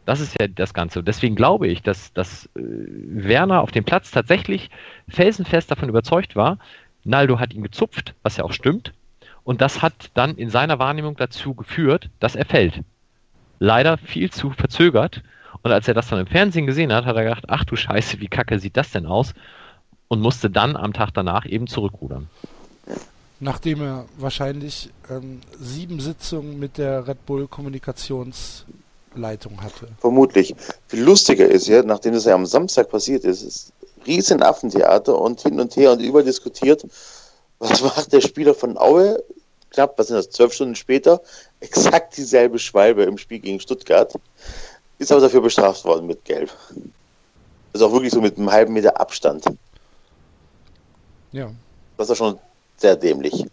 Das ist ja das Ganze. Deswegen glaube ich, dass, dass äh, Werner auf dem Platz tatsächlich felsenfest davon überzeugt war, Naldo hat ihn gezupft, was ja auch stimmt, und das hat dann in seiner Wahrnehmung dazu geführt, dass er fällt. Leider viel zu verzögert. Und als er das dann im Fernsehen gesehen hat, hat er gedacht, ach du Scheiße, wie kacke sieht das denn aus? Und musste dann am Tag danach eben zurückrudern. Nachdem er wahrscheinlich ähm, sieben Sitzungen mit der Red Bull Kommunikationsleitung hatte. Vermutlich. Viel lustiger ist ja, nachdem das ja am Samstag passiert ist, ist riesen Affentheater und hin und her und über diskutiert, was macht der Spieler von Aue? Knapp, was sind das, zwölf Stunden später? Exakt dieselbe Schwalbe im Spiel gegen Stuttgart. Ist aber dafür bestraft worden mit Gelb. Also auch wirklich so mit einem halben Meter Abstand. Ja. Das ist schon sehr dämlich.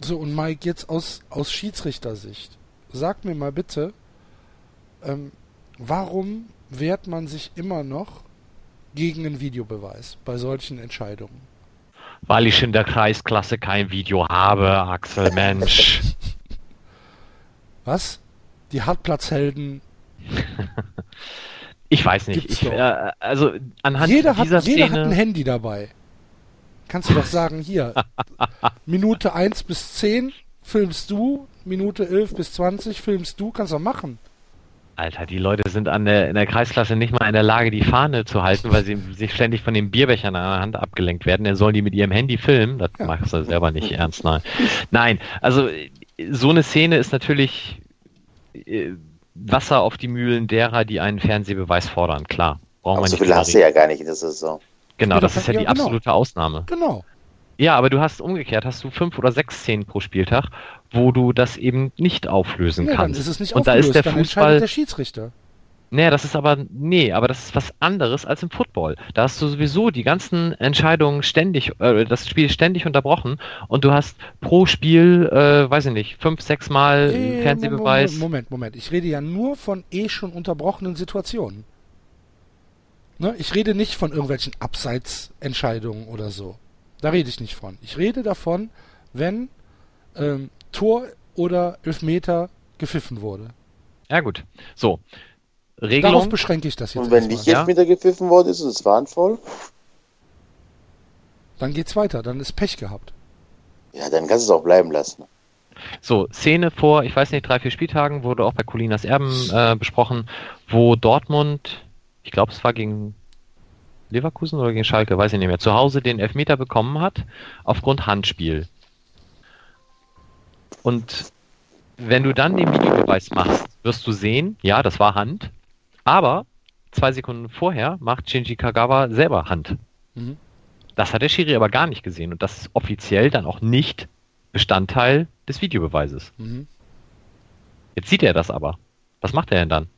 So, und Mike, jetzt aus, aus Schiedsrichtersicht, sag mir mal bitte, ähm, warum wehrt man sich immer noch gegen einen Videobeweis bei solchen Entscheidungen? Weil ich in der Kreisklasse kein Video habe, Axel, Mensch. Was? Die Hartplatzhelden. ich weiß nicht. Ich, äh, also anhand jeder dieser hat, Jeder hat ein Handy dabei. Kannst du doch sagen, hier, Minute 1 bis 10 filmst du, Minute 11 bis 20 filmst du, kannst du machen. Alter, die Leute sind an der, in der Kreisklasse nicht mal in der Lage, die Fahne zu halten, weil sie sich ständig von den Bierbechern an der Hand abgelenkt werden. Dann sollen die mit ihrem Handy filmen. Das ja. machst du selber nicht ernst, nein. Nein, also so eine Szene ist natürlich äh, Wasser auf die Mühlen derer, die einen Fernsehbeweis fordern, klar. Brauchen wir so viel hast du ja gar nicht in der Saison. Genau, das ist ja, die genau. absolute Ausnahme. Genau. Ja, aber du hast umgekehrt, hast du fünf oder sechs Szenen pro Spieltag, wo du das eben nicht auflösen nee, kannst. Dann ist es nicht Und da ist der dann Fußball der Schiedsrichter. Nee, das ist aber, nee, aber das ist was anderes als im Football. Da hast du sowieso die ganzen Entscheidungen ständig, äh, das Spiel ständig unterbrochen und du hast pro Spiel, äh, weiß ich nicht, fünf, sechs Mal nee, Fernsehbeweis. Moment, Moment, ich rede ja nur von eh schon unterbrochenen Situationen. Ne? Ich rede nicht von irgendwelchen Abseitsentscheidungen oder so. Da rede ich nicht von. Ich rede davon, wenn ähm, Tor oder Elfmeter gepfiffen wurde. Ja gut. So. Regelung. Darauf beschränke ich das jetzt. Und wenn nicht Elfmeter ja? gepfiffen worden ist und es war ein Voll? Dann geht's weiter. Dann ist Pech gehabt. Ja, dann kannst du es auch bleiben lassen. So, Szene vor, ich weiß nicht, drei, vier Spieltagen wurde auch bei Colinas Erben äh, besprochen, wo Dortmund, ich glaube, es war gegen Leverkusen oder gegen Schalke, weiß ich nicht mehr, zu Hause den Elfmeter bekommen hat, aufgrund Handspiel. Und wenn du dann den Videobeweis machst, wirst du sehen, ja, das war Hand, aber zwei Sekunden vorher macht Shinji Kagawa selber Hand. Mhm. Das hat der Schiri aber gar nicht gesehen und das ist offiziell dann auch nicht Bestandteil des Videobeweises. Mhm. Jetzt sieht er das aber. Was macht er denn dann?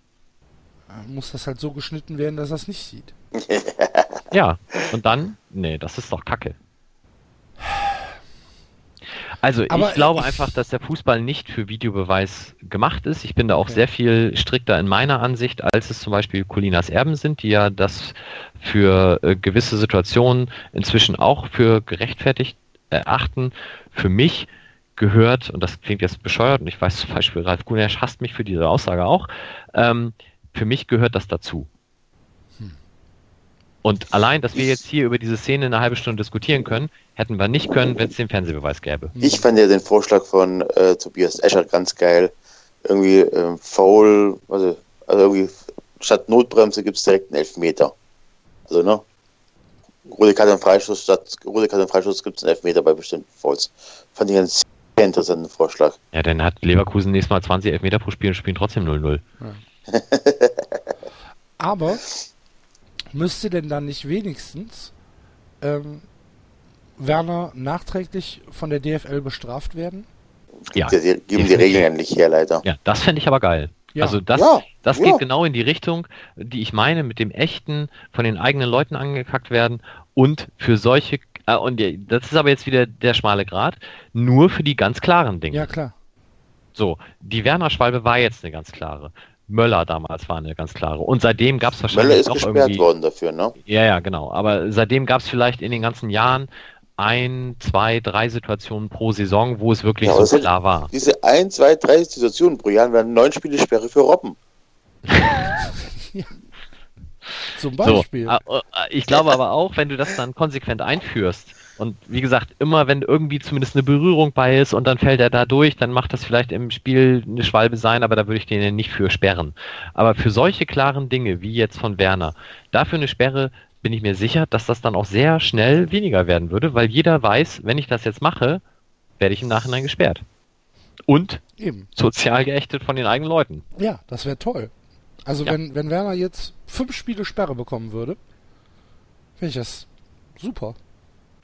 Muss das halt so geschnitten werden, dass er es nicht sieht. ja, und dann, nee, das ist doch Kacke. Also Aber ich glaube ich einfach, dass der Fußball nicht für Videobeweis gemacht ist. Ich bin da auch okay. sehr viel strikter in meiner Ansicht, als es zum Beispiel Colinas Erben sind, die ja das für äh, gewisse Situationen inzwischen auch für gerechtfertigt erachten. Für mich gehört, und das klingt jetzt bescheuert, und ich weiß zum Beispiel, Ralf Gunesch hasst mich für diese Aussage auch, ähm, für mich gehört das dazu. Und allein, dass wir jetzt hier über diese Szene eine halbe Stunde diskutieren können, hätten wir nicht können, wenn es den Fernsehbeweis gäbe. Ich fand ja den Vorschlag von äh, Tobias Escher ganz geil. Irgendwie äh, faul, also, also irgendwie statt Notbremse gibt es direkt einen Elfmeter. Also, ne? Rote Karte und Freistoß, statt rote Karte und Freistoß gibt es einen Elfmeter bei bestimmten Fouls. Fand ich einen sehr interessanten Vorschlag. Ja, dann hat Leverkusen nächstes Mal 20 Elfmeter pro Spiel und spielen trotzdem 0-0. Ja. Aber müsste denn dann nicht wenigstens ähm, Werner nachträglich von der DFL bestraft werden? Ja. Die, geben die Regeln ja nicht her, leider. Ja, das fände ich aber geil. Ja. Also das, ja, das geht ja. genau in die Richtung, die ich meine, mit dem echten, von den eigenen Leuten angekackt werden und für solche, äh, und das ist aber jetzt wieder der schmale Grad, nur für die ganz klaren Dinge. Ja, klar. So, die Werner-Schwalbe war jetzt eine ganz klare. Möller damals war eine ganz klare. Und seitdem gab es wahrscheinlich. Möller ist gesperrt irgendwie, worden dafür, ne? Ja, ja, genau. Aber seitdem gab es vielleicht in den ganzen Jahren ein, zwei, drei Situationen pro Saison, wo es wirklich ja, so klar war. Diese ein, zwei, drei Situationen pro Jahr werden neun Spiele Sperre für Robben. ja. Zum Beispiel. So, äh, äh, ich glaube aber auch, wenn du das dann konsequent einführst, und wie gesagt, immer wenn irgendwie zumindest eine Berührung bei ist und dann fällt er da durch, dann macht das vielleicht im Spiel eine Schwalbe sein, aber da würde ich den nicht für sperren. Aber für solche klaren Dinge, wie jetzt von Werner, dafür eine Sperre bin ich mir sicher, dass das dann auch sehr schnell weniger werden würde, weil jeder weiß, wenn ich das jetzt mache, werde ich im Nachhinein gesperrt. Und Eben. sozial geächtet von den eigenen Leuten. Ja, das wäre toll. Also ja. wenn, wenn Werner jetzt fünf Spiele Sperre bekommen würde, finde ich das super.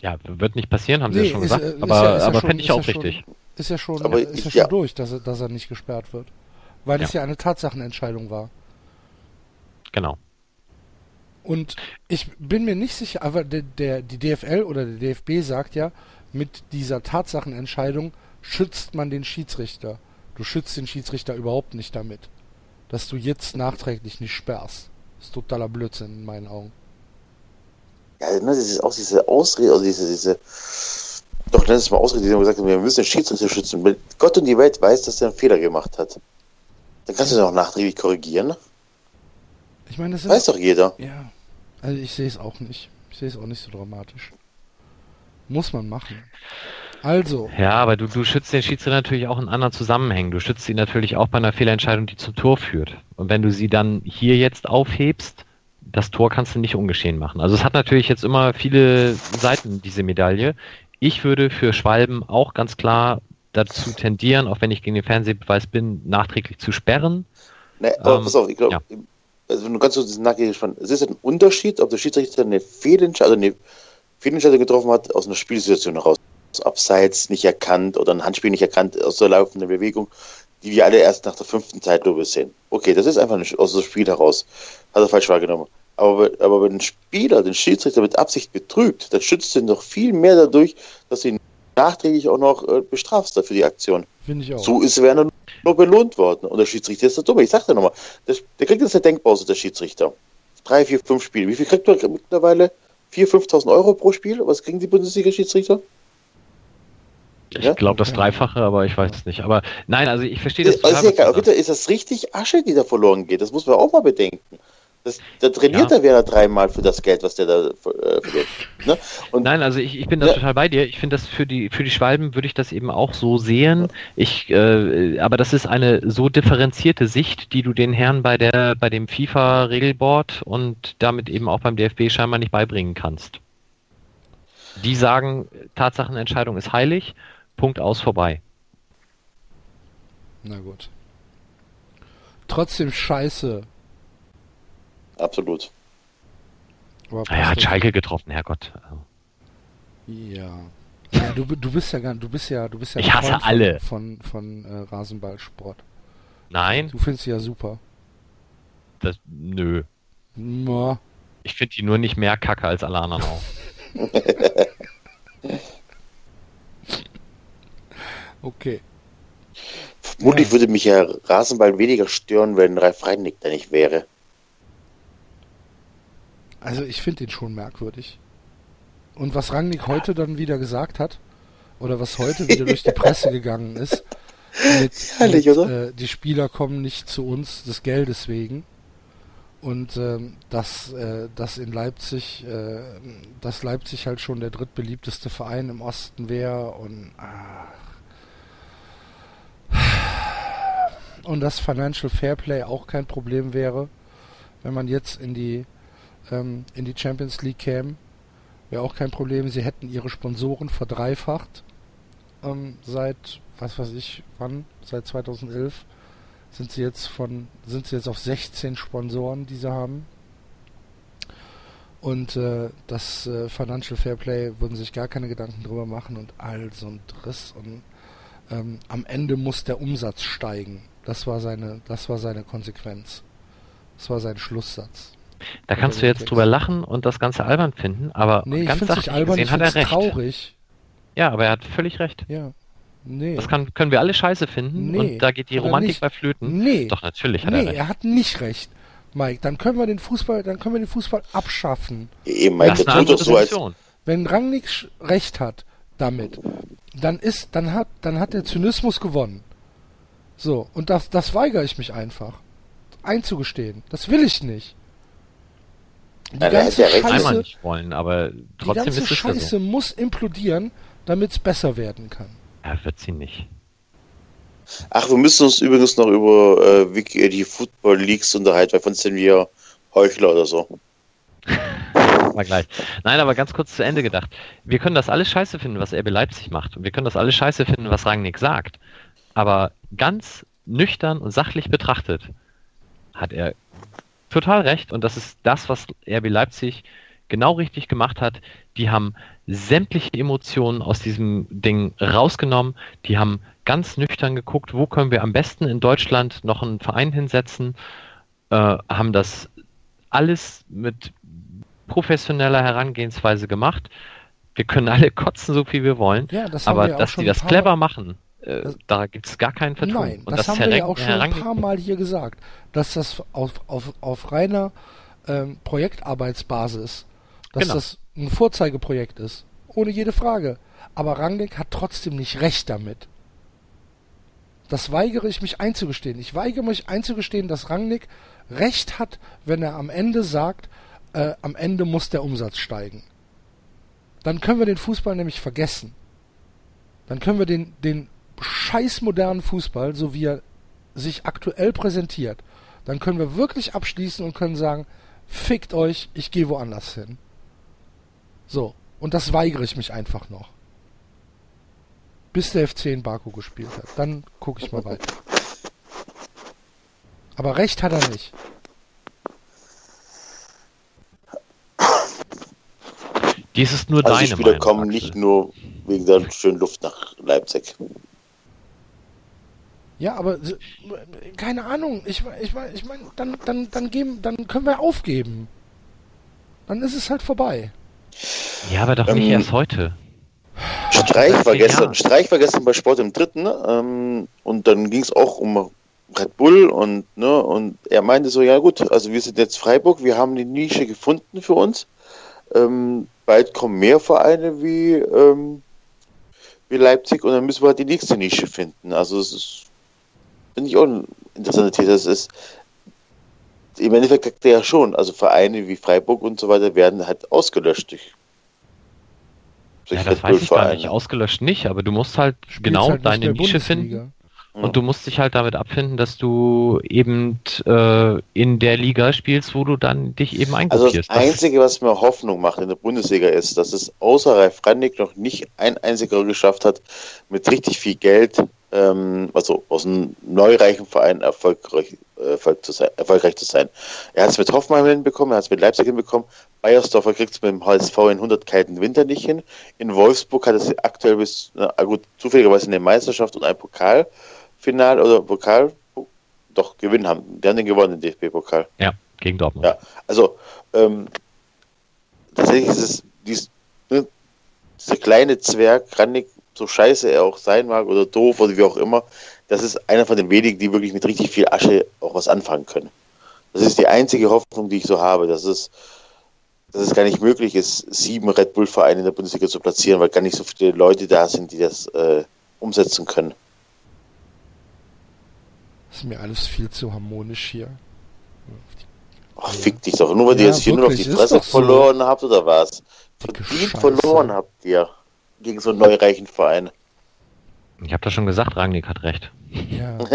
Ja, wird nicht passieren, haben nee, sie ja schon ist, gesagt. Ist aber, ja, aber fände ich auch ja richtig. Schon, ist ja schon, aber ist ja schon durch, dass er, dass er nicht gesperrt wird. Weil es ja eine Tatsachenentscheidung war. Genau. Und ich bin mir nicht sicher, aber der, der, die DFL oder der DFB sagt ja, mit dieser Tatsachenentscheidung schützt man den Schiedsrichter. Du schützt den Schiedsrichter überhaupt nicht damit. Dass du jetzt nachträglich nicht sperrst. Das ist totaler Blödsinn in meinen Augen. Ja, ne, das ist auch diese Ausrede, also diese, diese, doch nenn es mal Ausrede, die haben gesagt, wir müssen den Schiedsrichter schützen. Wenn Gott und die Welt weiß, dass er einen Fehler gemacht hat. Dann kannst du den auch nachträglich korrigieren. Ich meine, das weiß doch jeder. Ja. Also ich sehe es auch nicht. Ich sehe es auch nicht so dramatisch. Muss man machen. Also. Ja, aber du, du schützt den Schiedsrichter natürlich auch in anderen Zusammenhängen. Du schützt ihn natürlich auch bei einer Fehlentscheidung, die zum Tor führt. Und wenn du sie dann hier jetzt aufhebst, das Tor kannst du nicht ungeschehen machen. Also es hat natürlich jetzt immer viele Seiten, diese Medaille. Ich würde für Schwalben auch ganz klar dazu tendieren, auch wenn ich gegen den Fernsehbeweis bin, nachträglich zu sperren. Nee, aber ähm, pass auf, ich glaube, ja. also du kannst uns nachträglich von, es ist ein Unterschied, ob der Schiedsrichter eine Fehlentscheidung, also eine Fehlentscheidung getroffen hat aus einer Spielsituation heraus, abseits nicht erkannt oder ein Handspiel nicht erkannt aus der laufenden Bewegung, die wir alle erst nach der fünften Zeitlupe sehen. Okay, das ist einfach aus dem Spiel heraus. Hat er falsch wahrgenommen. Aber, aber wenn ein Spieler den Schiedsrichter mit Absicht betrügt, dann schützt er ihn doch viel mehr dadurch, dass ihn nachträglich auch noch äh, bestrafst dafür die Aktion. Finde ich auch. So ist Werner nur belohnt worden. Und der Schiedsrichter ist der Dumme. Ich sag dir nochmal, der, der kriegt jetzt eine Denkpause, der Schiedsrichter. Drei, vier, fünf Spiele. Wie viel kriegt er mittlerweile? 4.000, 5.000 Euro pro Spiel? Was kriegen die Bundesliga-Schiedsrichter? Ich ja? glaube das Dreifache, aber ich weiß es nicht. Aber nein, also ich verstehe das. das ist, ja ist das richtig Asche, die da verloren geht? Das muss man auch mal bedenken. Das, da trainiert ja. er Werner dreimal für das Geld, was der da äh, verdient. Ne? Nein, also ich, ich bin da ja. total bei dir. Ich finde das für die für die Schwalben würde ich das eben auch so sehen. Ich, äh, aber das ist eine so differenzierte Sicht, die du den Herren bei der bei dem FIFA-Regelboard und damit eben auch beim DFB scheinbar nicht beibringen kannst. Die sagen, Tatsachenentscheidung ist heilig, Punkt aus vorbei. Na gut. Trotzdem scheiße, absolut. Er hat Schalke getroffen, Herrgott. Ja. ja du, du bist ja du bist ja, du bist ja Ich hasse von, alle von von, von äh, Rasenballsport. Nein. Du findest sie ja super. Das nö. Na. Ich finde die nur nicht mehr kacke als alle anderen auch. okay. Vermutlich ja. würde mich ja Rasenball weniger stören, wenn Ralf Reinig da nicht wäre. Also ich finde ihn schon merkwürdig. Und was Rangnick heute dann wieder gesagt hat, oder was heute wieder durch die Presse gegangen ist, mit, Herrlich, mit äh, die Spieler kommen nicht zu uns des Geldes wegen. Und ähm, dass, äh, dass in Leipzig, äh, dass Leipzig halt schon der drittbeliebteste Verein im Osten wäre und ach. Und dass Financial Fairplay auch kein Problem wäre, wenn man jetzt in die ähm, in die Champions League kämen. Wäre auch kein Problem. Sie hätten ihre Sponsoren verdreifacht ähm, seit, was weiß ich, wann? Seit 2011 sind sie jetzt von, sind sie jetzt auf 16 Sponsoren, die sie haben. Und äh, das äh, Financial Fairplay würden sich gar keine Gedanken drüber machen und all so ein Driss. Und ähm, am Ende muss der Umsatz steigen. Das war seine, das war seine Konsequenz. Das war sein Schlusssatz. Da kannst du jetzt drüber lachen und das Ganze albern finden, aber nee, ganz sachlich albern, gesehen hat er recht. traurig. Ja, aber er hat völlig recht. Ja. Nee. Das kann, können wir alle scheiße finden nee, und da geht die Romantik bei Flöten. Nee. Doch, natürlich hat nee, er recht. er hat nicht recht. Mike, dann können wir den Fußball, dann können wir den Fußball abschaffen. Eben, Mike, das tut doch so als, wenn Rangnick recht hat damit, dann ist, dann hat, dann hat der Zynismus gewonnen. So, und das, das weigere ich mich einfach einzugestehen. Das will ich nicht. Die ja, ganze ja Scheiße, nicht wollen, aber trotzdem die ganze ist es Scheiße so. muss implodieren, damit es besser werden kann. Er wird sie nicht. Ach, wir müssen uns übrigens noch über äh, Wiki, die Football Leagues unterhalten, weil von sind wir Heuchler oder so. Mal gleich. Nein, aber ganz kurz zu Ende gedacht. Wir können das alles scheiße finden, was RB Leipzig macht. Und wir können das alles scheiße finden, was Rangnick sagt. Aber ganz nüchtern und sachlich betrachtet hat er total recht. Und das ist das, was RB Leipzig genau richtig gemacht hat. Die haben sämtliche Emotionen aus diesem Ding rausgenommen. Die haben ganz nüchtern geguckt, wo können wir am besten in Deutschland noch einen Verein hinsetzen. Äh, haben das alles mit professioneller Herangehensweise gemacht. Wir können alle kotzen, so viel wir wollen. Ja, das aber dass die das clever machen, äh, das, da gibt es gar keinen Vertrag. Nein, das, das haben wir ja auch schon ein paar Mal hier gesagt, dass das auf, auf, auf reiner ähm, Projektarbeitsbasis, dass genau. das ein Vorzeigeprojekt ist. Ohne jede Frage. Aber Rangnick hat trotzdem nicht recht damit. Das weigere ich mich einzugestehen. Ich weigere mich einzugestehen, dass Rangnick recht hat, wenn er am Ende sagt, äh, am Ende muss der Umsatz steigen. Dann können wir den Fußball nämlich vergessen. Dann können wir den, den scheiß modernen Fußball, so wie er sich aktuell präsentiert, dann können wir wirklich abschließen und können sagen, fickt euch, ich gehe woanders hin. So, und das weigere ich mich einfach noch. Bis der FC in Baku gespielt hat. Dann gucke ich mal weiter. Aber recht hat er nicht. Dies ist nur also deine die Spieler Meinung, kommen nicht nur wegen der schönen Luft nach Leipzig. Ja, aber keine Ahnung. Ich, ich meine, ich mein, dann, dann, dann, geben, dann können wir aufgeben. Dann ist es halt vorbei. Ja, aber doch nicht ähm, erst heute. Streich war, gestern, Streich war gestern bei Sport im Dritten ähm, und dann ging es auch um Red Bull und, ne, und er meinte so, ja gut, also wir sind jetzt Freiburg, wir haben die Nische gefunden für uns. Ähm, bald kommen mehr Vereine wie, ähm, wie Leipzig und dann müssen wir halt die nächste Nische finden. Also es ist finde ich auch ein interessanter These. Das ist, im Endeffekt sagt er ja schon, also Vereine wie Freiburg und so weiter werden halt ausgelöscht durch, durch ja, das weiß ich gar nicht. Ausgelöscht nicht, aber du musst halt Spielst genau halt deine Nische finden. Und du musst dich halt damit abfinden, dass du eben äh, in der Liga spielst, wo du dann dich eben eingruppierst. Also das Einzige, was mir Hoffnung macht in der Bundesliga ist, dass es außer Ralf Randig noch nicht ein einziger geschafft hat, mit richtig viel Geld ähm, also aus einem neureichen Verein erfolgreich, Erfolg zu sein, erfolgreich zu sein. Er hat es mit Hoffmann hinbekommen, er hat es mit Leipzig hinbekommen, Bayersdorfer kriegt es mit dem HSV in 100 kalten Winter nicht hin. In Wolfsburg hat es aktuell bis, na gut, zufälligerweise eine Meisterschaft und ein Pokalfinal oder Pokal, doch gewinnen haben. Die haben den gewonnen, den DFB-Pokal. Ja, gegen Dortmund. Ja, also ähm, tatsächlich ist es dies, ne, dieser kleine Zwerg, Grandig, so scheiße er auch sein mag oder doof oder wie auch immer, das ist einer von den wenigen, die wirklich mit richtig viel Asche auch was anfangen können. Das ist die einzige Hoffnung, die ich so habe, dass es, dass es gar nicht möglich ist, sieben Red Bull-Vereine in der Bundesliga zu platzieren, weil gar nicht so viele Leute da sind, die das äh, umsetzen können. Ist mir alles viel zu harmonisch hier. Ach, fick dich doch. Nur weil ja, ihr jetzt hier nur noch die Fresse verloren so. habt oder was? Verdient verloren habt ihr gegen so einen neureichen Verein. Ich habe das schon gesagt, Rangnick hat recht. Ja.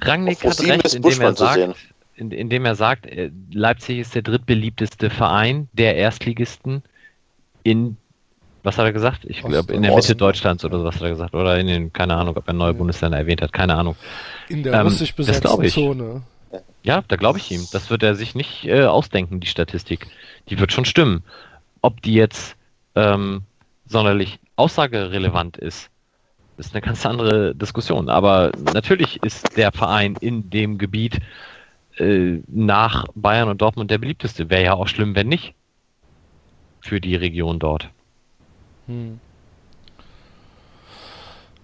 Rangnick hat recht, indem er, sagt, in, indem er sagt, Leipzig ist der drittbeliebteste Verein der Erstligisten in, was hat er gesagt? Ich glaube, in der Mitte Deutschlands oder was hat er gesagt. Oder in den, keine Ahnung, ob er neue ja. Bundesländer erwähnt hat, keine Ahnung. In der ähm, russisch besetzten Zone. Ja, da glaube ich ihm. Das wird er sich nicht äh, ausdenken, die Statistik. Die wird schon stimmen. Ob die jetzt ähm, sonderlich aussagerelevant ist, ist eine ganz andere Diskussion. Aber natürlich ist der Verein in dem Gebiet äh, nach Bayern und Dortmund der beliebteste. Wäre ja auch schlimm, wenn nicht. Für die Region dort. Hm.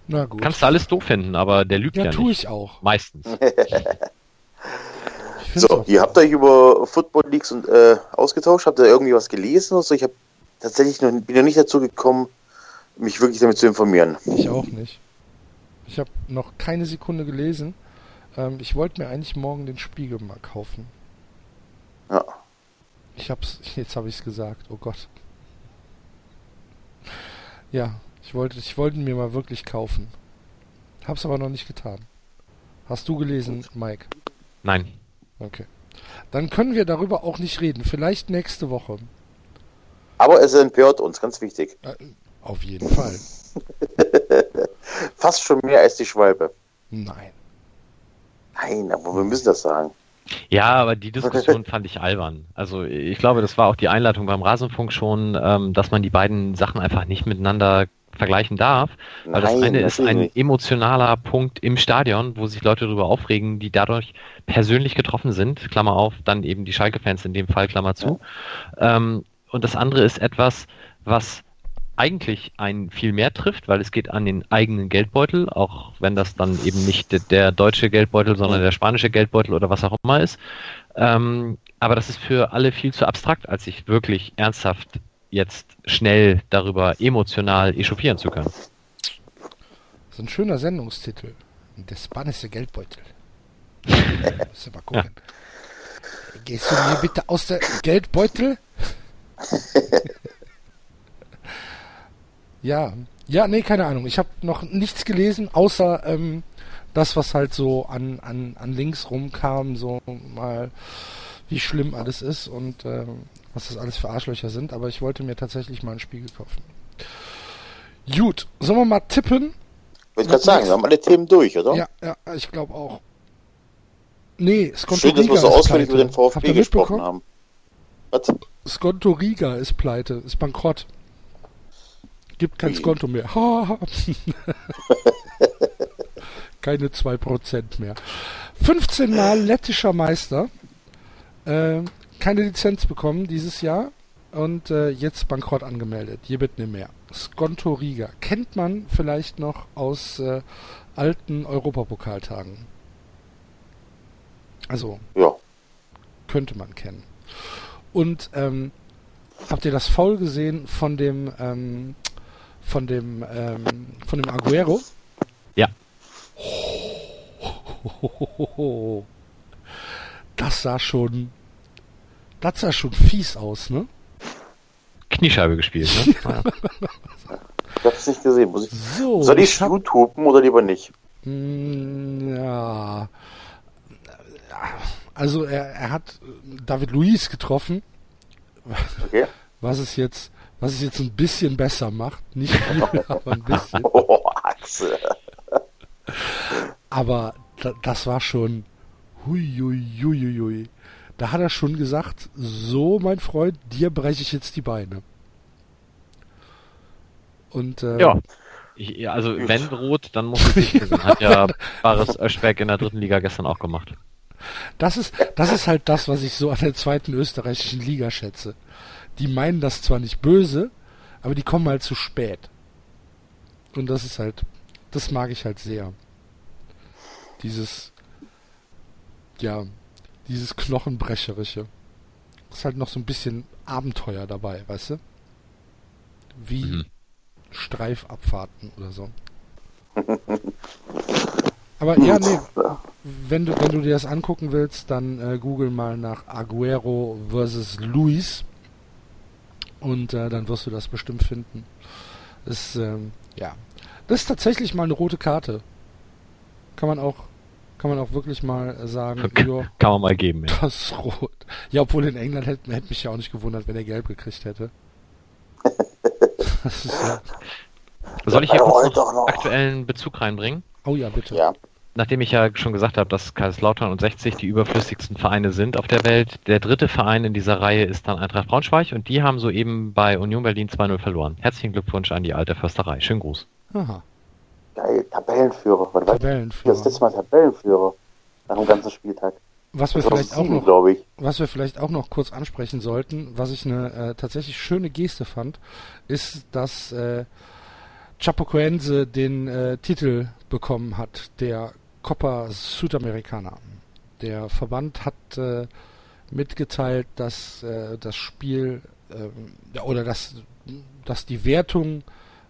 Na gut. Kannst du alles doof finden, aber der lügt ja, ja tue ich auch. Meistens. so, ihr habt euch über Football Leagues und, äh, ausgetauscht. Habt ihr irgendwie was gelesen oder so? Ich habe tatsächlich noch, bin noch nicht dazu gekommen, mich wirklich damit zu informieren. Ich auch nicht. Ich habe noch keine Sekunde gelesen. Ähm, ich wollte mir eigentlich morgen den Spiegel mal kaufen. Ja. Ich hab's, jetzt habe ich es gesagt. Oh Gott. Ja, ich wollte, ich wollte mir mal wirklich kaufen. Hab's aber noch nicht getan. Hast du gelesen, Mike? Nein. Okay. Dann können wir darüber auch nicht reden. Vielleicht nächste Woche. Aber es empört uns, ganz wichtig. Äh, auf jeden Fall. Fast schon mehr als die Schwalbe. Nein. Nein, aber wir müssen das sagen. Ja, aber die Diskussion fand ich albern. Also ich glaube, das war auch die Einleitung beim Rasenfunk schon, ähm, dass man die beiden Sachen einfach nicht miteinander vergleichen darf. Weil Nein, das eine ist ein nicht. emotionaler Punkt im Stadion, wo sich Leute darüber aufregen, die dadurch persönlich getroffen sind, Klammer auf, dann eben die Schalke-Fans in dem Fall, Klammer zu. Ja. Ähm, und das andere ist etwas, was eigentlich einen viel mehr trifft, weil es geht an den eigenen Geldbeutel, auch wenn das dann eben nicht der deutsche Geldbeutel, sondern der spanische Geldbeutel oder was auch immer ist. Ähm, aber das ist für alle viel zu abstrakt, als sich wirklich ernsthaft jetzt schnell darüber emotional echauffieren zu können. Das ist ein schöner Sendungstitel. Der spanische Geldbeutel. Muss mal gucken. Ja. Gehst du mir bitte aus der Geldbeutel? Ja, ja, nee, keine Ahnung. Ich habe noch nichts gelesen, außer ähm, das, was halt so an, an, an links rumkam, so mal, wie schlimm alles ist und äh, was das alles für Arschlöcher sind. Aber ich wollte mir tatsächlich mal ein Spiegel kaufen. Gut, sollen wir mal tippen? Wollte ich gerade sagen, wir haben alle Themen durch, oder? Ja, ja, ich glaube auch. Nee, Skonto Schön, dass wir so ausführlich über den VfB gesprochen haben. Was? Skonto Riga ist pleite, ist bankrott. Gibt kein Skonto mehr. Keine 2% mehr. 15 Mal lettischer Meister. Äh, keine Lizenz bekommen dieses Jahr. Und äh, jetzt bankrott angemeldet. Hier wird nicht mehr. Skonto Riga. Kennt man vielleicht noch aus äh, alten Europapokaltagen. Also. Ja. Könnte man kennen. Und ähm, habt ihr das Foul gesehen von dem ähm, von dem ähm, von dem Aguero. Ja. Das sah schon das sah schon fies aus, ne? Kniescheibe gespielt, ne? ich hab's nicht gesehen. Muss ich, so, soll ich, ich YouTuben oder lieber nicht? Mm, ja. Also er, er hat David Luiz getroffen. Okay. Was ist jetzt was es jetzt ein bisschen besser macht. Nicht viel, aber ein bisschen. Oh, Axel. Aber da, das war schon. Hui, Da hat er schon gesagt, so mein Freund, dir breche ich jetzt die Beine. Und äh, ja. Ich, also wenn rot, dann muss es nicht sein. Hat ja Baris Öschberg in der dritten Liga gestern auch gemacht. Das ist, das ist halt das, was ich so an der zweiten österreichischen Liga schätze die meinen das zwar nicht böse, aber die kommen halt zu spät. Und das ist halt, das mag ich halt sehr. Dieses, ja, dieses Knochenbrecherische. Ist halt noch so ein bisschen Abenteuer dabei, weißt du? Wie mhm. Streifabfahrten oder so. Aber ja, nee, wenn du, wenn du dir das angucken willst, dann äh, google mal nach Aguero versus Luis. Und äh, dann wirst du das bestimmt finden. Das, ähm, ja. Das ist tatsächlich mal eine rote Karte. Kann man auch, kann man auch wirklich mal sagen. Okay. kann man mal geben, ja. Das ist rot. Ja, obwohl in England hätte, hätte mich ja auch nicht gewundert, wenn er gelb gekriegt hätte. das ist ja. Soll ich hier kurz noch aktuellen Bezug reinbringen? Oh ja, bitte. Ja nachdem ich ja schon gesagt habe, dass Kaiserslautern und 60 die überflüssigsten Vereine sind auf der Welt, der dritte Verein in dieser Reihe ist dann Eintracht Braunschweig und die haben soeben bei Union Berlin 2-0 verloren. Herzlichen Glückwunsch an die alte Försterei. Schönen Gruß. Aha. Geil, Tabellenführer. Was Tabellenführer. Das ist jetzt mal Tabellenführer nach dem ganzen Spieltag. Was wir, vielleicht auch noch, was wir vielleicht auch noch kurz ansprechen sollten, was ich eine äh, tatsächlich schöne Geste fand, ist, dass äh, Chapecoense den äh, Titel bekommen hat, der Copa Sudamericana. Der Verband hat äh, mitgeteilt, dass äh, das Spiel äh, oder dass, dass die Wertung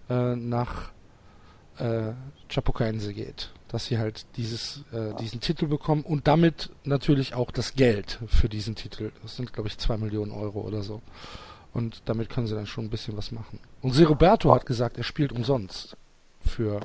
äh, nach äh, Chapecoense geht. Dass sie halt dieses, äh, diesen Titel bekommen und damit natürlich auch das Geld für diesen Titel. Das sind, glaube ich, zwei Millionen Euro oder so. Und damit können sie dann schon ein bisschen was machen. Und Roberto hat gesagt, er spielt umsonst für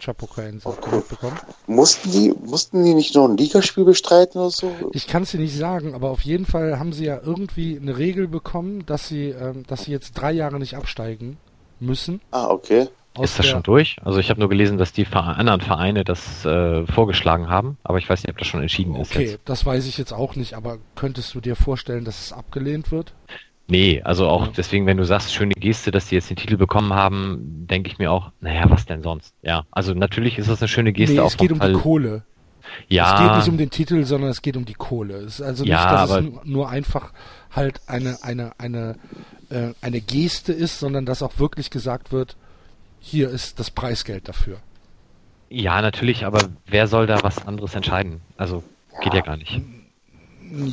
Chapecoense okay. bekommen. Mussten die, mussten die nicht noch ein Ligaspiel bestreiten oder so? Ich kann es dir nicht sagen, aber auf jeden Fall haben sie ja irgendwie eine Regel bekommen, dass sie, ähm, dass sie jetzt drei Jahre nicht absteigen müssen. Ah, okay. Ist das schon durch? Also ich habe nur gelesen, dass die anderen Vereine das äh, vorgeschlagen haben, aber ich weiß nicht, ob das schon entschieden okay, ist. Okay, das weiß ich jetzt auch nicht, aber könntest du dir vorstellen, dass es abgelehnt wird? Nee, also auch deswegen, wenn du sagst, schöne Geste, dass die jetzt den Titel bekommen haben, denke ich mir auch, naja, was denn sonst? Ja, also natürlich ist das eine schöne Geste. Nee, es geht um Fall. die Kohle. Ja. Es geht nicht um den Titel, sondern es geht um die Kohle. Es ist also nicht, ja, dass es nur einfach halt eine, eine, eine, äh, eine Geste ist, sondern dass auch wirklich gesagt wird, hier ist das Preisgeld dafür. Ja, natürlich, aber wer soll da was anderes entscheiden? Also geht ja, ja gar nicht. Ja,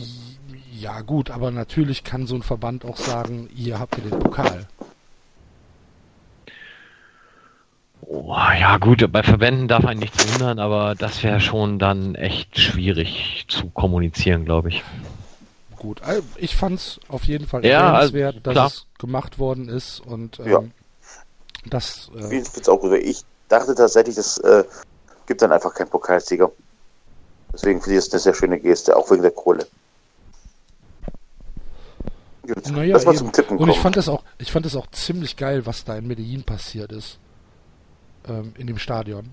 gut, aber natürlich kann so ein Verband auch sagen, ihr habt ihr den Pokal. Oh, ja, gut, bei Verbänden darf einen nichts wundern, aber das wäre schon dann echt schwierig zu kommunizieren, glaube ich. Gut, äh, ich fand es auf jeden Fall ja, erwähnenswert, also, dass es gemacht worden ist und ähm, ja. das. Äh, ich, auch, ich dachte tatsächlich, es äh, gibt dann einfach keinen Pokalsieger. Deswegen finde ich es eine sehr schöne Geste, auch wegen der Kohle. Gut, naja, lass mal zum Tippen Und ich fand es auch, ich fand es auch ziemlich geil, was da in Medellin passiert ist. Ähm, in dem Stadion.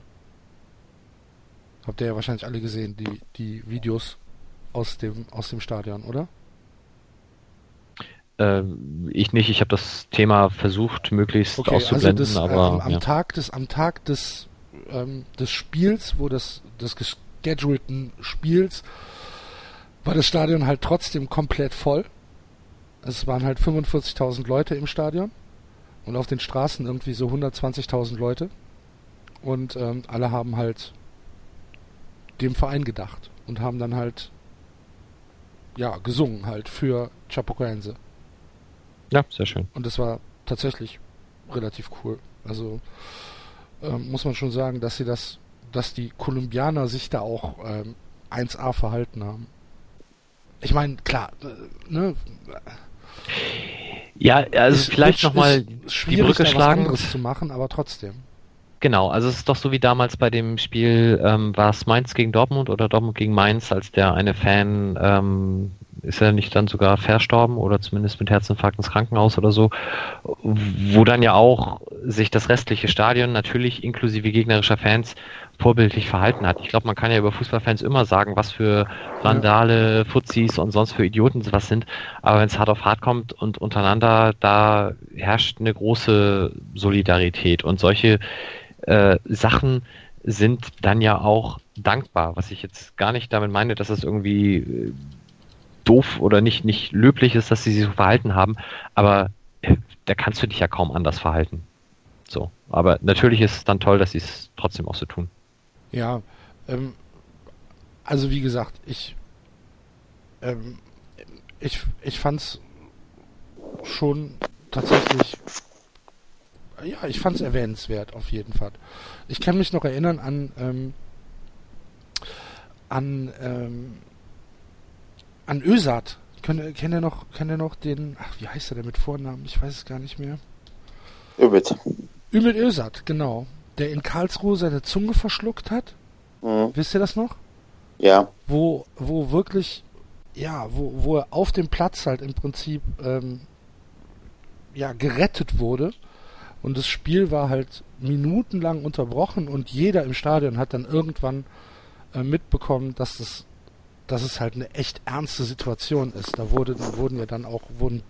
Habt ihr ja wahrscheinlich alle gesehen, die, die Videos aus dem, aus dem Stadion, oder? Ähm, ich nicht, ich habe das Thema versucht, möglichst okay, also auszublenden, also das, aber. Ähm, am, ja. Tag des, am Tag des, ähm, des Spiels, wo das, des geschedulten Spiels, war das Stadion halt trotzdem komplett voll. Es waren halt 45.000 Leute im Stadion und auf den Straßen irgendwie so 120.000 Leute. Und ähm, alle haben halt dem Verein gedacht und haben dann halt ja gesungen halt für Chapecoense. Ja, sehr schön. Und es war tatsächlich relativ cool. Also ähm, muss man schon sagen, dass sie das, dass die Kolumbianer sich da auch ähm, 1A verhalten haben. Ich meine, klar, äh, ne, ja, also ist, vielleicht nochmal die Brücke schlagen. anderes zu machen, aber trotzdem. Genau, also es ist doch so wie damals bei dem Spiel, ähm, war es Mainz gegen Dortmund oder Dortmund gegen Mainz, als der eine Fan, ähm, ist er nicht dann sogar verstorben oder zumindest mit Herzinfarkt ins Krankenhaus oder so, wo dann ja auch sich das restliche Stadion natürlich inklusive gegnerischer Fans vorbildlich verhalten hat. Ich glaube, man kann ja über Fußballfans immer sagen, was für Randale, Fuzis und sonst für Idioten was sind, aber wenn es hart auf hart kommt und untereinander, da herrscht eine große Solidarität. Und solche äh, Sachen sind dann ja auch dankbar, was ich jetzt gar nicht damit meine, dass es irgendwie äh, doof oder nicht, nicht löblich ist, dass sie sich so verhalten haben, aber äh, da kannst du dich ja kaum anders verhalten. So. Aber natürlich ist es dann toll, dass sie es trotzdem auch so tun. Ja, ähm, also wie gesagt, ich, ähm, ich, ich fand's schon tatsächlich ja, ich fand es erwähnenswert, auf jeden Fall. Ich kann mich noch erinnern an, ähm, an, ähm, an Ösat. Kennt, kennt ihr noch, kennt ihr noch den, ach, wie heißt er denn mit Vornamen? Ich weiß es gar nicht mehr. Ümit. Ümit Ösat, genau. Der in Karlsruhe seine Zunge verschluckt hat. Mhm. Wisst ihr das noch? Ja. Wo, wo wirklich, ja, wo, wo er auf dem Platz halt im Prinzip, ähm, ja, gerettet wurde und das Spiel war halt minutenlang unterbrochen und jeder im Stadion hat dann irgendwann äh, mitbekommen, dass das dass es halt eine echt ernste Situation ist. Da wurde, wurden ja dann auch wurden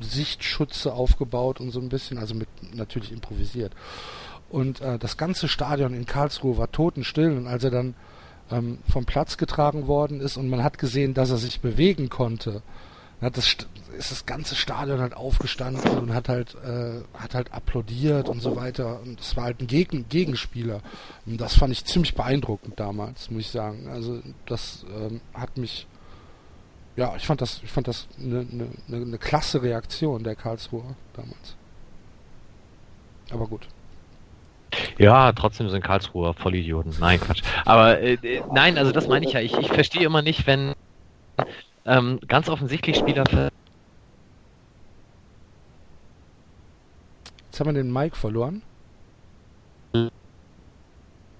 Sichtschutze aufgebaut und so ein bisschen, also mit natürlich improvisiert. Und äh, das ganze Stadion in Karlsruhe war totenstill und als er dann ähm, vom Platz getragen worden ist und man hat gesehen, dass er sich bewegen konnte, hat das ist das ganze Stadion halt aufgestanden und hat halt äh, hat halt applaudiert und so weiter und es war halt ein Gegen Gegenspieler und das fand ich ziemlich beeindruckend damals muss ich sagen also das ähm, hat mich ja ich fand das ich fand das eine ne, ne, ne klasse Reaktion der Karlsruher damals aber gut ja, trotzdem sind Karlsruher Vollidioten. Nein, Quatsch. Aber äh, äh, nein, also das meine ich ja. Ich, ich verstehe immer nicht, wenn ähm, ganz offensichtlich Spieler. Jetzt haben wir den Mike verloren.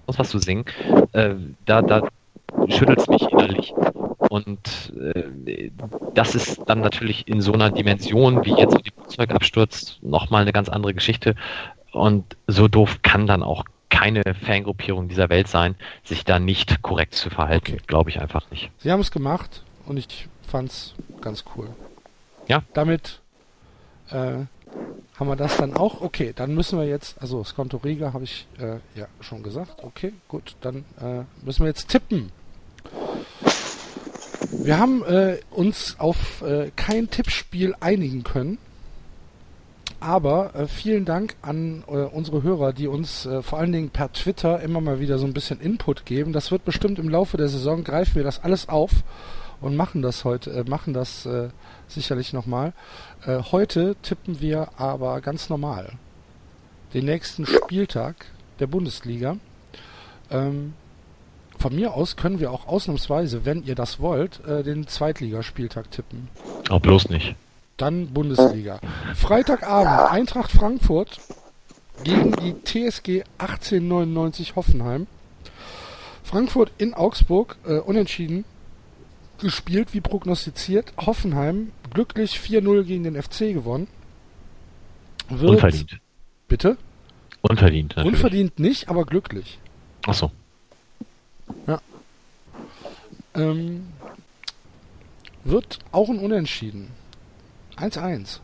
Was du singen, äh, da, da schüttelt es mich innerlich. Und äh, das ist dann natürlich in so einer Dimension wie jetzt mit dem Flugzeugabsturz nochmal eine ganz andere Geschichte. Und so doof kann dann auch keine Fangruppierung dieser Welt sein, sich da nicht korrekt zu verhalten. Okay. Glaube ich einfach nicht. Sie haben es gemacht und ich fand's ganz cool. Ja. Damit äh, haben wir das dann auch. Okay, dann müssen wir jetzt, also Skonto Riga habe ich äh, ja schon gesagt. Okay, gut, dann äh, müssen wir jetzt tippen. Wir haben äh, uns auf äh, kein Tippspiel einigen können. Aber äh, vielen Dank an äh, unsere Hörer, die uns äh, vor allen Dingen per Twitter immer mal wieder so ein bisschen Input geben. Das wird bestimmt im Laufe der Saison greifen wir das alles auf und machen das heute, äh, machen das äh, sicherlich nochmal. Äh, heute tippen wir aber ganz normal den nächsten Spieltag der Bundesliga. Ähm, von mir aus können wir auch ausnahmsweise, wenn ihr das wollt, äh, den Zweitligaspieltag tippen. Auch bloß nicht. Dann Bundesliga. Freitagabend Eintracht Frankfurt gegen die TSG 1899 Hoffenheim. Frankfurt in Augsburg äh, unentschieden gespielt wie prognostiziert. Hoffenheim glücklich 4-0 gegen den FC gewonnen. Wird, Unverdient. Bitte? Unverdient. Natürlich. Unverdient nicht, aber glücklich. Ach so. Ja. Ähm, wird auch ein Unentschieden. 1-1.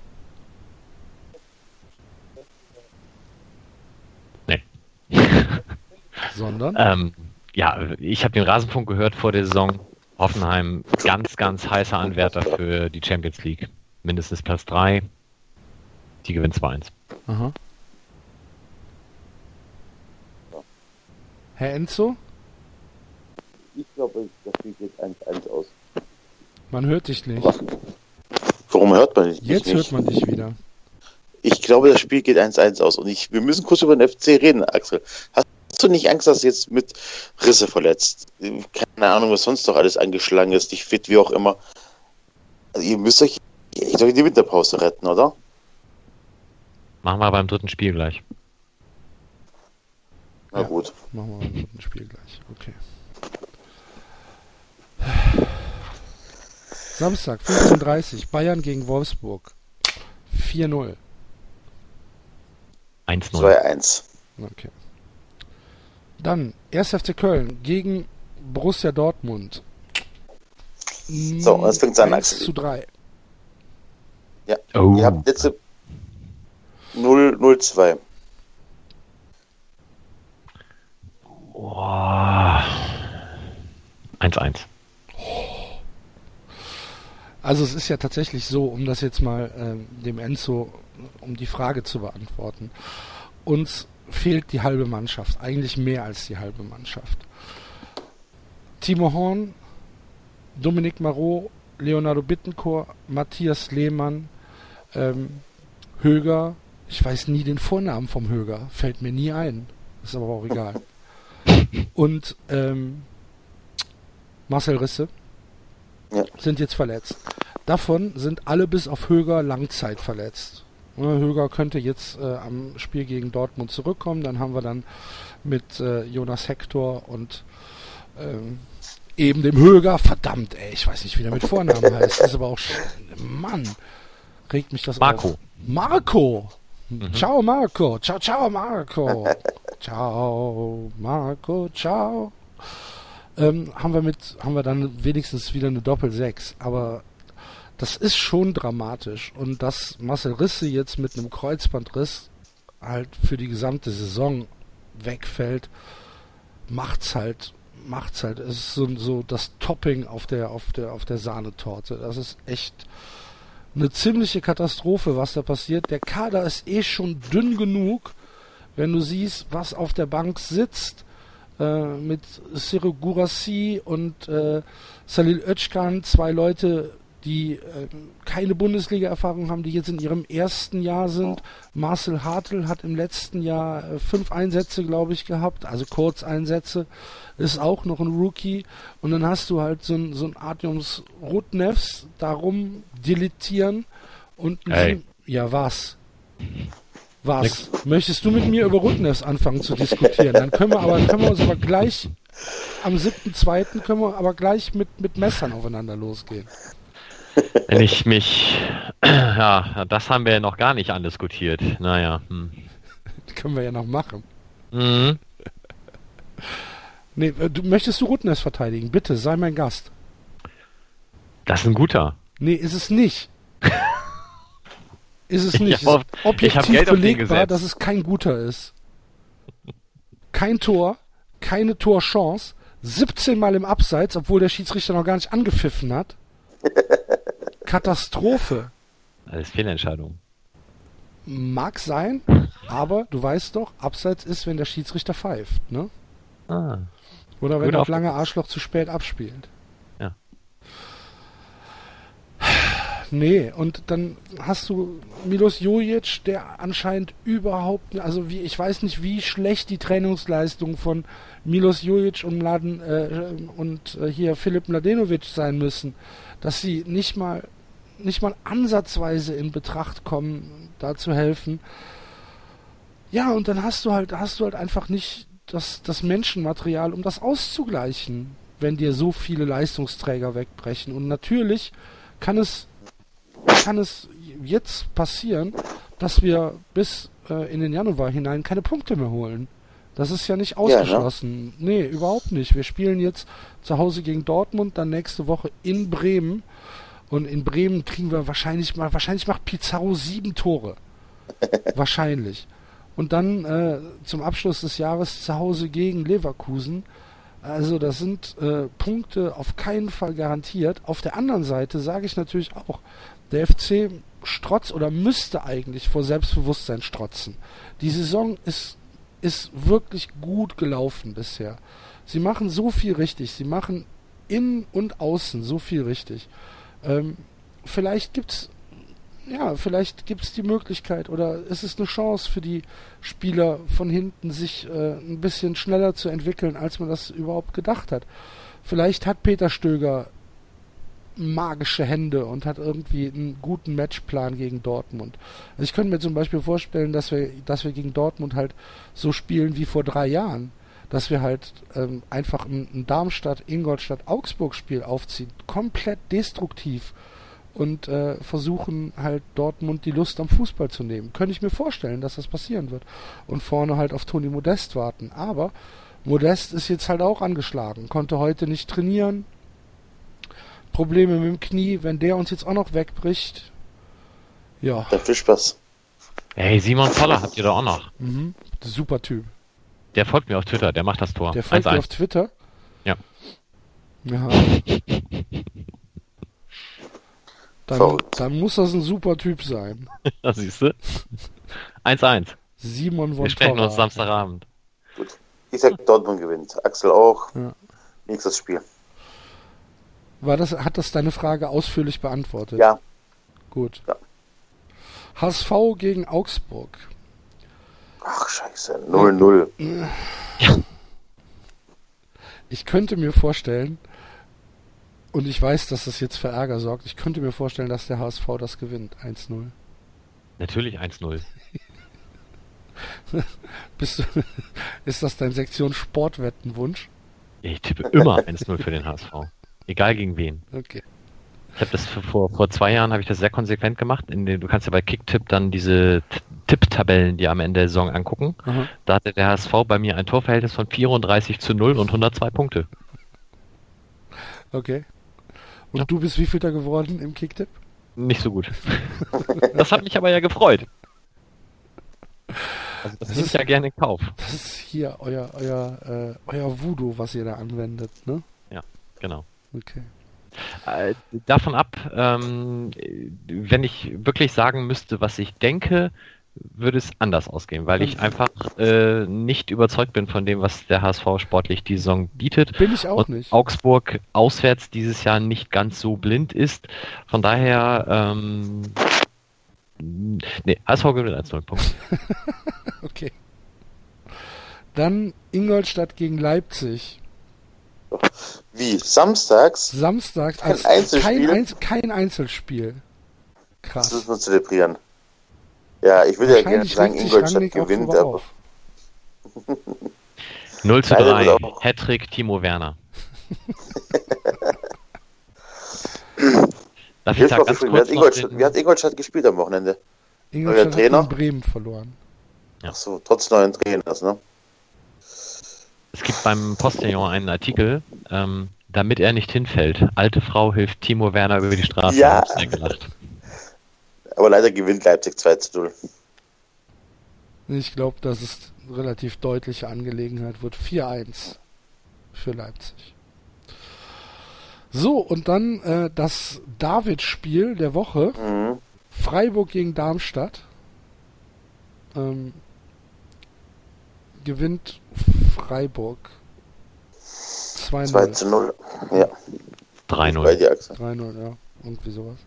Nee. Sondern? Ähm, ja, ich habe den Rasenfunk gehört vor der Saison. Hoffenheim ganz, ganz heißer Anwärter für die Champions League. Mindestens Platz 3. Die gewinnt 2-1. Aha. Herr Enzo? Ich glaube, das Spiel geht 1-1 aus. Man hört dich nicht. Warum hört man dich Jetzt nicht? Jetzt hört man dich wieder. Ich glaube, das Spiel geht 1-1 aus. Und ich, wir müssen kurz über den FC reden, Axel. Hast du nicht Angst, dass du jetzt mit Risse verletzt? Keine Ahnung, was sonst doch alles angeschlagen ist, nicht fit, wie auch immer. Also ihr müsst euch ich in die Winterpause retten, oder? Machen wir beim dritten Spiel gleich. Na ja, gut. Machen wir beim dritten Spiel gleich. Okay. Samstag, 15.30 Bayern gegen Wolfsburg. 4-0. 1-0. 2-1. Okay. Dann 1. FC Köln gegen Borussia Dortmund. So, jetzt fängt es an, 1 zu 3. Ja, oh. ihr habt jetzt 0-2. Boah. 1-1. Also es ist ja tatsächlich so, um das jetzt mal ähm, dem Enzo, um die Frage zu beantworten. Uns fehlt die halbe Mannschaft, eigentlich mehr als die halbe Mannschaft. Timo Horn, Dominik Marot, Leonardo Bittencourt, Matthias Lehmann, ähm, Höger, ich weiß nie den Vornamen vom Höger, fällt mir nie ein, ist aber auch egal. Und ähm, Marcel Risse ja. sind jetzt verletzt. Davon sind alle bis auf Höger Langzeit verletzt. Höger könnte jetzt äh, am Spiel gegen Dortmund zurückkommen. Dann haben wir dann mit äh, Jonas Hector und ähm, eben dem Höger. Verdammt, ey, ich weiß nicht, wie der mit Vornamen heißt. Das ist aber auch. Mann, regt mich das Marco. auf. Marco! Mhm. Ciao, Marco. Ciao, ciao, Marco. ciao, Marco. Ciao. Ähm, haben wir mit, haben wir dann wenigstens wieder eine Doppel-6. Aber das ist schon dramatisch. Und dass Marcel Risse jetzt mit einem Kreuzbandriss halt für die gesamte Saison wegfällt, macht's halt macht's halt. Es ist so, so das Topping auf der, auf der, auf der Sahnetorte. Das ist echt eine ziemliche Katastrophe, was da passiert. Der Kader ist eh schon dünn genug, wenn du siehst, was auf der Bank sitzt, äh, mit Cyril Gurassi und äh, Salil Özcan, zwei Leute, die äh, keine Bundesliga-Erfahrung haben, die jetzt in ihrem ersten Jahr sind. Marcel Hartl hat im letzten Jahr äh, fünf Einsätze, glaube ich, gehabt, also Kurzeinsätze, ist auch noch ein Rookie. Und dann hast du halt so ein, so ein Artyms Rudnevs darum deletieren und hey. ja was? Was? Nix. Möchtest du mit mir über Rudnevs anfangen zu diskutieren? Dann können wir aber können wir uns aber gleich am 7.2. können wir aber gleich mit, mit Messern aufeinander losgehen. Wenn ich mich, ja, das haben wir ja noch gar nicht andiskutiert. Naja. Hm. Das können wir ja noch machen. Mhm. Nee, äh, du, möchtest du Rutnes verteidigen? Bitte, sei mein Gast. Das ist ein guter. Nee, ist es nicht. ist es nicht. Ich hab, ist objektiv belegbar, dass es kein guter ist. Kein Tor, keine Torchance, 17 Mal im Abseits, obwohl der Schiedsrichter noch gar nicht angepfiffen hat. Katastrophe. Alles Fehlentscheidung. Mag sein, aber du weißt doch, Abseits ist, wenn der Schiedsrichter pfeift, ne? Ah. Oder wenn das lange Arschloch zu spät abspielt. Ja. Nee, und dann hast du Milos Jojic, der anscheinend überhaupt, also wie, ich weiß nicht, wie schlecht die Trainingsleistung von Milos Jojic und, Mladen, äh, und äh, hier Philipp Mladenovic sein müssen, dass sie nicht mal nicht mal ansatzweise in Betracht kommen, da zu helfen. Ja, und dann hast du halt, hast du halt einfach nicht das, das Menschenmaterial, um das auszugleichen, wenn dir so viele Leistungsträger wegbrechen. Und natürlich kann es, kann es jetzt passieren, dass wir bis äh, in den Januar hinein keine Punkte mehr holen. Das ist ja nicht ausgeschlossen. Ja, ne? Nee, überhaupt nicht. Wir spielen jetzt zu Hause gegen Dortmund, dann nächste Woche in Bremen. Und in Bremen kriegen wir wahrscheinlich mal, wahrscheinlich macht Pizarro sieben Tore. wahrscheinlich. Und dann äh, zum Abschluss des Jahres zu Hause gegen Leverkusen. Also das sind äh, Punkte auf keinen Fall garantiert. Auf der anderen Seite sage ich natürlich auch, der FC strotzt oder müsste eigentlich vor Selbstbewusstsein strotzen. Die Saison ist, ist wirklich gut gelaufen bisher. Sie machen so viel richtig. Sie machen innen und außen so viel richtig. Ähm, vielleicht gibt's ja, vielleicht gibt es die Möglichkeit oder es ist eine Chance für die Spieler von hinten, sich äh, ein bisschen schneller zu entwickeln, als man das überhaupt gedacht hat. Vielleicht hat Peter Stöger magische Hände und hat irgendwie einen guten Matchplan gegen Dortmund. Also ich könnte mir zum Beispiel vorstellen, dass wir, dass wir gegen Dortmund halt so spielen wie vor drei Jahren dass wir halt ähm, einfach ein, ein Darmstadt, Ingolstadt, Augsburg-Spiel aufziehen, komplett destruktiv und äh, versuchen halt Dortmund die Lust am Fußball zu nehmen. Könnte ich mir vorstellen, dass das passieren wird. Und vorne halt auf Toni Modest warten. Aber Modest ist jetzt halt auch angeschlagen, konnte heute nicht trainieren. Probleme mit dem Knie, wenn der uns jetzt auch noch wegbricht. Ja. Der viel Spaß. Hey, Simon Zoller habt ihr doch auch noch. Mhm. Super Typ. Der folgt mir auf Twitter, der macht das Tor. Der folgt mir auf Twitter? Ja. Ja. Dann, dann, muss das ein super Typ sein. das siehst du. 1-1. Simon von Wir sprechen uns Samstagabend. Gut. Ich sag, Dortmund gewinnt. Axel auch. Ja. Nächstes Spiel. War das, hat das deine Frage ausführlich beantwortet? Ja. Gut. Ja. HSV gegen Augsburg. Ach, scheiße. 0-0. Ja. Ich könnte mir vorstellen, und ich weiß, dass das jetzt für Ärger sorgt, ich könnte mir vorstellen, dass der HSV das gewinnt. 1-0. Natürlich 1-0. Bist du, ist das dein Sektion Sportwettenwunsch? Ich tippe immer 1-0 für den HSV. Egal gegen wen. Okay. Ich habe das vor, vor zwei Jahren habe ich das sehr konsequent gemacht. Den, du kannst ja bei Kicktipp dann diese Tipptabellen, die am Ende der Saison angucken. Mhm. Da hatte der HSV bei mir ein Torverhältnis von 34 zu 0 und 102 Punkte. Okay. Und ja. du bist wie viel da geworden im Kicktipp? Nicht so gut. das hat mich aber ja gefreut. Also das, das ist ja gerne in Kauf. Das ist hier euer, euer, äh, euer Voodoo, was ihr da anwendet, ne? Ja, genau. Okay. Äh, davon ab, ähm, wenn ich wirklich sagen müsste, was ich denke, würde es anders ausgehen, weil ich einfach äh, nicht überzeugt bin von dem, was der HSV sportlich die Saison bietet. Bin ich auch und nicht. Augsburg auswärts dieses Jahr nicht ganz so blind ist. Von daher, ähm, nee, HSV gewinnt 1-0, Punkt. okay. Dann Ingolstadt gegen Leipzig. Wie? Samstags? Samstags. Kein Einzelspiel? Kein, Einzel kein Einzelspiel. Krass. Das müssen wir zelebrieren. Ja, ich würde ja gerne sagen, Ingolstadt gewinnt, aber. 0 zu 3, Hattrick Timo Werner. Darf ich ganz kurz wie, hat Ingolstadt, den... wie hat Ingolstadt gespielt am Wochenende? Ingolstadt hat Trainer? Bremen verloren. Ja. Ach so, trotz neuen Trainers, ne? Es gibt beim Postillon einen Artikel, ähm, damit er nicht hinfällt. Alte Frau hilft Timo Werner über die Straße. Ja. Aber leider gewinnt Leipzig 2 zu 0. Ich glaube, dass es relativ deutliche Angelegenheit wird. 4-1 für Leipzig. So, und dann äh, das David-Spiel der Woche. Mhm. Freiburg gegen Darmstadt. Ähm, gewinnt Freiburg 2-0. 2 zu 0, ja. 3-0. 3-0, ja. Irgendwie sowas.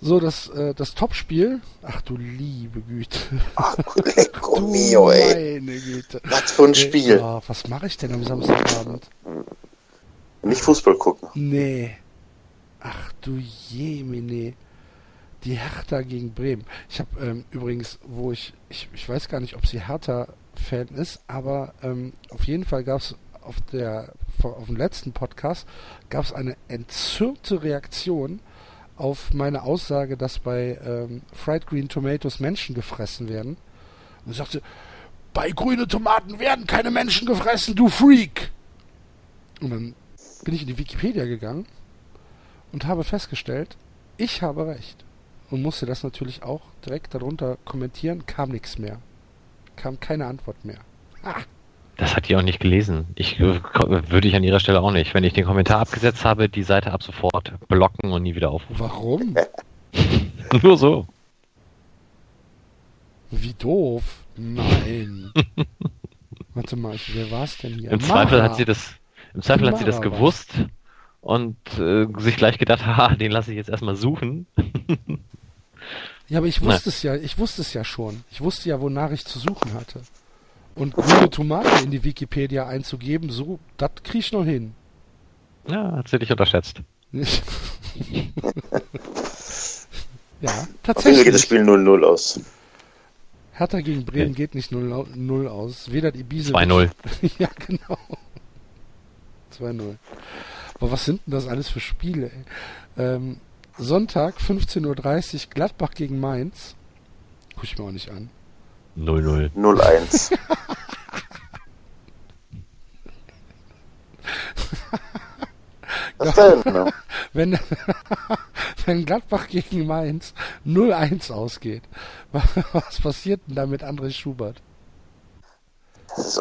So, das, äh, das Topspiel. Ach du liebe Güte. Ach, Lecco mio, ey. Meine Güte. Was für ein Spiel. Oh, was mache ich denn am Samstagabend? Nicht Fußball gucken. Nee. Ach du Jemine. Die Hertha gegen Bremen. Ich habe ähm, übrigens, wo ich, ich, ich weiß gar nicht, ob sie Hertha-Fan ist, aber ähm, auf jeden Fall gab es auf auf dem letzten Podcast gab es eine entzürnte Reaktion auf meine Aussage, dass bei ähm, Fried Green Tomatoes Menschen gefressen werden. Und sagte, bei grüne Tomaten werden keine Menschen gefressen, du Freak! Und dann bin ich in die Wikipedia gegangen und habe festgestellt, ich habe recht. Und musste das natürlich auch direkt darunter kommentieren, kam nichts mehr. Kam keine Antwort mehr. Ah. Das hat die auch nicht gelesen. Ich würde ich an ihrer Stelle auch nicht. Wenn ich den Kommentar abgesetzt habe, die Seite ab sofort blocken und nie wieder aufrufen. Warum? Nur so. Wie doof. Nein. Warte mal, wer war es denn hier? Im Mara. Zweifel hat sie das, im Zweifel Mara hat sie das gewusst und äh, sich gleich gedacht, haha, den lasse ich jetzt erstmal suchen. Ja, aber ich wusste Na. es ja, ich wusste es ja schon. Ich wusste ja, wonach ich zu suchen hatte. Und grüne Tomate in die Wikipedia einzugeben, so, das krieg ich noch hin. Ja, hat sie dich unterschätzt. ja, tatsächlich. geht das Spiel 0-0 aus. Hertha gegen Bremen okay. geht nicht 0 aus. Weder die Biese. 2-0. ja, genau. 2-0. Aber was sind denn das alles für Spiele? Ähm, Sonntag 15.30 Uhr Gladbach gegen Mainz. Guck ich mir auch nicht an. 0-0. 0-1. Was denn? Ne? Wenn, wenn Gladbach gegen Mainz 0-1 ausgeht, was passiert denn da mit André Schubert? Das ist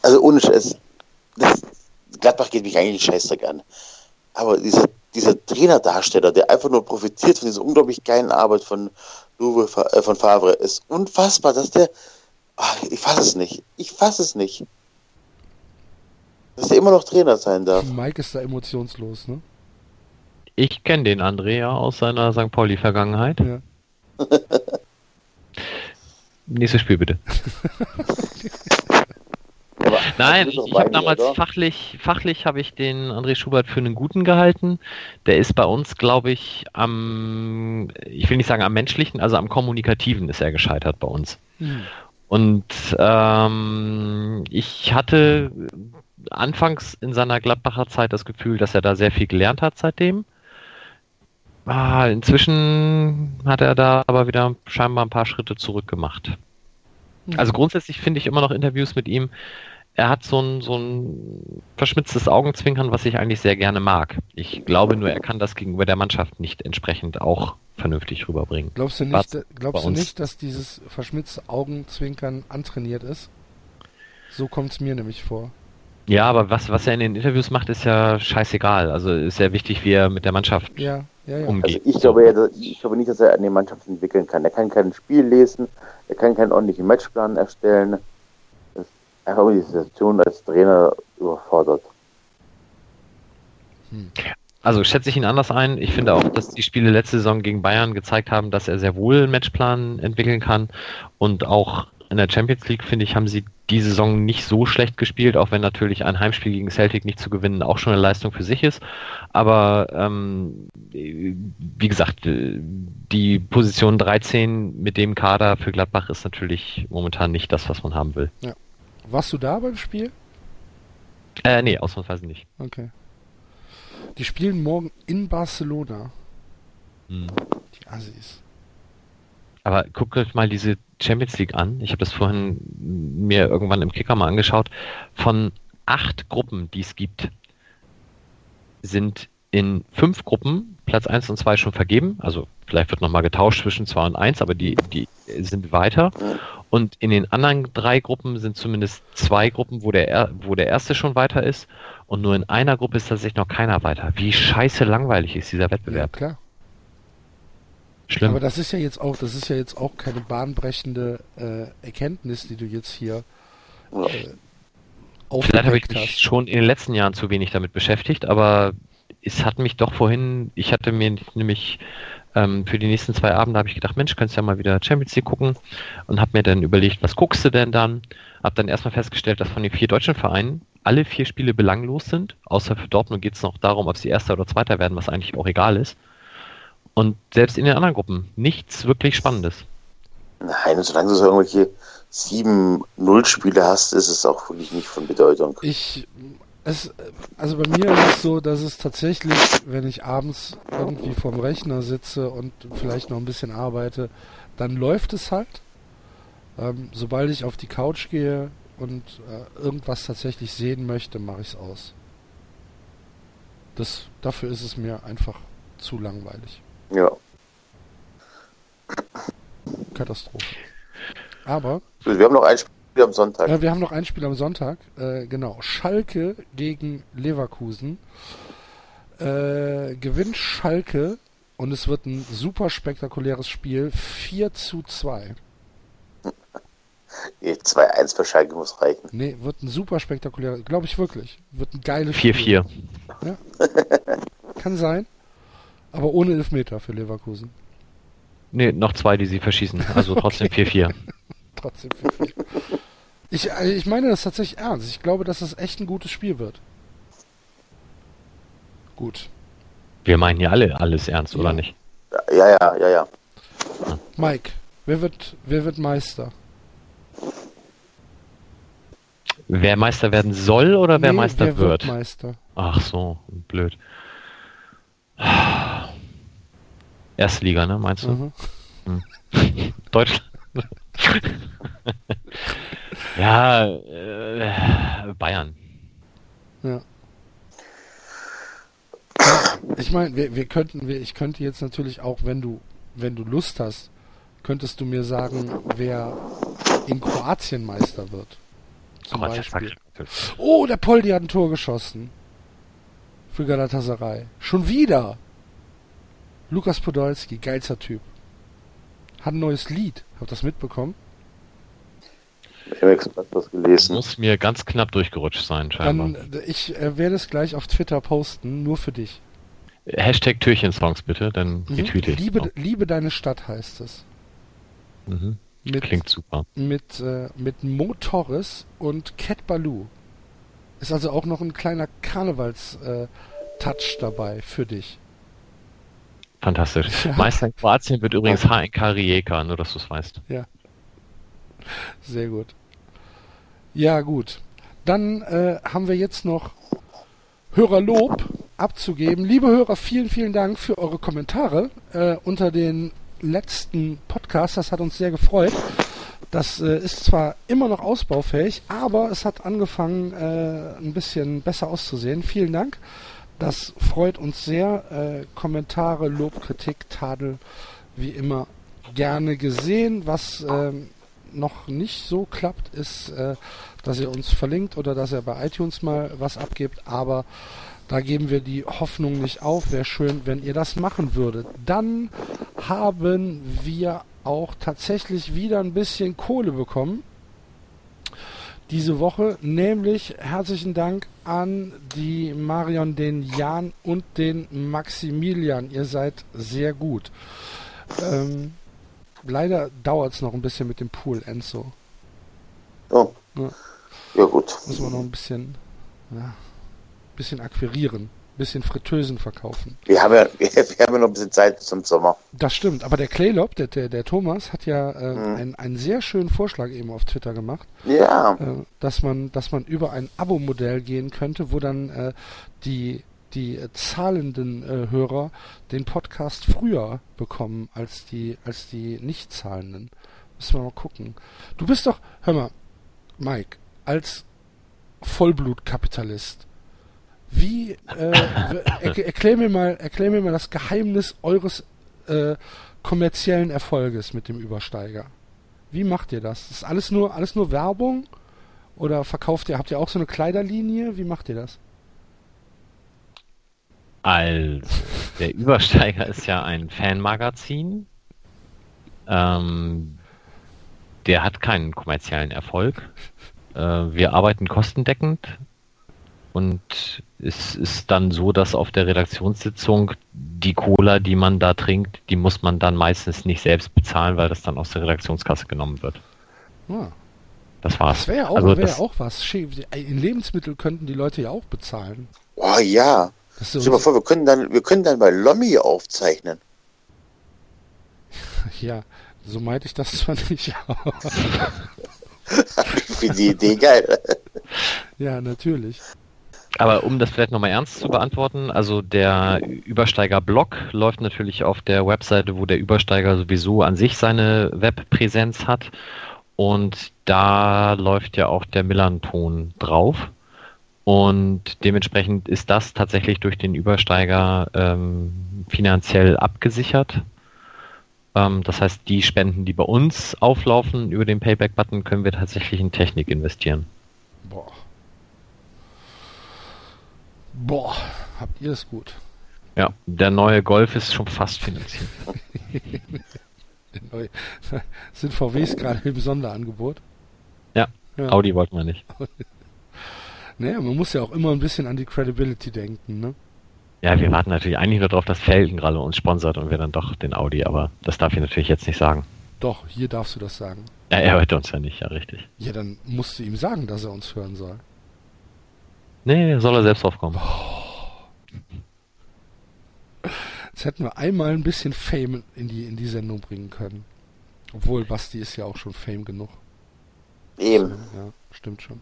also ohne Scheiß. Das, Gladbach geht mich eigentlich scheißdreck an. Aber dieser, dieser Trainerdarsteller, der einfach nur profitiert von dieser unglaublich geilen Arbeit von, Uwe äh, von Favre ist unfassbar, dass der. Ach, ich fasse es nicht. Ich fasse es nicht. Dass der immer noch Trainer sein darf. Mike ist da emotionslos, ne? Ich kenne den Andrea aus seiner St. Pauli-Vergangenheit. Ja. Nächstes Spiel bitte. Nein, ich, ich habe damals oder? fachlich, fachlich habe ich den André Schubert für einen guten gehalten. Der ist bei uns, glaube ich, am, ich will nicht sagen am menschlichen, also am kommunikativen ist er gescheitert bei uns. Hm. Und ähm, ich hatte anfangs in seiner Gladbacher Zeit das Gefühl, dass er da sehr viel gelernt hat seitdem. Ah, inzwischen hat er da aber wieder scheinbar ein paar Schritte zurück gemacht. Hm. Also grundsätzlich finde ich immer noch Interviews mit ihm er hat so ein, so ein verschmitztes Augenzwinkern, was ich eigentlich sehr gerne mag. Ich glaube nur, er kann das gegenüber der Mannschaft nicht entsprechend auch vernünftig rüberbringen. Glaubst du nicht, glaubst du nicht dass dieses verschmitzte Augenzwinkern antrainiert ist? So kommt es mir nämlich vor. Ja, aber was, was er in den Interviews macht, ist ja scheißegal. Also ist sehr wichtig, wie er mit der Mannschaft ja, ja, ja. umgeht. Also ich, glaube, ich glaube nicht, dass er eine Mannschaft entwickeln kann. Er kann kein Spiel lesen, er kann keinen ordentlichen Matchplan erstellen. Das ist einfach die Situation als Trainer überfordert. Hm. Also schätze ich ihn anders ein. Ich finde auch, dass die Spiele letzte Saison gegen Bayern gezeigt haben, dass er sehr wohl einen Matchplan entwickeln kann. Und auch in der Champions League, finde ich, haben sie die Saison nicht so schlecht gespielt, auch wenn natürlich ein Heimspiel gegen Celtic nicht zu gewinnen auch schon eine Leistung für sich ist. Aber ähm, wie gesagt, die Position 13 mit dem Kader für Gladbach ist natürlich momentan nicht das, was man haben will. Ja. Warst du da beim Spiel? Äh, nee, ausnahmsweise nicht. Okay. Die spielen morgen in Barcelona. Hm. Die Assis. Aber guckt euch mal diese Champions League an. Ich habe das vorhin mir irgendwann im Kicker mal angeschaut. Von acht Gruppen, die es gibt, sind in fünf Gruppen Platz 1 und 2 schon vergeben. Also vielleicht wird nochmal getauscht zwischen 2 und 1, aber die, die sind weiter. Und in den anderen drei Gruppen sind zumindest zwei Gruppen, wo der, wo der erste schon weiter ist. Und nur in einer Gruppe ist tatsächlich noch keiner weiter. Wie scheiße langweilig ist dieser Wettbewerb. Ja, klar. Schlimm. Aber das ist ja jetzt auch, das ist ja jetzt auch keine bahnbrechende äh, Erkenntnis, die du jetzt hier äh, Vielleicht habe ich mich hast. schon in den letzten Jahren zu wenig damit beschäftigt, aber es hat mich doch vorhin, ich hatte mir nämlich ähm, für die nächsten zwei Abende habe ich gedacht, Mensch, könntest ja mal wieder Champions League gucken und habe mir dann überlegt, was guckst du denn dann? Habe dann erstmal festgestellt, dass von den vier deutschen Vereinen alle vier Spiele belanglos sind, außer für Dortmund geht es noch darum, ob sie Erster oder Zweiter werden, was eigentlich auch egal ist. Und selbst in den anderen Gruppen nichts wirklich Spannendes. Nein, solange du so irgendwelche 7-0-Spiele hast, ist es auch wirklich nicht von Bedeutung. Ich, es, also bei mir ist es so, dass es tatsächlich, wenn ich abends irgendwie vorm Rechner sitze und vielleicht noch ein bisschen arbeite, dann läuft es halt. Ähm, sobald ich auf die Couch gehe und äh, irgendwas tatsächlich sehen möchte, mache ich es aus. Das, dafür ist es mir einfach zu langweilig. Ja. Katastrophe. Aber. Wir haben noch ein Spiel am Sonntag. Ja, wir haben noch ein Spiel am Sonntag. Äh, genau. Schalke gegen Leverkusen. Äh, gewinnt Schalke und es wird ein super spektakuläres Spiel. 4 zu 2. 2-1 für Schalke muss reichen. Nee, wird ein super spektakuläres, glaube ich wirklich. Wird ein geiles 4 -4. Spiel. 4-4. Ja. Kann sein. Aber ohne Elfmeter für Leverkusen. Nee, noch zwei, die sie verschießen. Also trotzdem 4-4. trotzdem 4-4. Ich, äh, ich meine das tatsächlich ernst. Ich glaube, dass das echt ein gutes Spiel wird. Gut. Wir meinen ja alle alles ernst, ja. oder nicht? Ja, ja, ja, ja. Mike, wer wird, wer wird Meister? Wer Meister werden soll oder wer nee, Meister wer wird? wird Meister? Ach so, blöd. Erste Liga, ne, meinst du? Mhm. Hm. Deutschland. ja, äh, Bayern. Ja. Ich meine, wir, wir könnten, wir, ich könnte jetzt natürlich auch, wenn du, wenn du Lust hast, könntest du mir sagen, wer in Kroatien Meister wird. Zum Kroatien Beispiel. Oh, der Poldi hat ein Tor geschossen. Für Galatasaray. Schon wieder. Lukas Podolski, geilster Typ. Hat ein neues Lied. Habt ihr das mitbekommen? Ich habe was gelesen. Muss mir ganz knapp durchgerutscht sein, scheinbar. Dann, ich äh, werde es gleich auf Twitter posten, nur für dich. Hashtag Türchensongs bitte, dann mhm. retweete ich. Liebe, Liebe deine Stadt heißt es. Mhm. Mit, Klingt super. Mit, äh, mit Mo Torres und Cat Baloo. Ist also auch noch ein kleiner Karnevals-Touch äh, dabei für dich. Fantastisch. Ja. Meister in Kroatien wird übrigens HNK Rijeka, nur dass du es weißt. Ja. Sehr gut. Ja, gut. Dann äh, haben wir jetzt noch Hörerlob abzugeben. Liebe Hörer, vielen, vielen Dank für eure Kommentare äh, unter den letzten Podcast. Das hat uns sehr gefreut. Das äh, ist zwar immer noch ausbaufähig, aber es hat angefangen, äh, ein bisschen besser auszusehen. Vielen Dank. Das freut uns sehr. Äh, Kommentare, Lob, Kritik, Tadel, wie immer gerne gesehen. Was ähm, noch nicht so klappt, ist, äh, dass ihr uns verlinkt oder dass ihr bei iTunes mal was abgebt. Aber da geben wir die Hoffnung nicht auf. Wäre schön, wenn ihr das machen würdet. Dann haben wir auch tatsächlich wieder ein bisschen Kohle bekommen diese Woche, nämlich herzlichen Dank an die Marion, den Jan und den Maximilian. Ihr seid sehr gut. Ähm, leider dauert es noch ein bisschen mit dem Pool, Enzo. Oh. Ja, ja gut. Muss man noch ein bisschen, ja, bisschen akquirieren bisschen Fritteusen verkaufen. Wir haben ja, wir haben ja noch ein bisschen Zeit zum Sommer. Das stimmt, aber der Claylop, der, der, der Thomas, hat ja äh, mhm. einen, einen sehr schönen Vorschlag eben auf Twitter gemacht. Ja. Äh, dass man, dass man über ein Abo-Modell gehen könnte, wo dann äh, die die äh, zahlenden äh, Hörer den Podcast früher bekommen als die als die nicht zahlenden. Müssen wir mal gucken. Du bist doch, hör mal, Mike, als Vollblutkapitalist wie, äh, er, erklär mir mal, erklär mir mal das Geheimnis eures äh, kommerziellen Erfolges mit dem Übersteiger. Wie macht ihr das? Ist alles nur, alles nur Werbung? Oder verkauft ihr, habt ihr auch so eine Kleiderlinie? Wie macht ihr das? Also, der Übersteiger ist ja ein Fanmagazin. Ähm, der hat keinen kommerziellen Erfolg. Äh, wir arbeiten kostendeckend. Und es ist dann so, dass auf der Redaktionssitzung die Cola, die man da trinkt, die muss man dann meistens nicht selbst bezahlen, weil das dann aus der Redaktionskasse genommen wird. Ja. Das war's. Das wäre ja auch, also wär auch was. In Lebensmitteln könnten die Leute ja auch bezahlen. Oh ja. Stell dir mal vor, wir können dann, wir können dann bei Lommi aufzeichnen. Ja, so meinte ich das zwar nicht. ich finde die Idee geil. Ja, natürlich. Aber um das vielleicht nochmal ernst zu beantworten, also der Übersteiger-Blog läuft natürlich auf der Webseite, wo der Übersteiger sowieso an sich seine Webpräsenz hat. Und da läuft ja auch der Millanton drauf. Und dementsprechend ist das tatsächlich durch den Übersteiger ähm, finanziell abgesichert. Ähm, das heißt, die Spenden, die bei uns auflaufen über den Payback-Button, können wir tatsächlich in Technik investieren. Boah. Boah, habt ihr es gut. Ja, der neue Golf ist schon fast finanziert. neue, sind VWs gerade im Sonderangebot? Ja, ja. Audi wollten wir nicht. naja, man muss ja auch immer ein bisschen an die Credibility denken, ne? Ja, wir warten natürlich eigentlich nur darauf, dass Felgen gerade uns sponsert und wir dann doch den Audi, aber das darf ich natürlich jetzt nicht sagen. Doch, hier darfst du das sagen. Ja, er hört uns ja nicht, ja, richtig. Ja, dann musst du ihm sagen, dass er uns hören soll. Nee, soll er selbst drauf kommen. Jetzt hätten wir einmal ein bisschen Fame in die, in die Sendung bringen können. Obwohl, Basti ist ja auch schon Fame genug. Eben. Ja, stimmt schon.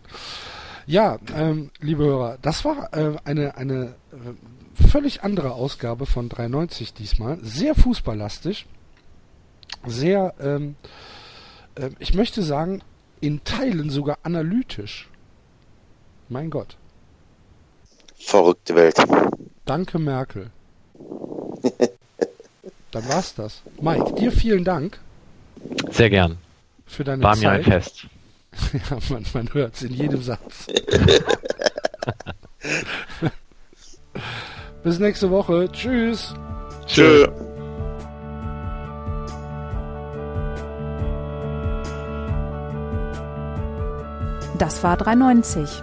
Ja, ähm, liebe Hörer, das war äh, eine, eine äh, völlig andere Ausgabe von 93 diesmal. Sehr fußballlastig. Sehr, ähm, äh, ich möchte sagen, in Teilen sogar analytisch. Mein Gott. Verrückte Welt. Danke, Merkel. Dann war's das. Mike, dir vielen Dank. Sehr gern. Für deine War Zeit. mir ein Fest. ja, man, man hört's in jedem Satz. Bis nächste Woche. Tschüss. Tschö. Das war 390.